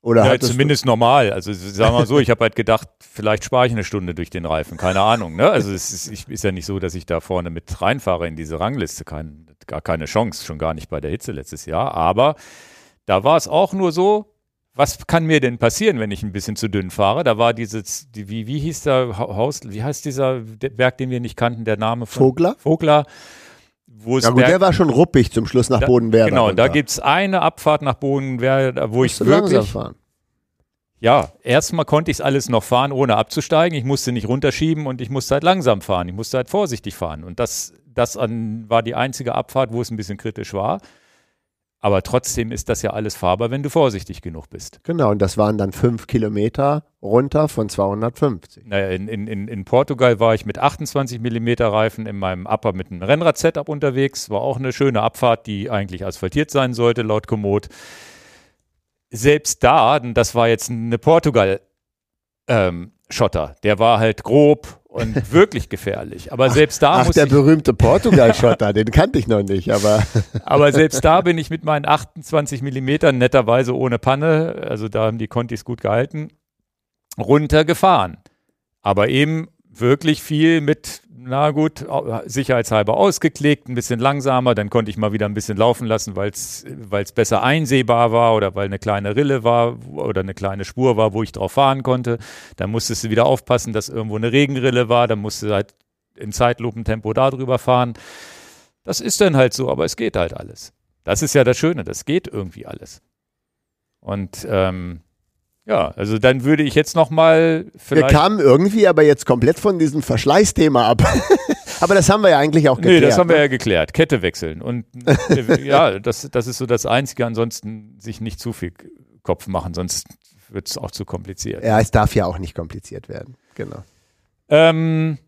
Oder ja, zumindest normal. Also sagen wir mal so, ich habe halt gedacht, vielleicht spare ich eine Stunde durch den Reifen. Keine Ahnung. Ne? Also es ist, ich, ist ja nicht so, dass ich da vorne mit reinfahre in diese Rangliste. Kein, gar keine Chance, schon gar nicht bei der Hitze letztes Jahr. Aber da war es auch nur so, was kann mir denn passieren, wenn ich ein bisschen zu dünn fahre? Da war dieses, die, wie, wie hieß der Haus, wie heißt dieser Berg, den wir nicht kannten, der Name von Vogler? Vogler. Wo ja gut, Berg, der war schon ruppig zum Schluss nach da, Bodenwerder. Genau, da gibt es eine Abfahrt nach Bodenwerder, wo Musst ich wirklich... Fahren. Ja, erstmal konnte ich es alles noch fahren, ohne abzusteigen. Ich musste nicht runterschieben und ich musste halt langsam fahren. Ich musste halt vorsichtig fahren. Und das, das an, war die einzige Abfahrt, wo es ein bisschen kritisch war. Aber trotzdem ist das ja alles fahrbar, wenn du vorsichtig genug bist. Genau, und das waren dann fünf Kilometer runter von 250. Naja, in, in, in Portugal war ich mit 28 Millimeter Reifen in meinem Upper mit einem Rennrad-Setup unterwegs. War auch eine schöne Abfahrt, die eigentlich asphaltiert sein sollte, laut Komoot. Selbst da, das war jetzt eine Portugal- ähm. Der war halt grob und wirklich gefährlich. Aber selbst da ach, muss der ich, berühmte Portugal-Schotter, den kannte ich noch nicht, aber. aber selbst da bin ich mit meinen 28 Millimetern netterweise ohne Panne, also da haben die Contis gut gehalten, runtergefahren. Aber eben wirklich viel mit na gut, sicherheitshalber ausgeklickt, ein bisschen langsamer, dann konnte ich mal wieder ein bisschen laufen lassen, weil es besser einsehbar war oder weil eine kleine Rille war oder eine kleine Spur war, wo ich drauf fahren konnte. Dann musstest du wieder aufpassen, dass irgendwo eine Regenrille war, dann musst du halt in Zeitlupentempo da drüber fahren. Das ist dann halt so, aber es geht halt alles. Das ist ja das Schöne, das geht irgendwie alles. Und ähm, ja, also dann würde ich jetzt noch mal Wir kamen irgendwie aber jetzt komplett von diesem Verschleißthema ab. aber das haben wir ja eigentlich auch geklärt. Nee, das haben wir ne? ja geklärt. Kette wechseln. Und ja, das, das ist so das Einzige. Ansonsten sich nicht zu viel Kopf machen, sonst wird es auch zu kompliziert. Ja, es darf ja auch nicht kompliziert werden. Genau. Ähm,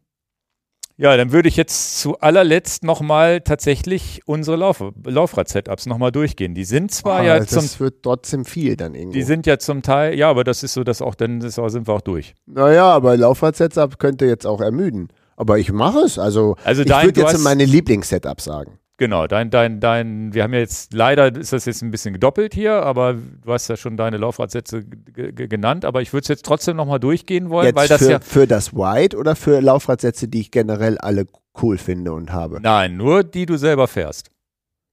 ja, dann würde ich jetzt zu allerletzt nochmal tatsächlich unsere Lauf Laufrad-Setups nochmal durchgehen. Die sind zwar ah, ja das zum. Das wird trotzdem viel dann irgendwie. Die sind ja zum Teil, ja, aber das ist so, dass auch dann ist, sind wir auch durch. Naja, aber Laufrad-Setup könnte jetzt auch ermüden. Aber ich mache es. Also, also ich würde jetzt meine Lieblings-Setups sagen. Genau, dein, dein, dein, wir haben ja jetzt, leider ist das jetzt ein bisschen gedoppelt hier, aber du hast ja schon deine Laufradsätze genannt, aber ich würde es jetzt trotzdem nochmal durchgehen wollen, jetzt weil das für, ja. Für das White oder für Laufradsätze, die ich generell alle cool finde und habe? Nein, nur die du selber fährst.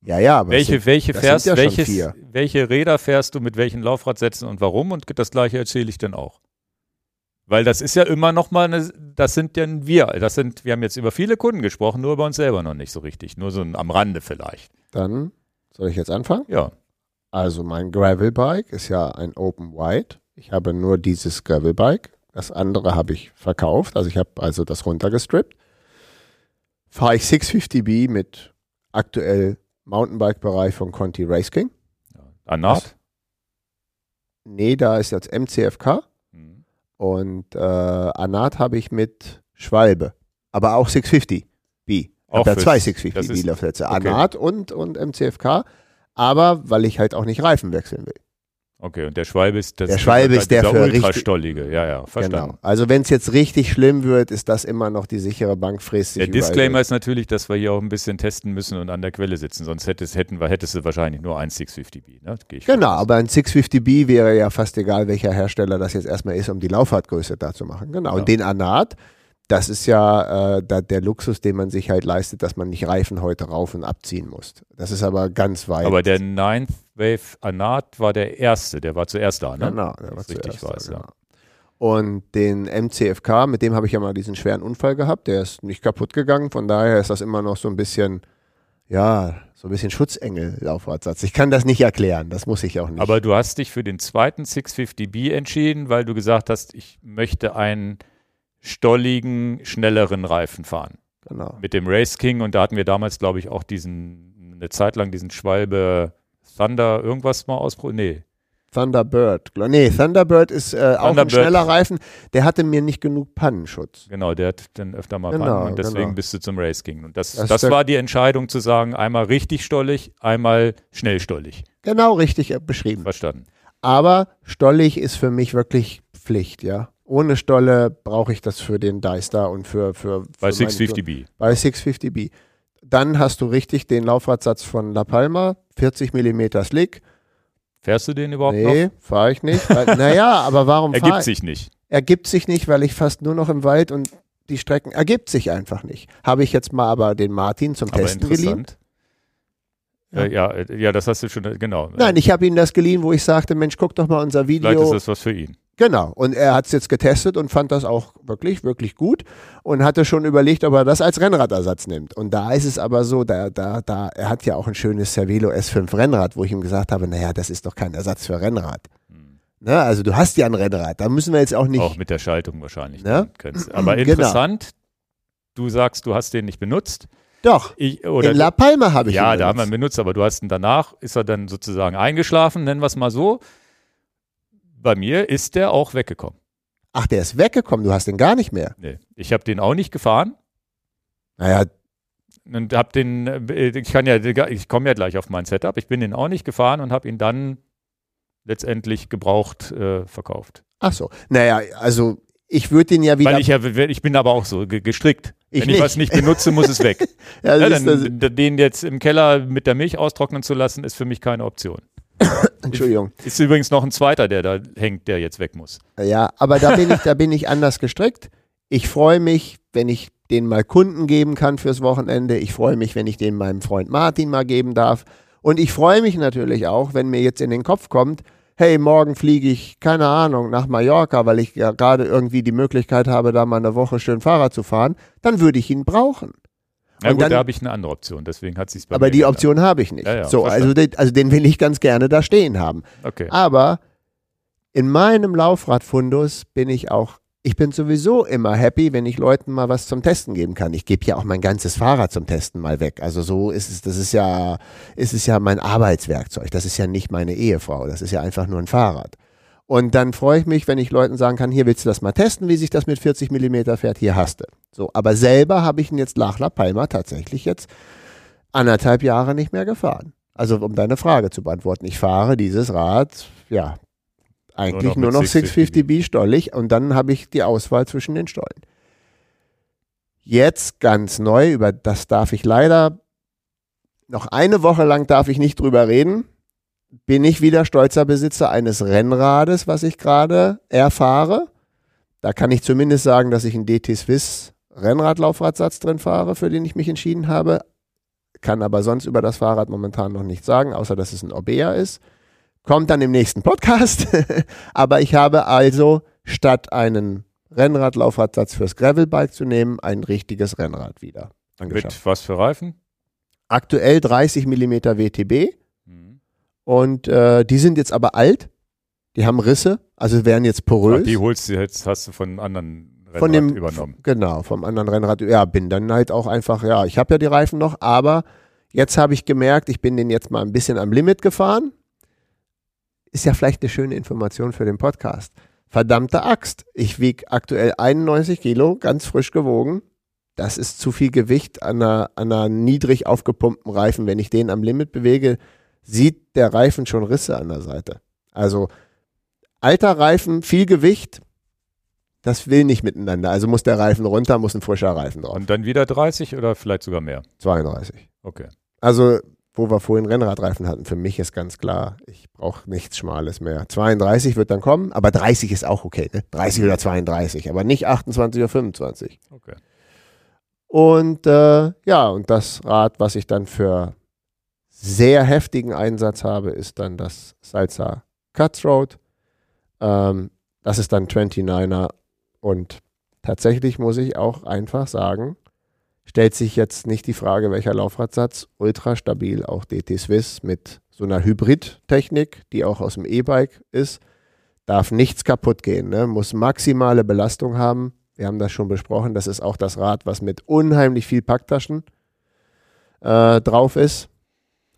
Ja, ja, aber welche, sind, welche fährst, ja welches, welche Räder fährst du mit welchen Laufradsätzen und warum? Und das gleiche erzähle ich dann auch. Weil das ist ja immer noch mal eine, das sind ja wir, das sind, wir haben jetzt über viele Kunden gesprochen, nur über uns selber noch nicht so richtig, nur so am Rande vielleicht. Dann soll ich jetzt anfangen? Ja. Also mein Gravelbike ist ja ein Open White. Ich habe nur dieses Gravelbike. Das andere habe ich verkauft, also ich habe also das runtergestrippt. Fahre ich 650B mit aktuell Mountainbike-Bereich von Conti Race King. Ja. Anat? Nee, da ist jetzt MCFK. Und äh, Anat habe ich mit Schwalbe, aber auch 650 B. Auch da zwei 650 B Laufsätze. Okay. Anat und, und MCFK, aber weil ich halt auch nicht Reifen wechseln will. Okay, und der Schwalbe ist das der Schwalbe ist der für ultrastollige, ja, ja, verstanden. Genau. Also wenn es jetzt richtig schlimm wird, ist das immer noch die sichere Bank frisst Der Disclaimer ist natürlich, dass wir hier auch ein bisschen testen müssen und an der Quelle sitzen, sonst hättest, hätten wir, hättest du wahrscheinlich nur ein 650B. Ne? genau, aber ein 650B wäre ja fast egal, welcher Hersteller das jetzt erstmal ist, um die Laufradgröße da zu machen. Genau, ja. und den Anat, das ist ja äh, da, der Luxus, den man sich halt leistet, dass man nicht Reifen heute rauf und abziehen muss. Das ist aber ganz weit. Aber der Ninth Wave Anat war der erste, der war zuerst da, ne? Genau, der war richtig zuerst weiß, da, ja. genau. Und den MCFK, mit dem habe ich ja mal diesen schweren Unfall gehabt, der ist nicht kaputt gegangen, von daher ist das immer noch so ein bisschen, ja, so ein bisschen Schutzengel-Laufradsatz. Ich kann das nicht erklären, das muss ich auch nicht. Aber du hast dich für den zweiten 650B entschieden, weil du gesagt hast, ich möchte einen stolligen, schnelleren Reifen fahren. genau. Mit dem Race King und da hatten wir damals, glaube ich, auch diesen, eine Zeit lang diesen Schwalbe Thunder irgendwas mal ausprobiert. Nee, Thunderbird. Nee, Thunderbird ist äh, auch ein Thunderbird. schneller Reifen. Der hatte mir nicht genug Pannenschutz. genau, der hat dann öfter mal Genau, ran und deswegen genau. bist du zum Race King. Und das, Das das, war die Entscheidung zu sagen, einmal richtig stollig, einmal schnell stollig. Genau richtig äh, beschrieben. Verstanden. Aber stollig ist für mich wirklich Pflicht, ja. Ohne Stolle brauche ich das für den Deister und für, für, für Bei meine 650B. bei 650B. Dann hast du richtig den Laufradsatz von La Palma, 40 mm Slick. Fährst du den überhaupt Nee, fahre ich nicht. Weil, naja, aber warum noch? fahr Ergibt sich nicht. Ergibt sich nicht, weil ich fast nur noch im Wald und die Strecken ergibt sich einfach nicht. Habe ich jetzt mal aber den Martin zum Aber Testen geliehen. interessant. Ja. Äh, ja, äh, ja, das hast du schon, äh, genau. Nein, ich habe ihm das geliehen, wo ich sagte, Mensch, guck doch mal unser Vielleicht Video. ist das was für ihn. Genau. Und er hat es jetzt getestet und fand das auch wirklich, wirklich gut und hatte schon überlegt, ob er das als Rennradersatz nimmt. Und da ist es aber so, da, da, da, er hat ja auch ein schönes Cervelo S5 Rennrad, wo ich ihm gesagt habe, naja, das ist doch kein Ersatz für Rennrad. Ne? Also du hast ja ein Rennrad, da müssen wir jetzt auch nicht. Auch mit der Schaltung wahrscheinlich. Ne? Aber Genau. interessant, du sagst, du hast den nicht benutzt. Doch, Ich, oder in La Palma habe ich ja, ihn da haben wir ihn benutzt, aber du hast ihn danach, ist er dann sozusagen eingeschlafen, nennen wir es mal so. Bei mir ist der auch weggekommen. Ach, der ist weggekommen, du hast den gar nicht mehr. Nee. Ich habe den auch nicht gefahren Naja, und habe den, äh, ich kann ja, ich komme ja gleich auf mein Setup, ich bin den auch nicht gefahren und habe ihn dann letztendlich gebraucht äh, verkauft. ach so. Naja, also ich würde den ja wieder. Weil ich ja, ich bin aber auch so ge- gestrickt. Ich Wenn ich nicht. was nicht benutze, muss es weg. ja, Ja, dann, den jetzt im Keller mit der Milch austrocknen zu lassen, ist für mich keine Option. Entschuldigung. Ist übrigens noch ein zweiter, der da hängt, der jetzt weg muss. Ja, aber da bin ich, da bin ich anders gestrickt. Ich freue mich, wenn ich den mal Kunden geben kann fürs Wochenende. Ich freue mich, wenn ich den meinem Freund Martin mal geben darf. Und ich freue mich natürlich auch, wenn mir jetzt in den Kopf kommt, hey, morgen fliege ich, keine Ahnung, nach Mallorca, weil ich ja gerade irgendwie die Möglichkeit habe, da mal eine Woche schön Fahrrad zu fahren, dann würde ich ihn brauchen. Na gut, dann- da habe ich eine andere Option, deswegen hat sie es bei Aber die. Option habe ich nicht. Ja, ja, so, also den, also den will ich ganz gerne da stehen haben. Okay. Aber in meinem Laufradfundus bin ich auch, ich bin sowieso immer happy, wenn ich Leuten mal was zum Testen geben kann. Ich gebe ja auch mein ganzes Fahrrad zum Testen mal weg. Also so ist es, das ist ja, ist es ja mein Arbeitswerkzeug. Das ist ja nicht meine Ehefrau. Das ist ja einfach nur ein Fahrrad. Und dann freue ich mich, wenn ich Leuten sagen kann, hier willst du das mal testen, wie sich das mit 40 Millimeter fährt, hier hast du. So, aber selber habe ich ihn jetzt nach La Palma tatsächlich jetzt anderthalb Jahre nicht mehr gefahren. Also um deine Frage zu beantworten, ich fahre dieses Rad, ja, eigentlich nur noch noch, mit 650B stollig und dann habe ich die Auswahl zwischen den Stollen. Jetzt ganz neu, über das darf ich leider noch eine Woche lang darf ich nicht drüber reden. Bin ich wieder stolzer Besitzer eines Rennrades, was ich gerade erfahre. Da kann ich zumindest sagen, dass ich einen DT Swiss Rennradlaufradsatz drin fahre, für den ich mich entschieden habe. Kann aber sonst über das Fahrrad momentan noch nichts sagen, außer dass es ein Orbea ist. Kommt dann im nächsten Podcast. aber ich habe also statt einen Rennradlaufradsatz fürs Gravelbike zu nehmen, ein richtiges Rennrad wieder. Mit was für Reifen? Aktuell 30 mm WTB. Und äh, die sind jetzt aber alt. Die haben Risse, also wären jetzt porös. Ach, die holst du jetzt, hast du von anderen Rennrad von dem übernommen. Genau, vom anderen Rennrad. Ja, bin dann halt auch einfach, ja, ich habe ja die Reifen noch, aber jetzt habe ich gemerkt, ich bin den jetzt mal ein bisschen am Limit gefahren. Ist ja vielleicht eine schöne Information für den Podcast. Verdammte Axt. Ich wiege aktuell 91 Kilo, ganz frisch gewogen. Das ist zu viel Gewicht an einer, an einer niedrig aufgepumpten Reifen. Wenn ich den am Limit bewege, sieht der Reifen schon Risse an der Seite. Also alter Reifen, viel Gewicht, das will nicht miteinander. Also muss der Reifen runter, muss ein frischer Reifen drauf. Und dann wieder 30 oder vielleicht sogar mehr? 32. Okay. Also wo wir vorhin Rennradreifen hatten, für mich ist ganz klar, ich brauche nichts Schmales mehr. 32 wird dann kommen, aber 30 ist auch okay. Ne? 30 oder 32, aber nicht 28 oder 25. Okay. Und äh, ja, und das Rad, was ich dann für sehr heftigen Einsatz habe, ist dann das Salsa Cutthroat. Ähm, das ist dann 29er und tatsächlich muss ich auch einfach sagen, stellt sich jetzt nicht die Frage, welcher Laufradsatz ultra stabil, auch DT Swiss mit so einer Hybrid-Technik, die auch aus dem E-Bike ist, darf nichts kaputt gehen, ne? muss maximale Belastung haben. Wir haben das schon besprochen, das ist auch das Rad, was mit unheimlich viel Packtaschen äh, drauf ist.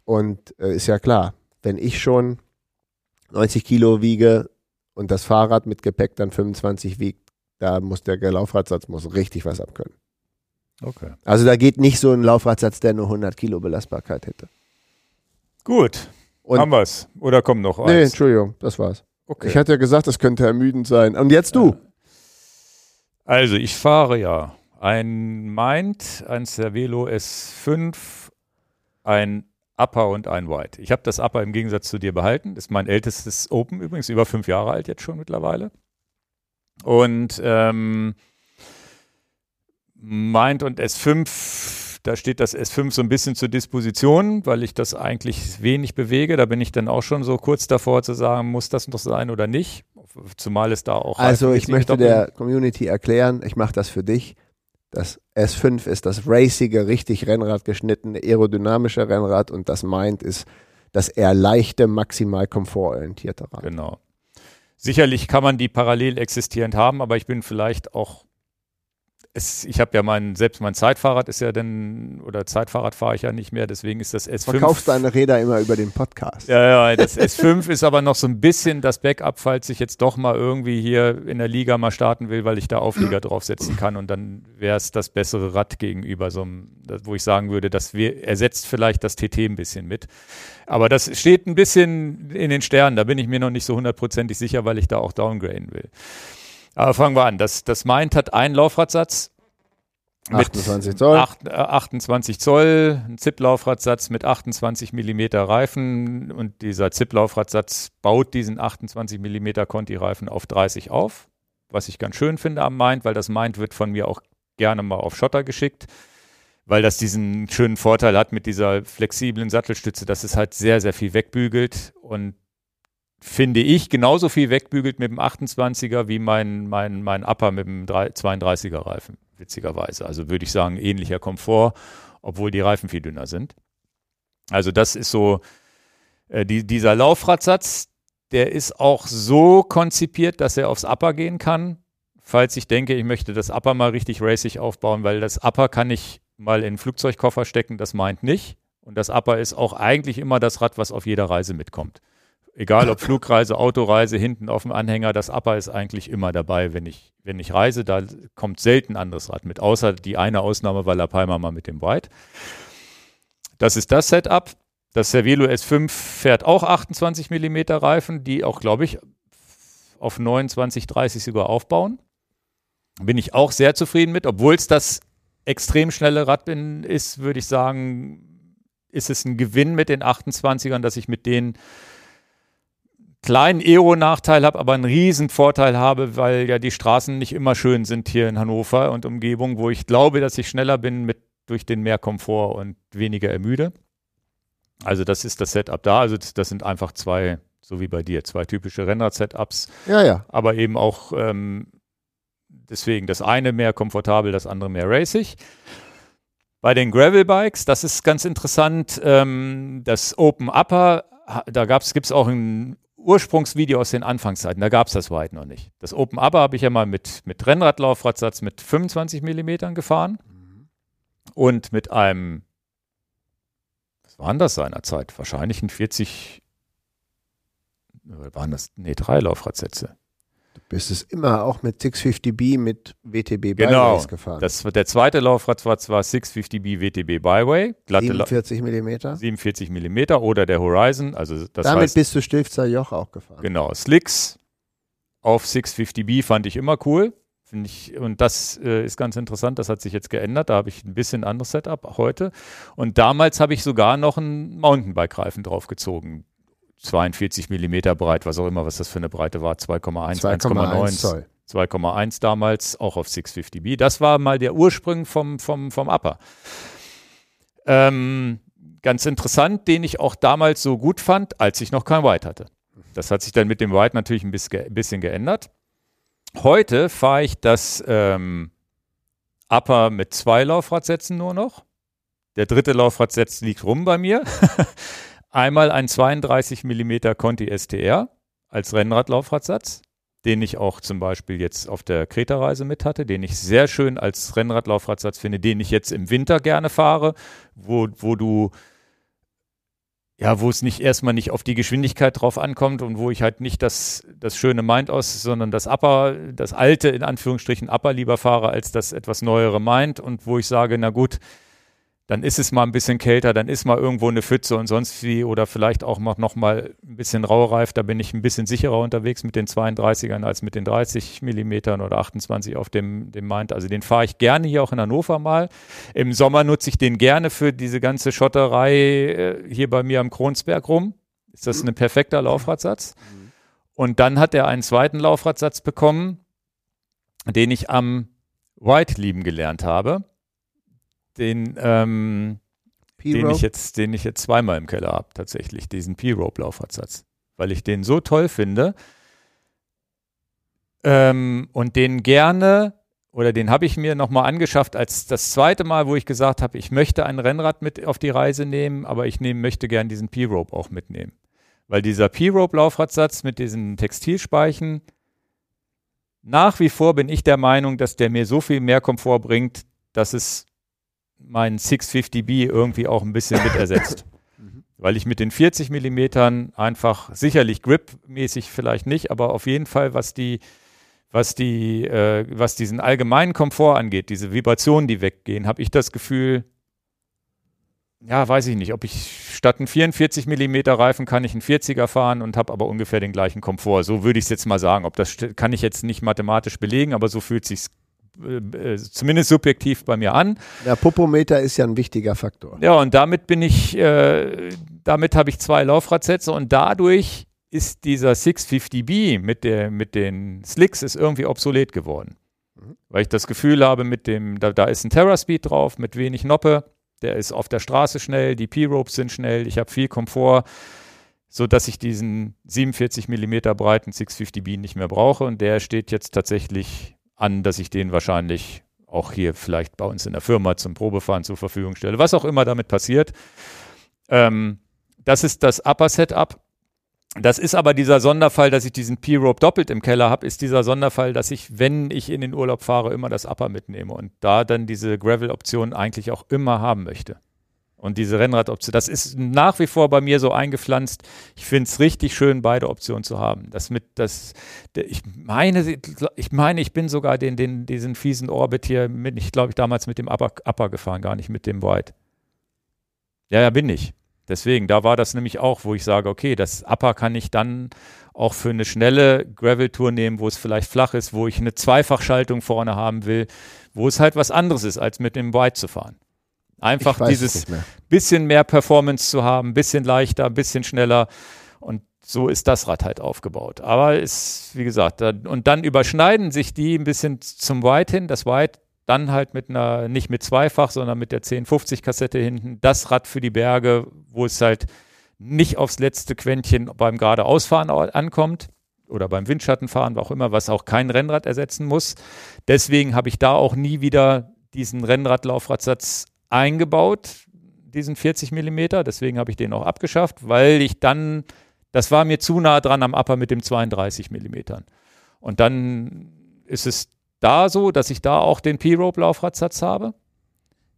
Und äh, ist ja klar, wenn ich schon 90 Kilo wiege und das Fahrrad mit Gepäck dann 25 wiegt, da muss der Laufradsatz muss richtig was abkönnen. Okay. Also da geht nicht so ein Laufradsatz, der nur 100 Kilo Belastbarkeit hätte. Gut. Und Haben wir's? Oder kommt noch nee, eins? Entschuldigung, das war's. okay. Ich hatte ja gesagt, es könnte ermüdend sein. Und jetzt du. Also ich fahre ja ein Mind, ein Cervelo S5, ein Upper und ein White. Ich habe das Upper im Gegensatz zu dir behalten. Ist mein ältestes Open übrigens, über fünf Jahre alt jetzt schon mittlerweile. Und ähm, Mind und S5, da steht das S5 so ein bisschen zur Disposition, weil ich das eigentlich wenig bewege. Da bin ich dann auch schon so kurz davor zu sagen, muss das noch sein oder nicht. Zumal es da auch. Also ich möchte der Community erklären, ich mache das für dich. Das S5 ist das racige, richtig Rennrad geschnittene, aerodynamische Rennrad und das Mind ist das eher leichte, maximal komfortorientierte Rad. Genau. Sicherlich kann man die parallel existierend haben, aber ich bin vielleicht auch. Es, ich habe ja mein, selbst mein Zeitfahrrad ist ja dann, oder Zeitfahrrad fahre ich ja nicht mehr, deswegen ist das S5. Verkaufst deine Räder immer über den Podcast. Ja, ja, das S5 ist aber noch so ein bisschen das Backup, falls ich jetzt doch mal irgendwie hier in der Liga mal starten will, weil ich da Auflieger draufsetzen kann und dann wäre es das bessere Rad gegenüber so einem, wo ich sagen würde, das wir, ersetzt vielleicht das TT ein bisschen mit. Aber das steht ein bisschen in den Sternen, da bin ich mir noch nicht so hundertprozentig sicher, weil ich da auch downgraden will. Aber fangen wir an. Das, das Mind hat einen Laufradsatz. 28 Zoll. acht- äh, 28 Zoll, ein ZIP-Laufradsatz mit 28 Millimeter Reifen und dieser ZIP-Laufradsatz baut diesen 28 Millimeter Conti-Reifen auf 30 auf, was ich ganz schön finde am Mind, weil das Mind wird von mir auch gerne mal auf Schotter geschickt, weil das diesen schönen Vorteil hat mit dieser flexiblen Sattelstütze, dass es halt sehr, sehr viel wegbügelt und finde ich genauso viel wegbügelt mit dem 28er wie mein, mein, mein Upper mit dem 3 32er Reifen, witzigerweise. Also würde ich sagen, ähnlicher Komfort, obwohl die Reifen viel dünner sind. Also das ist so, äh, die, dieser Laufradsatz, der ist auch so konzipiert, dass er aufs Upper gehen kann. Falls ich denke, ich möchte das Upper mal richtig racing aufbauen, weil das Upper kann ich mal in den Flugzeugkoffer stecken, das meint nicht. Und das Upper ist auch eigentlich immer das Rad, was auf jeder Reise mitkommt. Egal ob Flugreise, Autoreise, hinten auf dem Anhänger, das Upper ist eigentlich immer dabei, wenn ich, wenn ich reise. Da kommt selten anderes Rad mit, außer die eine Ausnahme war La Palma mal mit dem White. Das ist das Setup. Das Cervelo S5 fährt auch 28 mm Reifen, die auch, glaube ich, auf 29, 30 sogar aufbauen. Bin ich auch sehr zufrieden mit, obwohl es das extrem schnelle Rad bin, ist, würde ich sagen, ist es ein Gewinn mit den 28ern, dass ich mit denen kleinen Aero-Nachteil habe, aber einen riesen Vorteil habe, weil ja die Straßen nicht immer schön sind hier in Hannover und Umgebung, wo ich glaube, dass ich schneller bin mit durch den mehr Komfort und weniger ermüde. Also das ist das Setup da. Also das, das sind einfach zwei, so wie bei dir, zwei typische Rennrad-Setups, Ja, ja. aber eben auch ähm, deswegen das eine mehr komfortabel, das andere mehr racing. Bei den Gravel-Bikes, das ist ganz interessant, ähm, das Open Upper, da gibt es auch ein Ursprungsvideo aus den Anfangszeiten, da gab es das White noch nicht. Das Open Upper habe ich ja mal mit, mit Rennradlaufradsatz mit 25 Millimetern gefahren und mit einem, was waren das seinerzeit? Wahrscheinlich ein 40, oder waren das, nee, drei Laufradsätze. Du bist es immer auch mit 650B mit WTB Genau, Byways gefahren. Das, der zweite Laufrad war zwar 650B WTB Byway, glatte La 47 Millimeter. 47 mm oder der Horizon, also das Damit heißt, bist du Stilfzer Joch auch gefahren. genau, Slicks auf 650B fand ich immer cool. Ich, und das äh, ist ganz interessant, das hat sich jetzt geändert. Da habe ich ein bisschen anderes Setup heute. Und damals habe ich sogar noch einen Mountainbike-Reifen draufgezogen. 42 Millimeter breit, was auch immer, was das für eine Breite war, 2,1, 1,9. 2,1 damals, auch auf 650B. Das war mal der Ursprung vom, vom, vom Upper. Ähm, ganz interessant, den ich auch damals so gut fand, als ich noch kein White hatte. Das hat sich dann mit dem White natürlich ein bisschen geändert. Heute fahre ich das ähm, Upper mit zwei Laufradsätzen nur noch. Der dritte Laufradsatz liegt rum bei mir. Einmal ein 32 mm Conti STR als Rennradlaufradsatz, den ich auch zum Beispiel jetzt auf der Kreta-Reise mit hatte, den ich sehr schön als Rennradlaufradsatz finde, den ich jetzt im Winter gerne fahre, wo, wo du ja, wo es nicht erstmal nicht auf die Geschwindigkeit drauf ankommt und wo ich halt nicht das, das schöne Mind aus, sondern das Upper, das alte, in Anführungsstrichen Upper lieber fahre, als das etwas neuere Mind und wo ich sage, na gut, dann ist es mal ein bisschen kälter, dann ist mal irgendwo eine Pfütze und sonst wie oder vielleicht auch noch mal ein bisschen raureif. Da bin ich ein bisschen sicherer unterwegs mit den 32ern als mit den 30 Millimetern oder 28 auf dem, dem Mind. Also den fahre ich gerne hier auch in Hannover mal. Im Sommer nutze ich den gerne für diese ganze Schotterei äh, hier bei mir am Kronsberg rum. Ist das ein perfekter Laufradsatz? Und dann hat er einen zweiten Laufradsatz bekommen, den ich am White lieben gelernt habe den, ähm, den ich jetzt, den ich jetzt zweimal im Keller habe, tatsächlich, diesen P-Rope-Laufradsatz. Weil ich den so toll finde ähm, und den gerne oder den habe ich mir nochmal angeschafft als das zweite Mal, wo ich gesagt habe, ich möchte ein Rennrad mit auf die Reise nehmen, aber ich nehm, möchte gern diesen P-Rope auch mitnehmen. Weil dieser P-Rope-Laufradsatz mit diesen Textilspeichen, nach wie vor bin ich der Meinung, dass der mir so viel mehr Komfort bringt, dass es meinen 650B irgendwie auch ein bisschen mit ersetzt. Mhm. Weil ich mit den 40 Millimetern einfach sicherlich grip-mäßig vielleicht nicht, aber auf jeden Fall, was die, was die, äh, was diesen allgemeinen Komfort angeht, diese Vibrationen, die weggehen, habe ich das Gefühl, ja, weiß ich nicht, ob ich statt einen 44 Millimeter Reifen kann ich einen 40er fahren und habe aber ungefähr den gleichen Komfort. So würde ich es jetzt mal sagen. Ob das kann ich jetzt nicht mathematisch belegen, aber so fühlt sich äh, äh, zumindest subjektiv bei mir an. Der Popometer ist ja ein wichtiger Faktor. Ja, und damit bin ich, äh, damit habe ich zwei Laufradsätze und dadurch ist dieser 650B mit, der, mit den Slicks ist irgendwie obsolet geworden. Mhm. Weil ich das Gefühl habe, mit dem, da, da ist ein Terra-Speed drauf, mit wenig Noppe, der ist auf der Straße schnell, die P-Ropes sind schnell, ich habe viel Komfort, sodass ich diesen 47 mm breiten 650B nicht mehr brauche und der steht jetzt tatsächlich an, dass ich den wahrscheinlich auch hier vielleicht bei uns in der Firma zum Probefahren zur Verfügung stelle, was auch immer damit passiert. Ähm, das ist das Upper Setup. Das ist aber dieser Sonderfall, dass ich diesen P-Rope doppelt im Keller habe, ist dieser Sonderfall, dass ich, wenn ich in den Urlaub fahre, immer das Upper mitnehme und da dann diese Gravel-Option eigentlich auch immer haben möchte. Und diese Rennradoption, das ist nach wie vor bei mir so eingepflanzt. Ich finde es richtig schön, beide Optionen zu haben. Das mit, das, ich meine, ich meine, ich bin sogar den, den, diesen fiesen Orbit hier mit, ich glaube ich, damals mit dem Upper, Upper gefahren, gar nicht mit dem White. Ja, ja, bin ich. Deswegen, da war das nämlich auch, wo ich sage, okay, das Upper kann ich dann auch für eine schnelle Gravel-Tour nehmen, wo es vielleicht flach ist, wo ich eine Zweifachschaltung vorne haben will, wo es halt was anderes ist, als mit dem White zu fahren. Einfach dieses bisschen mehr Performance zu haben, bisschen leichter, bisschen schneller. Und so ist das Rad halt aufgebaut. Aber ist, wie gesagt, da, und dann überschneiden sich die ein bisschen zum White hin. Das White dann halt mit einer, nicht mit zweifach, sondern mit der 1050 Kassette hinten. Das Rad für die Berge, wo es halt nicht aufs letzte Quäntchen beim geradeausfahren ankommt oder beim Windschattenfahren, auch immer, was auch kein Rennrad ersetzen muss. Deswegen habe ich da auch nie wieder diesen Rennradlaufradsatz eingebaut, diesen 40 Millimeter. Deswegen habe ich den auch abgeschafft, weil ich dann, das war mir zu nah dran am Upper mit dem 32 Millimetern. Und dann ist es da so, dass ich da auch den P-Rope-Laufradsatz habe,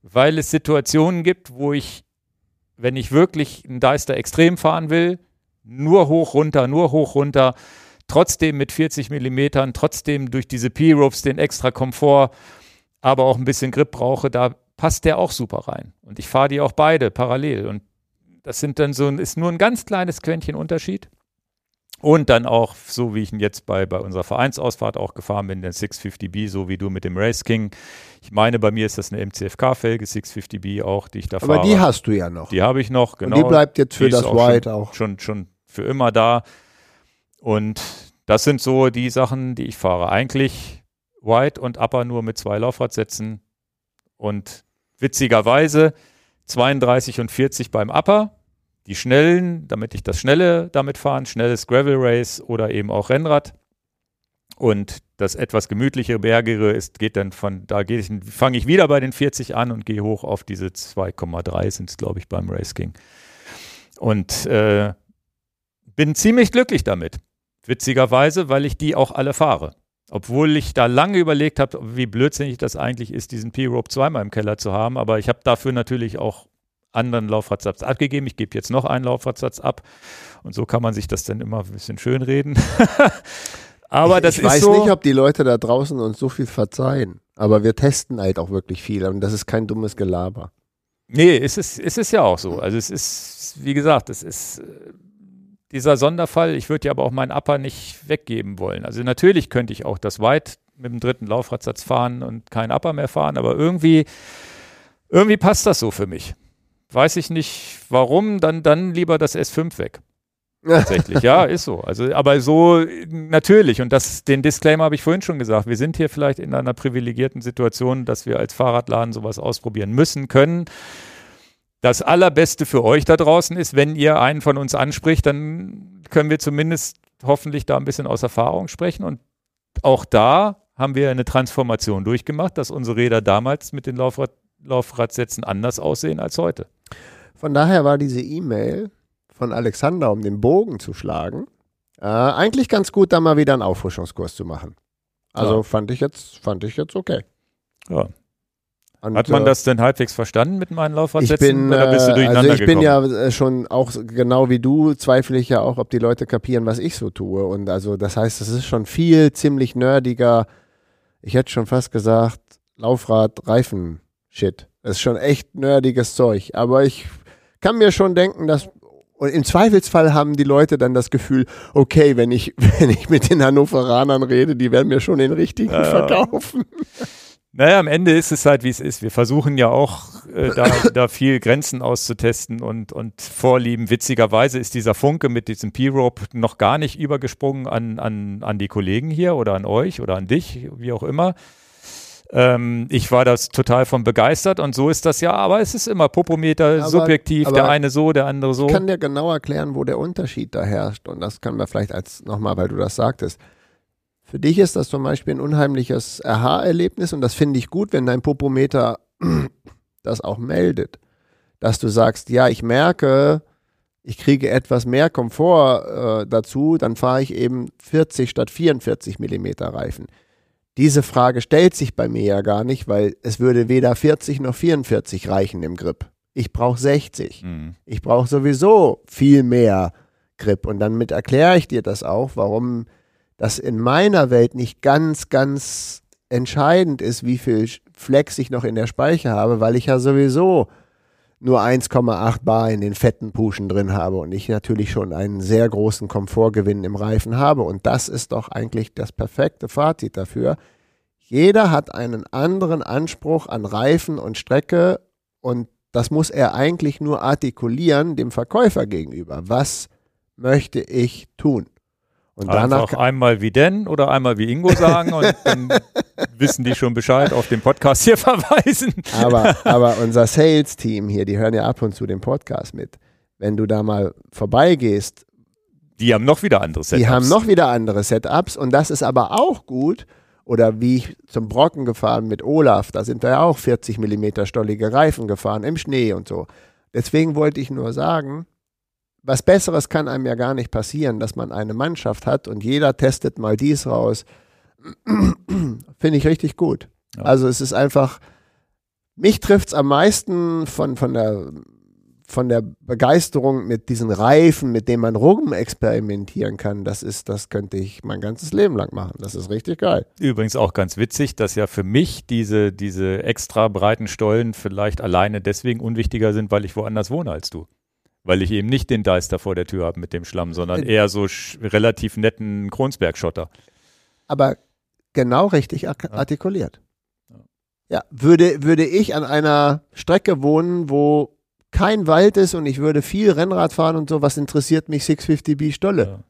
weil es Situationen gibt, wo ich, wenn ich wirklich einen Deister extrem fahren will, nur hoch runter, nur hoch runter, trotzdem mit 40 Millimetern, trotzdem durch diese P-Ropes den extra Komfort, aber auch ein bisschen Grip brauche, da passt der auch super rein. Und ich fahre die auch beide parallel. Und das sind dann so, ist nur ein ganz kleines Quäntchen Unterschied. Und dann auch, so wie ich ihn jetzt bei, bei unserer Vereinsausfahrt auch gefahren bin, den 650B, so wie du mit dem Race King. Ich meine, bei mir ist das eine MCFK-Felge, 650B auch, die ich da Aber fahre. die hast du ja noch. Die habe ich noch, genau. Und die bleibt jetzt für das auch White schon, auch. Schon, schon für immer da. Und das sind so die Sachen, die ich fahre. Eigentlich White und Upper nur mit zwei Laufradsätzen. Und witzigerweise 32 und 40 beim Upper. Die schnellen, damit ich das Schnelle damit fahren, schnelles Gravel Race oder eben auch Rennrad. Und das etwas gemütlichere, bergige ist, geht dann von, da ich, fange ich wieder bei den 40 an und gehe hoch auf diese 2,3 sind es, glaube ich, beim Race King. Und äh, bin ziemlich glücklich damit. Witzigerweise, weil ich die auch alle fahre. Obwohl ich da lange überlegt habe, wie blödsinnig das eigentlich ist, diesen P-Rope zweimal im Keller zu haben. Aber ich habe dafür natürlich auch anderen Laufradsatz abgegeben. Ich gebe jetzt noch einen Laufradsatz ab. Und so kann man sich das dann immer ein bisschen schönreden. aber ich, das ich ist weiß so. nicht, ob die Leute da draußen uns so viel verzeihen. Aber wir testen halt auch wirklich viel und das ist kein dummes Gelaber. Nee, es ist, es ist ja auch so. Also es ist, wie gesagt, es ist äh, dieser Sonderfall. Ich würde ja aber auch meinen Upper nicht weggeben wollen. Also natürlich könnte ich auch das White mit dem dritten Laufradsatz fahren und keinen Upper mehr fahren, aber irgendwie, irgendwie passt das so für mich. Weiß ich nicht warum, dann, dann lieber das S5 weg. Tatsächlich, ja, ist so. Also, aber so natürlich, und das, den Disclaimer habe ich vorhin schon gesagt, wir sind hier vielleicht in einer privilegierten Situation, dass wir als Fahrradladen sowas ausprobieren müssen, können. Das Allerbeste für euch da draußen ist, wenn ihr einen von uns anspricht, dann können wir zumindest hoffentlich da ein bisschen aus Erfahrung sprechen. Und auch da haben wir eine Transformation durchgemacht, dass unsere Räder damals mit den Laufrad, Laufradsätzen anders aussehen als heute. Von daher war diese E-Mail von Alexander, um den Bogen zu schlagen, äh, eigentlich ganz gut, da mal wieder einen Auffrischungskurs zu machen. Also Ja. fand ich jetzt, fand ich jetzt okay. Ja. Und, Hat man äh, das denn halbwegs verstanden mit meinen Ich Laufradsätzen bin, oder bist du äh, durcheinander also ich bin gekommen? ja äh, schon auch genau wie du, zweifle ich ja auch, ob die Leute kapieren, was ich so tue. Und also das heißt, es ist schon viel ziemlich nerdiger, ich hätte schon fast gesagt, Laufrad, Reifen, Shit. Das ist schon echt nerdiges Zeug. Aber ich kann mir schon denken, dass und im Zweifelsfall haben die Leute dann das Gefühl, okay, wenn ich, wenn ich mit den Hannoveranern rede, die werden mir schon den richtigen Ja. verkaufen. Naja, am Ende ist es halt, wie es ist. Wir versuchen ja auch, äh, da, da viel Grenzen auszutesten und, und Vorlieben. Witzigerweise ist dieser Funke mit diesem P-Rope noch gar nicht übergesprungen an, an, an die Kollegen hier oder an euch oder an dich, wie auch immer. Ähm, ich war das total von begeistert und so ist das ja, aber es ist immer Popometer, Aber- subjektiv, aber der eine so, der andere so. Ich kann dir genau erklären, wo der Unterschied da herrscht. Und das kann man vielleicht als nochmal, weil du das sagtest. Für dich ist das zum Beispiel ein unheimliches Aha-Erlebnis und das finde ich gut, wenn dein Popometer das auch meldet. Dass du sagst, ja, ich merke, ich kriege etwas mehr Komfort äh, dazu, dann fahre ich eben 40 statt 44 Millimeter Reifen. Diese Frage stellt sich bei mir ja gar nicht, weil es würde weder 40 noch 44 reichen im Grip. Ich brauche 60. Mhm. Ich brauche sowieso viel mehr Grip. Und damit erkläre ich dir das auch, warum das in meiner Welt nicht ganz, ganz entscheidend ist, wie viel Flex ich noch in der Speicher habe, weil ich ja sowieso nur 1,8 Bar in den fetten Puschen drin habe und ich natürlich schon einen sehr großen Komfortgewinn im Reifen habe. Und das ist doch eigentlich das perfekte Fazit dafür. Jeder hat einen anderen Anspruch an Reifen und Strecke und das muss er eigentlich nur artikulieren dem Verkäufer gegenüber. Was möchte ich tun? Und danach Einfach einmal wie Den oder einmal wie Ingo sagen und dann wissen die schon Bescheid, auf den Podcast hier verweisen. aber, aber unser Sales-Team hier, die hören ja ab und zu den Podcast mit. Wenn du da mal vorbeigehst, Die haben noch wieder andere Setups. die haben noch wieder andere Setups und das ist aber auch gut. Oder wie ich zum Brocken gefahren mit Olaf, da sind wir ja auch 40 Millimeter stollige Reifen gefahren im Schnee und so. Deswegen wollte ich nur sagen, was Besseres kann einem ja gar nicht passieren, dass man eine Mannschaft hat und jeder testet mal dies raus. Finde ich richtig gut. Ja. Also es ist einfach, mich trifft es am meisten von, von, der, von der Begeisterung mit diesen Reifen, mit denen man rum experimentieren kann. Das ist, das könnte ich mein ganzes Leben lang machen. Das ist richtig geil. Übrigens auch ganz witzig, dass ja für mich diese, diese extra breiten Stollen vielleicht alleine deswegen unwichtiger sind, weil ich woanders wohne als du. Weil ich eben nicht den Deister vor der Tür habe mit dem Schlamm, sondern eher so relativ netten Kronsbergschotter. Aber genau richtig artikuliert. Ja, würde, würde ich an einer Strecke wohnen, wo kein Wald ist und ich würde viel Rennrad fahren und so, was interessiert mich 650B Stolle? Ja.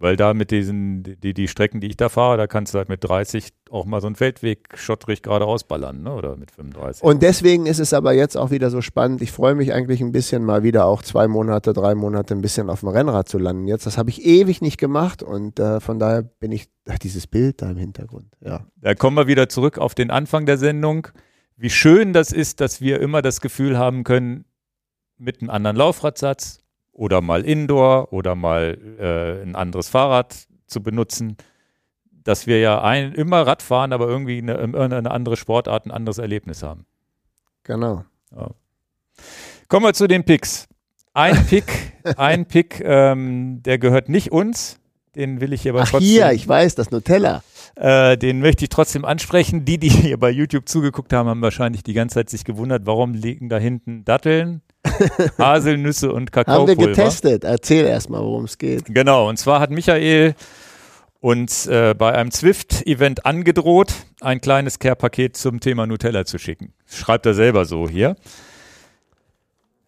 Weil da mit diesen, die, die Strecken, die ich da fahre, da kannst du halt mit 30 auch mal so einen Feldweg schottrig geradeaus ballern, ne? oder mit 35. Und deswegen ist es aber jetzt auch wieder so spannend. Ich freue mich eigentlich ein bisschen mal wieder auch zwei Monate, drei Monate ein bisschen auf dem Rennrad zu landen. Jetzt, das habe ich ewig nicht gemacht und äh, von daher bin ich, ach, dieses Bild da im Hintergrund, ja. Da kommen wir wieder zurück auf den Anfang der Sendung. Wie schön das ist, dass wir immer das Gefühl haben können, mit einem anderen Laufradsatz, oder mal Indoor oder mal äh, ein anderes Fahrrad zu benutzen, dass wir ja ein, immer Rad fahren, aber irgendwie eine, eine andere Sportart, ein anderes Erlebnis haben. Genau. Ja. Kommen wir zu den Picks. Ein Pick, ein Pick, ähm, der gehört nicht uns. Den will ich hier aber Ach trotzdem. Hier, ich weiß, das Nutella. Äh, den möchte ich trotzdem ansprechen. Die, die hier bei YouTube zugeguckt haben, haben wahrscheinlich die ganze Zeit sich gewundert, warum liegen da hinten Datteln, Haselnüsse und Kakaopulver. Haben wir getestet. Erzähl erstmal, worum es geht. Genau, und zwar hat Michael uns äh, bei einem Zwift-Event angedroht, ein kleines Care-Paket zum Thema Nutella zu schicken. schreibt er selber so hier.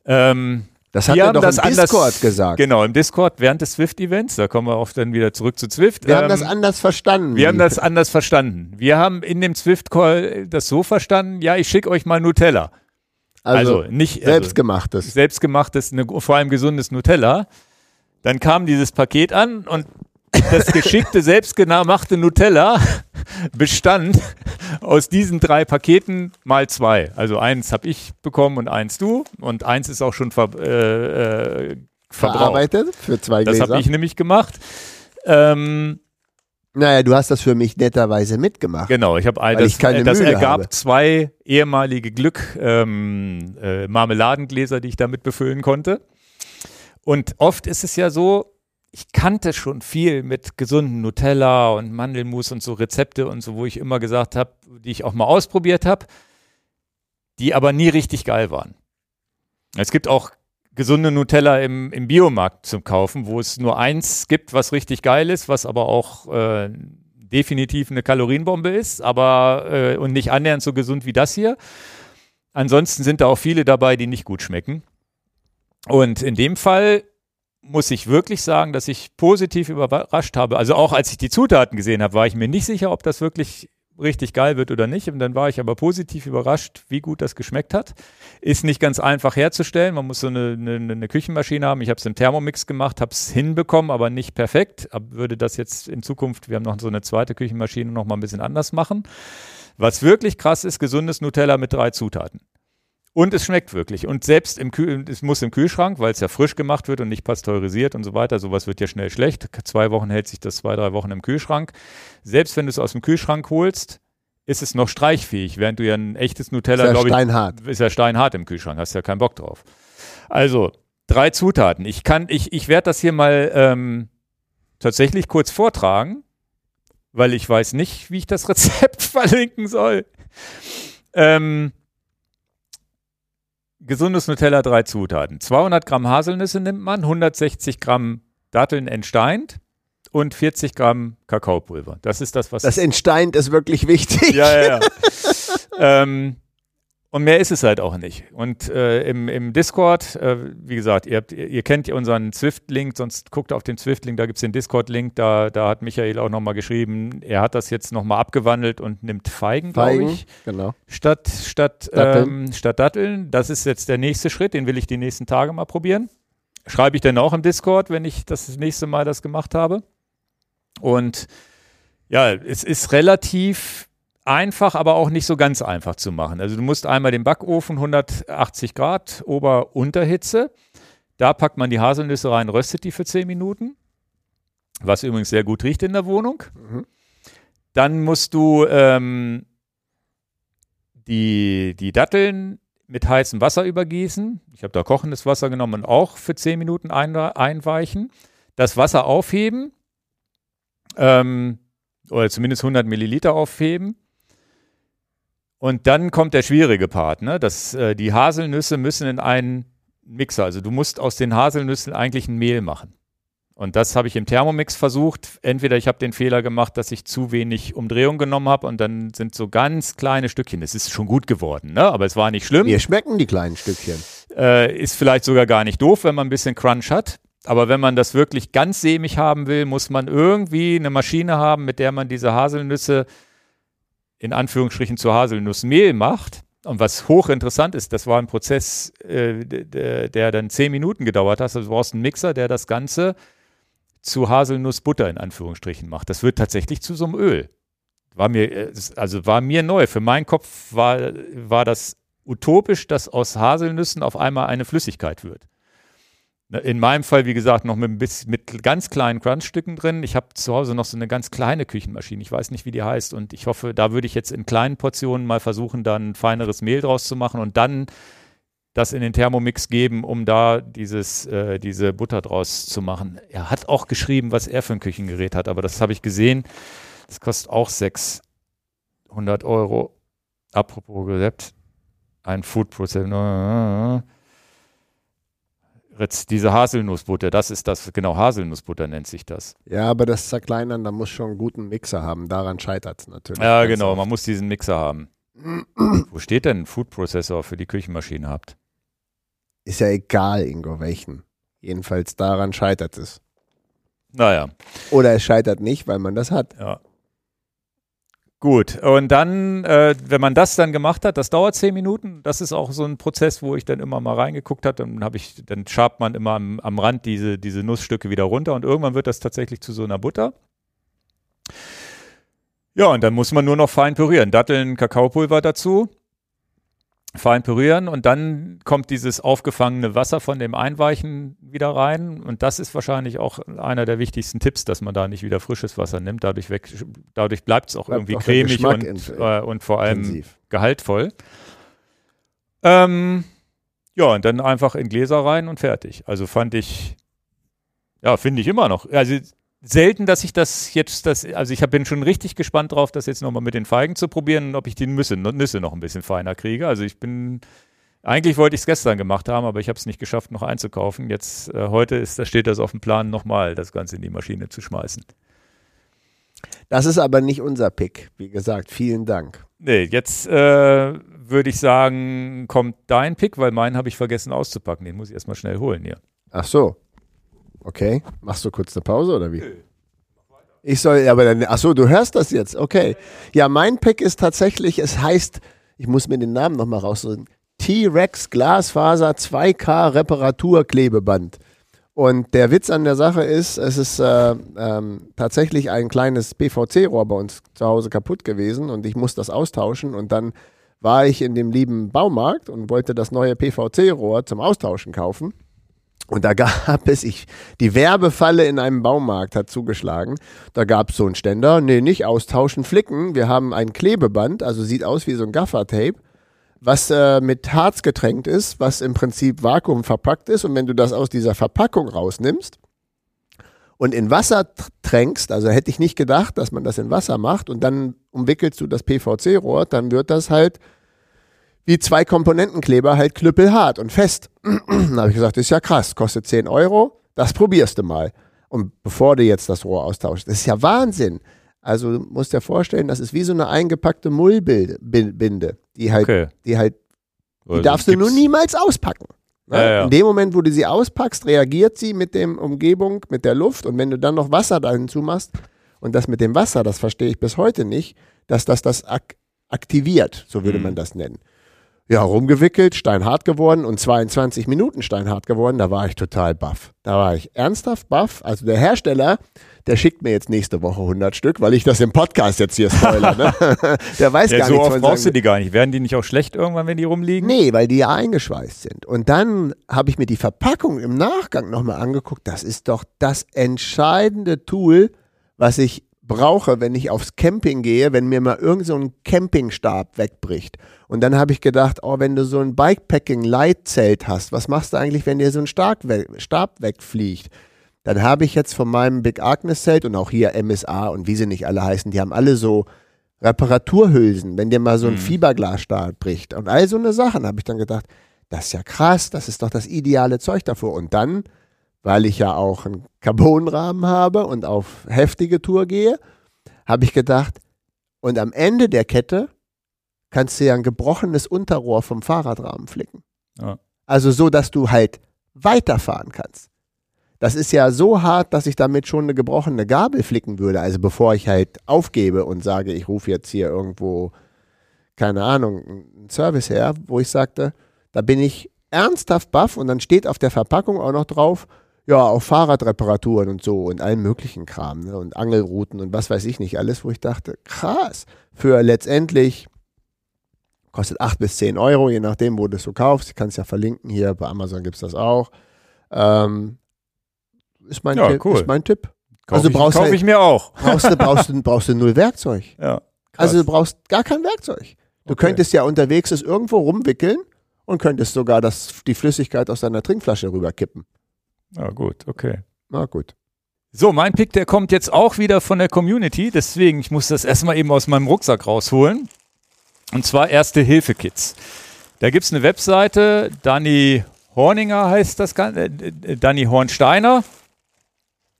Ähm, das hat er doch im Discord anders, gesagt. Genau, im Discord während des Zwift-Events. Da kommen wir auch dann wieder zurück zu Zwift. Wir ähm, haben das anders verstanden. Wir haben das anders verstanden. Wir haben in dem Zwift-Call das so verstanden, ja, ich schicke euch mal Nutella. Also, also nicht also selbstgemachtes. Selbstgemachtes, ne, vor allem gesundes Nutella. Dann kam dieses Paket an und das geschickte, selbstgemachte Nutella bestand aus diesen drei Paketen mal zwei. Also eins habe ich bekommen und eins du und eins ist auch schon ver äh, äh, verarbeitet für zwei Gläser. Das habe ich nämlich gemacht. Ähm, naja, du hast das für mich netterweise mitgemacht. Genau, ich habe all das, äh, das ergab habe. zwei ehemalige Glück ähm, äh, Marmeladengläser, die ich damit befüllen konnte. Und oft ist es ja so, ich kannte schon viel mit gesunden Nutella und Mandelmus und so Rezepte und so, wo ich immer gesagt habe, die ich auch mal ausprobiert habe, die aber nie richtig geil waren. Es gibt auch gesunde Nutella im, im Biomarkt zum Kaufen, wo es nur eins gibt, was richtig geil ist, was aber auch äh, definitiv eine Kalorienbombe ist, aber äh, und nicht annähernd so gesund wie das hier. Ansonsten sind da auch viele dabei, die nicht gut schmecken. Und in dem Fall muss ich wirklich sagen, dass ich positiv überrascht habe. Also auch als ich die Zutaten gesehen habe, war ich mir nicht sicher, ob das wirklich richtig geil wird oder nicht. Und dann war ich aber positiv überrascht, wie gut das geschmeckt hat. Ist nicht ganz einfach herzustellen. Man muss so eine, eine, eine Küchenmaschine haben. Ich habe es im Thermomix gemacht, habe es hinbekommen, aber nicht perfekt. Aber würde das jetzt in Zukunft, wir haben noch so eine zweite Küchenmaschine, noch mal ein bisschen anders machen. Was wirklich krass ist, gesundes Nutella mit drei Zutaten. Und es schmeckt wirklich. Und selbst im Kühl, es muss im Kühlschrank, weil es ja frisch gemacht wird und nicht pasteurisiert und so weiter. Sowas wird ja schnell schlecht. Zwei Wochen hält sich das zwei, drei Wochen im Kühlschrank. Selbst wenn du es aus dem Kühlschrank holst, ist es noch streichfähig, während du ja ein echtes Nutella, glaube ich, steinhart. ist ja steinhart im Kühlschrank, hast ja keinen Bock drauf. Also, drei Zutaten. Ich kann, ich, ich werde das hier mal ähm, tatsächlich kurz vortragen, weil ich weiß nicht, wie ich das Rezept verlinken soll. Ähm, gesundes Nutella, drei Zutaten. 200 Gramm Haselnüsse nimmt man, 160 Gramm Datteln entsteint und 40 Gramm Kakaopulver. Das ist das, was. Das entsteint ist wirklich wichtig. Ja, ja, ja. ähm, und mehr ist es halt auch nicht. Und äh, im, im Discord, äh, wie gesagt, ihr, habt, ihr, kennt unseren Zwift-Link, sonst guckt auf den Zwift-Link, da gibt es den Discord-Link, da, da hat Michael auch nochmal geschrieben, er hat das jetzt nochmal abgewandelt und nimmt Feigen, glaube ich. Genau. Statt, statt, Datteln. Ähm, statt Datteln. Das ist jetzt der nächste Schritt, den will ich die nächsten Tage mal probieren. Schreibe ich dann auch im Discord, wenn ich das nächste Mal das gemacht habe. Und ja, es ist relativ einfach, aber auch nicht so ganz einfach zu machen. Also du musst einmal den Backofen 180 Grad Ober-Unterhitze. Da packt man die Haselnüsse rein, röstet die für 10 Minuten. Was übrigens sehr gut riecht in der Wohnung. Mhm. Dann musst du ähm, die, die Datteln mit heißem Wasser übergießen. Ich habe da kochendes Wasser genommen und auch für 10 Minuten ein, einweichen. Das Wasser aufheben ähm, oder zumindest 100 Milliliter aufheben und dann kommt der schwierige Part. Ne? Das, äh, die Haselnüsse müssen in einen Mixer. Also du musst aus den Haselnüssen eigentlich ein Mehl machen. Und das habe ich im Thermomix versucht. Entweder ich habe den Fehler gemacht, dass ich zu wenig Umdrehung genommen habe und dann sind so ganz kleine Stückchen. Es ist schon gut geworden, ne? aber es war nicht schlimm. Mir schmecken die kleinen Stückchen. Äh, ist vielleicht sogar gar nicht doof, wenn man ein bisschen Crunch hat. Aber wenn man das wirklich ganz sämig haben will, muss man irgendwie eine Maschine haben, mit der man diese Haselnüsse in Anführungsstrichen zu Haselnussmehl macht. Und was hochinteressant ist, das war ein Prozess, äh, der, dann zehn Minuten gedauert hat. Also du brauchst einen Mixer, der das Ganze zu Haselnussbutter in Anführungsstrichen macht. Das wird tatsächlich zu so einem Öl. War mir, äh, also war mir neu. Für meinen Kopf war, war das utopisch, dass aus Haselnüssen auf einmal eine Flüssigkeit wird. In meinem Fall, wie gesagt, noch mit, ein bisschen, mit ganz kleinen Crunchstücken drin. Ich habe zu Hause noch so eine ganz kleine Küchenmaschine. Ich weiß nicht, wie die heißt. Und ich hoffe, da würde ich jetzt in kleinen Portionen mal versuchen, dann feineres Mehl draus zu machen und dann das in den Thermomix geben, um da dieses, äh, diese Butter draus zu machen. Er hat auch geschrieben, was er für ein Küchengerät hat, aber das habe ich gesehen. Das kostet auch 600 Euro. Apropos Rezept, ein Food Processor. Diese Haselnussbutter, das ist das, genau, Haselnussbutter nennt sich das. Ja, aber das Zerkleinern, da muss schon einen guten Mixer haben. Daran scheitert es natürlich. Ja, genau, oft. man muss diesen Mixer haben. Wo steht denn ein Food Processor für die Küchenmaschine habt? Ist ja egal, Ingo, welchen. Jedenfalls daran scheitert es. Naja. Oder es scheitert nicht, weil man das hat. Ja. Gut, und dann, äh, wenn man das dann gemacht hat, das dauert zehn Minuten. Das ist auch so ein Prozess, wo ich dann immer mal reingeguckt habe. Dann habe ich, dann schabt man immer am, am Rand diese, diese Nussstücke wieder runter und irgendwann wird das tatsächlich zu so einer Butter. Ja, und dann muss man nur noch fein pürieren. Datteln, Kakaopulver dazu fein pürieren und dann kommt dieses aufgefangene Wasser von dem Einweichen wieder rein und das ist wahrscheinlich auch einer der wichtigsten Tipps, dass man da nicht wieder frisches Wasser nimmt. Dadurch, dadurch bleibt es auch bleibt irgendwie auch cremig und, äh, und vor allem intensiv. gehaltvoll. Ähm, ja, und dann einfach in Gläser rein und fertig. Also fand ich, ja, finde ich immer noch. Also selten, dass ich das jetzt, das, also ich bin schon richtig gespannt drauf, das jetzt nochmal mit den Feigen zu probieren, ob ich die Nüsse, Nüsse noch ein bisschen feiner kriege. Also ich bin, eigentlich wollte ich es gestern gemacht haben, aber ich habe es nicht geschafft, noch einzukaufen. Jetzt, äh, heute ist, da steht das auf dem Plan, nochmal das Ganze in die Maschine zu schmeißen. Das ist aber nicht unser Pick, wie gesagt. Vielen Dank. Nee, jetzt äh, würde ich sagen, kommt dein Pick, weil meinen habe ich vergessen auszupacken. Den muss ich erstmal schnell holen hier. Ach so. Okay. Machst du kurz eine Pause oder wie? Ich soll, aber dann, ach so, du hörst das jetzt, okay. Ja, mein Pick ist tatsächlich, es heißt, ich muss mir den Namen nochmal raussuchen, T-Rex Glasfaser 2K Reparaturklebeband. Und der Witz an der Sache ist, es ist äh, ähm, tatsächlich ein kleines PVC-Rohr bei uns zu Hause kaputt gewesen und ich muss das austauschen und dann war ich in dem lieben Baumarkt und wollte das neue PVC-Rohr zum Austauschen kaufen. Und da gab es, ich, die Werbefalle in einem Baumarkt hat zugeschlagen. Da gab es so einen Ständer, nee, nicht austauschen, flicken. Wir haben ein Klebeband, also sieht aus wie so ein Gaffer-Tape, was äh, mit Harz getränkt ist, was im Prinzip Vakuum verpackt ist. Und wenn du das aus dieser Verpackung rausnimmst und in Wasser tränkst, also hätte ich nicht gedacht, dass man das in Wasser macht und dann umwickelst du das PVC-Rohr, dann wird das halt wie zwei Komponentenkleber halt knüppelhart und fest. da habe ich gesagt, ist ja krass, kostet 10 Euro, das probierst du mal. Und bevor du jetzt das Rohr austauschst, das ist ja Wahnsinn. Also du musst dir vorstellen, das ist wie so eine eingepackte Mullbinde, die halt, okay. die halt, die also darfst du nur niemals auspacken. Ne? Ja, ja. In dem Moment, wo du sie auspackst, reagiert sie mit der Umgebung, mit der Luft und wenn du dann noch Wasser da hinzu machst und das mit dem Wasser, das verstehe ich bis heute nicht, dass das das ak aktiviert, so würde mhm. man das nennen ja, rumgewickelt, steinhart geworden und 22 Minuten steinhart geworden. Da war ich total baff. Da war ich ernsthaft baff. Also der Hersteller, der schickt mir jetzt nächste Woche 100 Stück, weil ich das im Podcast jetzt hier spoiler. Ne? der weiß ja, gar so nichts oft brauchst du die gar nicht. Werden die nicht auch schlecht irgendwann, wenn die rumliegen? Nee, weil die ja eingeschweißt sind. Und dann habe ich mir die Verpackung im Nachgang nochmal angeguckt. Das ist doch das entscheidende Tool, was ich brauche, wenn ich aufs Camping gehe, wenn mir mal irgend so ein Campingstab wegbricht. Und dann habe ich gedacht, oh, wenn du so ein Bikepacking-Leitzelt hast, was machst du eigentlich, wenn dir so ein Stab, we Stab wegfliegt? Dann habe ich jetzt von meinem Big Agnes Zelt und auch hier MSA und wie sie nicht alle heißen, die haben alle so Reparaturhülsen, wenn dir mal so ein mhm. Fiberglasstab bricht und all so eine Sachen, habe ich dann gedacht, das ist ja krass, das ist doch das ideale Zeug davor. Und dann, weil ich ja auch einen Carbonrahmen habe und auf heftige Tour gehe, habe ich gedacht, und am Ende der Kette kannst du ja ein gebrochenes Unterrohr vom Fahrradrahmen flicken. Ja. Also so, dass du halt weiterfahren kannst. Das ist ja so hart, dass ich damit schon eine gebrochene Gabel flicken würde. Also bevor ich halt aufgebe und sage, ich rufe jetzt hier irgendwo, keine Ahnung, einen Service her, wo ich sagte, da bin ich ernsthaft baff und dann steht auf der Verpackung auch noch drauf, ja, auch Fahrradreparaturen und so und allen möglichen Kram ne? und Angelrouten und was weiß ich nicht alles, wo ich dachte, krass, für letztendlich kostet 8 bis 10 Euro, je nachdem, wo du es so kaufst. Ich kann es ja verlinken hier, bei Amazon gibt es das auch. Ähm, ist, mein Ja, Tipp, cool. ist mein Tipp. Kauf Also ich, brauchst kauf du- ich mir auch. Brauchst du, brauchst du, brauchst du null Werkzeug. Ja. Also du brauchst gar kein Werkzeug. Du Okay. könntest ja unterwegs es irgendwo rumwickeln und könntest sogar das, die Flüssigkeit aus deiner Trinkflasche rüberkippen. Ja, gut, okay. Na gut. So, mein Pick, der kommt jetzt auch wieder von der Community, deswegen, ich muss das erstmal eben aus meinem Rucksack rausholen. Und zwar Erste-Hilfe-Kits. Da gibt es eine Webseite, Danny Horninger heißt das Ganze, äh, äh, Danny Hornsteiner.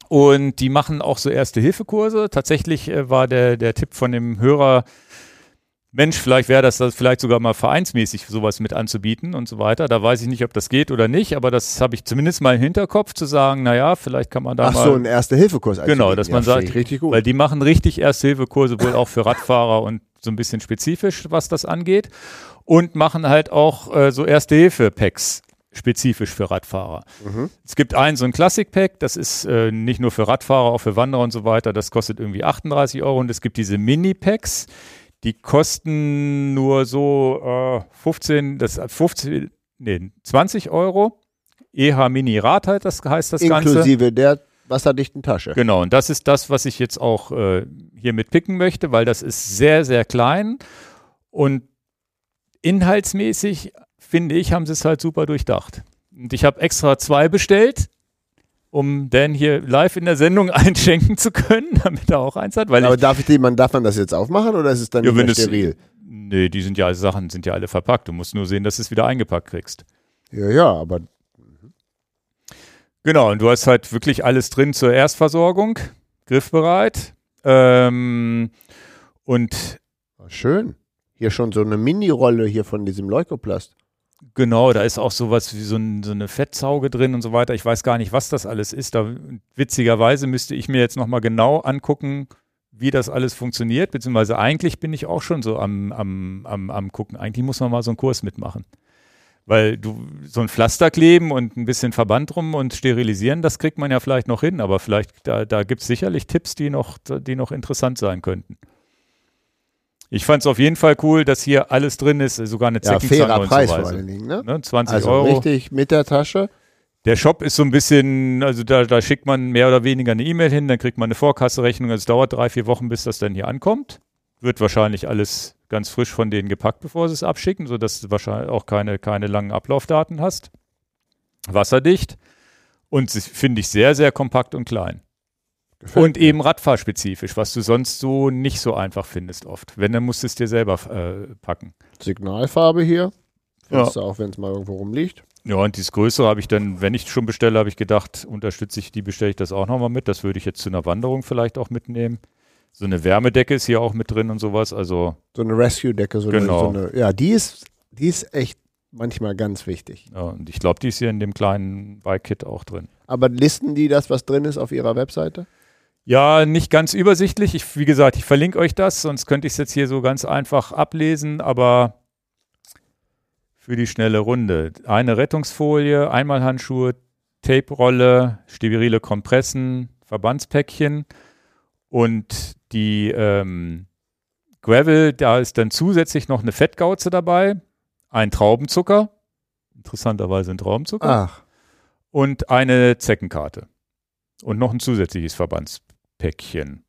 Und die machen auch so Erste-Hilfe-Kurse. Tatsächlich äh, war der, der Tipp von dem Hörer, Mensch, vielleicht wäre das, das vielleicht sogar mal vereinsmäßig sowas mit anzubieten und so weiter. Da weiß ich nicht, ob das geht oder nicht, aber das habe ich zumindest mal im Hinterkopf zu sagen, naja, vielleicht kann man da Ach mal so, ein Erste-Hilfe-Kurs. Genau, dass ja, man sagt, ich richtig gut. Weil die machen richtig Erste-Hilfe-Kurse wohl auch für Radfahrer und so ein bisschen spezifisch, was das angeht. Und machen halt auch äh, so Erste-Hilfe-Packs spezifisch für Radfahrer. Mhm. Es gibt einen, so ein Classic-Pack, das ist äh, nicht nur für Radfahrer, auch für Wanderer und so weiter. Das kostet irgendwie 38 Euro. Und es gibt diese Mini-Packs, die kosten nur so äh, 15, das 15, nee, 20 Euro. EH Mini Rad halt, das heißt das Ganze. Inklusive der wasserdichten Tasche. Genau, und das ist das, was ich jetzt auch äh, hier mit picken möchte, weil das ist sehr, sehr klein und inhaltsmäßig, finde ich, haben sie es halt super durchdacht. Und ich habe extra zwei bestellt, um Dan hier live in der Sendung einschenken zu können, damit er auch eins hat, weil Aber ich, darf, ich die, man, darf man das jetzt aufmachen oder ist es dann Ja, nicht steril? nee, die sind ja, Sachen sind ja alle verpackt. Du musst nur sehen, dass du es wieder eingepackt kriegst. Ja, ja, aber Genau, und du hast halt wirklich alles drin zur Erstversorgung, griffbereit. Ähm, und schön. Hier schon so eine Mini-Rolle hier von diesem Leukoplast. Genau, da ist auch sowas wie so, ein, so eine Fettzauge drin und so weiter. Ich weiß gar nicht, was das alles ist. Da, witzigerweise müsste ich mir jetzt nochmal genau angucken, wie das alles funktioniert. Beziehungsweise eigentlich bin ich auch schon so am, am, am, am gucken. Eigentlich muss man mal so einen Kurs mitmachen. Weil du so ein Pflaster kleben und ein bisschen Verband rum und sterilisieren, das kriegt man ja vielleicht noch hin, aber vielleicht, da, da gibt es sicherlich Tipps, die noch, die noch interessant sein könnten. Ich fand es auf jeden Fall cool, dass hier alles drin ist, sogar eine Ja, fairer Preis vor allen Dingen, ne? Ne, 20 Also Euro. richtig mit der Tasche. Der Shop ist so ein bisschen, also da, da schickt man mehr oder weniger eine E-Mail hin, dann kriegt man eine Vorkasserechnung. Also es dauert drei, vier Wochen, bis das dann hier ankommt. Wird wahrscheinlich alles ganz frisch von denen gepackt, bevor sie es abschicken, sodass du wahrscheinlich auch keine, keine langen Ablaufdaten hast. Wasserdicht. Und finde ich sehr, sehr kompakt und klein. Gefällt Und mir. eben radfahrspezifisch, was du sonst so nicht so einfach findest oft. Wenn, dann musst du es dir selber äh, packen. Signalfarbe hier. Ja. Findest du auch, wenn es mal irgendwo rumliegt. Ja, und dieses Größere habe ich dann, wenn ich schon bestelle, habe ich gedacht, unterstütze ich die, bestelle ich das auch nochmal mit. Das würde ich jetzt zu einer Wanderung vielleicht auch mitnehmen. So eine Wärmedecke ist hier auch mit drin und sowas. Also, So eine Rescue-Decke. So Genau. so eine, ja, die ist, die ist echt manchmal ganz wichtig. ja, und ich glaube, die ist hier in dem kleinen Bike-Kit auch drin. Aber listen die das, was drin ist, auf ihrer Webseite? Ja, nicht ganz übersichtlich. Ich, wie gesagt, ich verlinke euch das, sonst könnte ich es jetzt hier so ganz einfach ablesen, aber für die schnelle Runde. Eine Rettungsfolie, Einmalhandschuhe, Tape-Rolle, sterile Kompressen, Verbandspäckchen und die ähm, Gravel, da ist dann zusätzlich noch eine Fettgauze dabei, ein Traubenzucker, interessanterweise ein Traubenzucker Ach, und eine Zeckenkarte. Und noch ein zusätzliches Verbandspäckchen.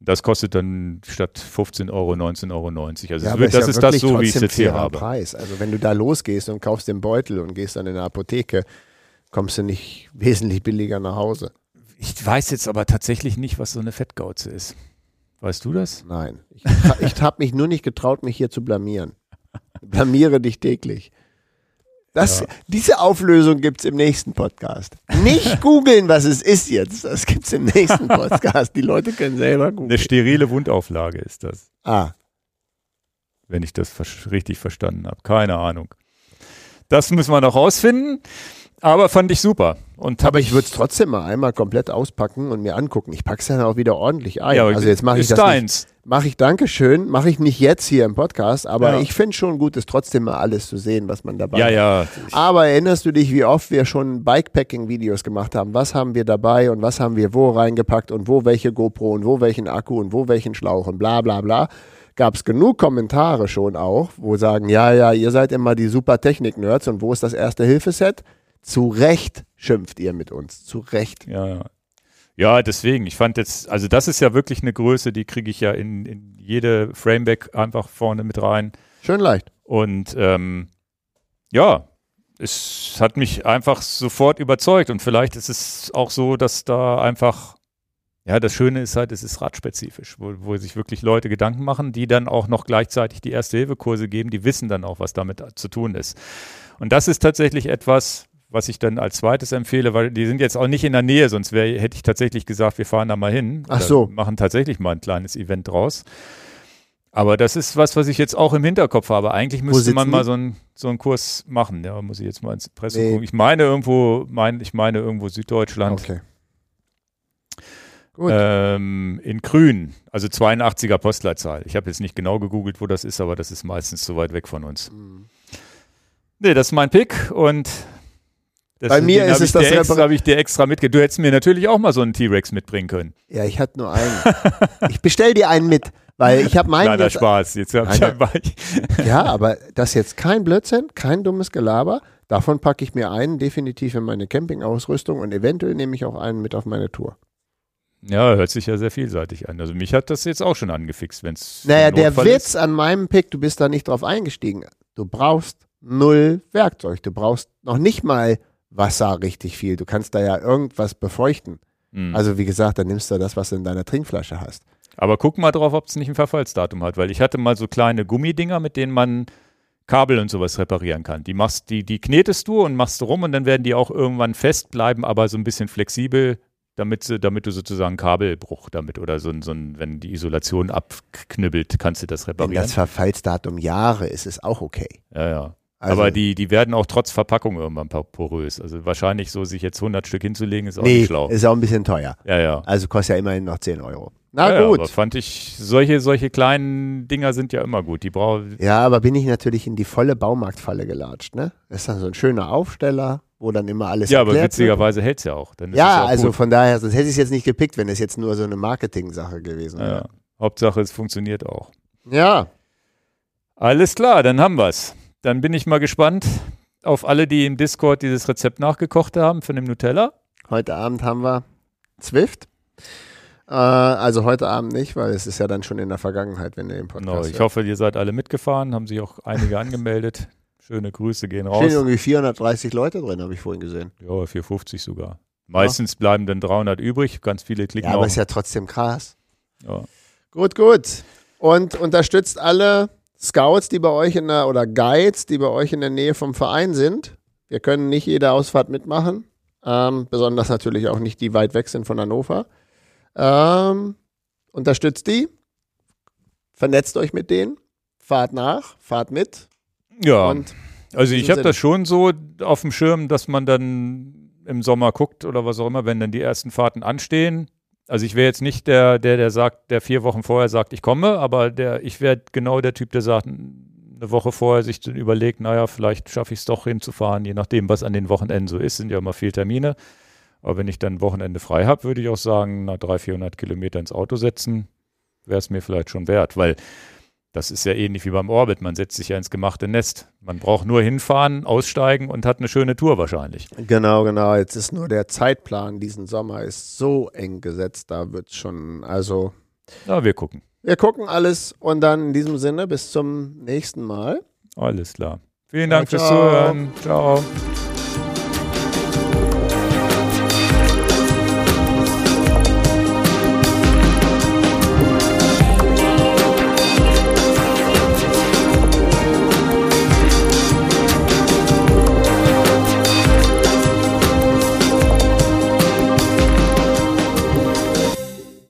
Das kostet dann statt 15 Euro 19,90 Euro. Also ja, aber wird, das ja ist das so, wie ich es jetzt hier habe. Preis. Also wenn du da losgehst und kaufst den Beutel und gehst dann in eine Apotheke, kommst du nicht wesentlich billiger nach Hause. Ich weiß jetzt aber tatsächlich nicht, was so eine Fettgauze ist. Weißt du das? Nein. Ich, ich habe mich nur nicht getraut, mich hier zu blamieren. Blamiere dich täglich. Das, Ja. Diese Auflösung gibt es im nächsten Podcast. Nicht googeln, was es ist jetzt. Das gibt es im nächsten Podcast. Die Leute können selber Eine googeln. sterile Wundauflage ist das, Ah, wenn ich das richtig verstanden habe. Keine Ahnung. Das müssen wir noch rausfinden. Aber fand ich super. Und aber ich würde es trotzdem mal einmal komplett auspacken und mir angucken. Ich packe es dann auch wieder ordentlich ein. Ja, also jetzt mache ich ist das nicht. deins. Mache ich Dankeschön. Mache ich nicht jetzt hier im Podcast, aber Ja. ich finde schon gut, es trotzdem mal alles zu sehen, was man dabei Ja, hat. ja. Aber erinnerst du dich, wie oft wir schon Bikepacking-Videos gemacht haben? Was haben wir dabei und was haben wir wo reingepackt und wo welche GoPro und wo welchen Akku und wo welchen Schlauch und bla bla bla. Gab es genug Kommentare schon auch, wo sagen, ja, ja, ihr seid immer die super Technik-Nerds und wo ist das erste Hilfeset? Zu Recht schimpft ihr mit uns. Zu Recht. Ja, ja. Ja, deswegen, ich fand jetzt, also das ist ja wirklich eine Größe, die kriege ich ja in, in jede Frameback einfach vorne mit rein. Schön leicht. Und ähm, ja, es hat mich einfach sofort überzeugt. Und vielleicht ist es auch so, dass da einfach, ja, das Schöne ist halt, es ist radspezifisch, wo, wo sich wirklich Leute Gedanken machen, die dann auch noch gleichzeitig die Erste-Hilfe-Kurse geben, die wissen dann auch, was damit zu tun ist. Und das ist tatsächlich etwas, was ich dann als zweites empfehle, weil die sind jetzt auch nicht in der Nähe, sonst wär, hätte ich tatsächlich gesagt, wir fahren da mal hin. Ach so. Machen tatsächlich mal ein kleines Event draus. Aber das ist was, was ich jetzt auch im Hinterkopf habe. Eigentlich müsste man mal so einen so einen Kurs machen. Ja, muss ich jetzt mal ins Presse Nee. gucken. Ich meine irgendwo, mein, ich meine irgendwo Süddeutschland. Okay. Gut. Ähm, in Grün, also 82er Postleitzahl. Ich habe jetzt nicht genau gegoogelt, wo das ist, aber das ist meistens so weit weg von uns. Mhm. Nee, das ist mein Pick und das, Bei mir ist es das dir extra, Repar- habe ich dir extra mitgegeben. Du hättest mir natürlich auch mal so einen T-Rex mitbringen können. Ja, ich hatte nur einen. ich bestell dir einen mit, weil ich habe meinen Kleiner jetzt Spaß. Jetzt hab ich, Ja, aber das ist jetzt kein Blödsinn, kein dummes Gelaber. Davon packe ich mir einen definitiv in meine Campingausrüstung und eventuell nehme ich auch einen mit auf meine Tour. ja, hört sich ja sehr vielseitig an. Also mich hat das jetzt auch schon angefixt, wenn es Naja, der Witz an meinem Pick, du bist da nicht drauf eingestiegen. Du brauchst null Werkzeug. Du brauchst noch nicht mal Wasser richtig viel. Du kannst da ja irgendwas befeuchten. Mhm. Also wie gesagt, dann nimmst du das, was du in deiner Trinkflasche hast. Aber guck mal drauf, ob es nicht ein Verfallsdatum hat, weil ich hatte mal so kleine Gummidinger, mit denen man Kabel und sowas reparieren kann. Die machst, die, die knetest du und machst du rum und dann werden die auch irgendwann fest bleiben, aber so ein bisschen flexibel, damit, sie, damit du sozusagen Kabelbruch damit oder so, ein- so ein, wenn die Isolation abknibbelt, kannst du das Wenn reparieren. das Verfallsdatum Jahre ist, ist auch okay. ja, ja. Also, aber die, die werden auch trotz Verpackung irgendwann po- porös. Also wahrscheinlich so sich jetzt 100 Stück hinzulegen, ist auch nee, nicht schlau. ist auch ein bisschen teuer. Ja, ja. Also kostet ja immerhin noch 10 Euro. Na ja, Ja, gut. aber fand ich, solche, solche kleinen Dinger sind ja immer gut. Die Ja, aber bin ich natürlich in die volle Baumarktfalle gelatscht, ne? Das ist dann so ein schöner Aufsteller, wo dann immer alles ja, aber witzigerweise hält es ja auch. Ja, auch also gut. von daher, sonst hätte ich es jetzt nicht gepickt, wenn es jetzt nur so eine Marketing-Sache gewesen Ja, wäre. ja. Hauptsache, es funktioniert auch. Ja. Alles klar, dann haben wir es. Dann bin ich mal gespannt auf alle, die im Discord dieses Rezept nachgekocht haben von dem Nutella. heute Abend haben wir Zwift. Äh, also heute Abend nicht, weil es ist ja dann schon in der Vergangenheit, wenn ihr den Podcast Genau, ich hört. hoffe, ihr seid alle mitgefahren, haben sich auch einige angemeldet. Schöne Grüße gehen Stehen raus. irgendwie 430 Leute drin, habe ich vorhin gesehen. Ja, 450 sogar. Meistens bleiben dann 300 übrig, ganz viele klicken Ja, aber auch. ist ja trotzdem krass. ja. Gut, gut. Und unterstützt alle Scouts, die bei euch in der, oder Guides, die bei euch in der Nähe vom Verein sind. Wir können nicht jede Ausfahrt mitmachen. Ähm, besonders natürlich auch nicht die weit weg sind von Hannover. Ähm, unterstützt die. Vernetzt euch mit denen. Fahrt nach, fahrt mit. ja. Also ich habe das schon so auf dem Schirm, dass man dann im Sommer guckt oder was auch immer, wenn dann die ersten Fahrten anstehen. Also ich wäre jetzt nicht der, der, der sagt, der vier Wochen vorher sagt, ich komme, aber der, ich wäre genau der Typ, der sagt, eine Woche vorher sich überlegt, naja, vielleicht schaffe ich es doch hinzufahren, je nachdem, was an den Wochenenden so ist, sind ja immer viel Termine. Aber wenn ich dann Wochenende frei habe, würde ich auch sagen, na 300, 400 Kilometer ins Auto setzen, wäre es mir vielleicht schon wert, weil das ist ja ähnlich wie beim Orbit. Man setzt sich ja ins gemachte Nest. Man braucht nur hinfahren, aussteigen und hat eine schöne Tour wahrscheinlich. genau, genau. Jetzt ist nur der Zeitplan diesen Sommer ist so eng gesetzt. Da wird schon, also Ja, wir gucken. wir gucken alles und dann in diesem Sinne bis zum nächsten Mal. Alles klar. Vielen Dank fürs ciao. Zuhören. Ciao.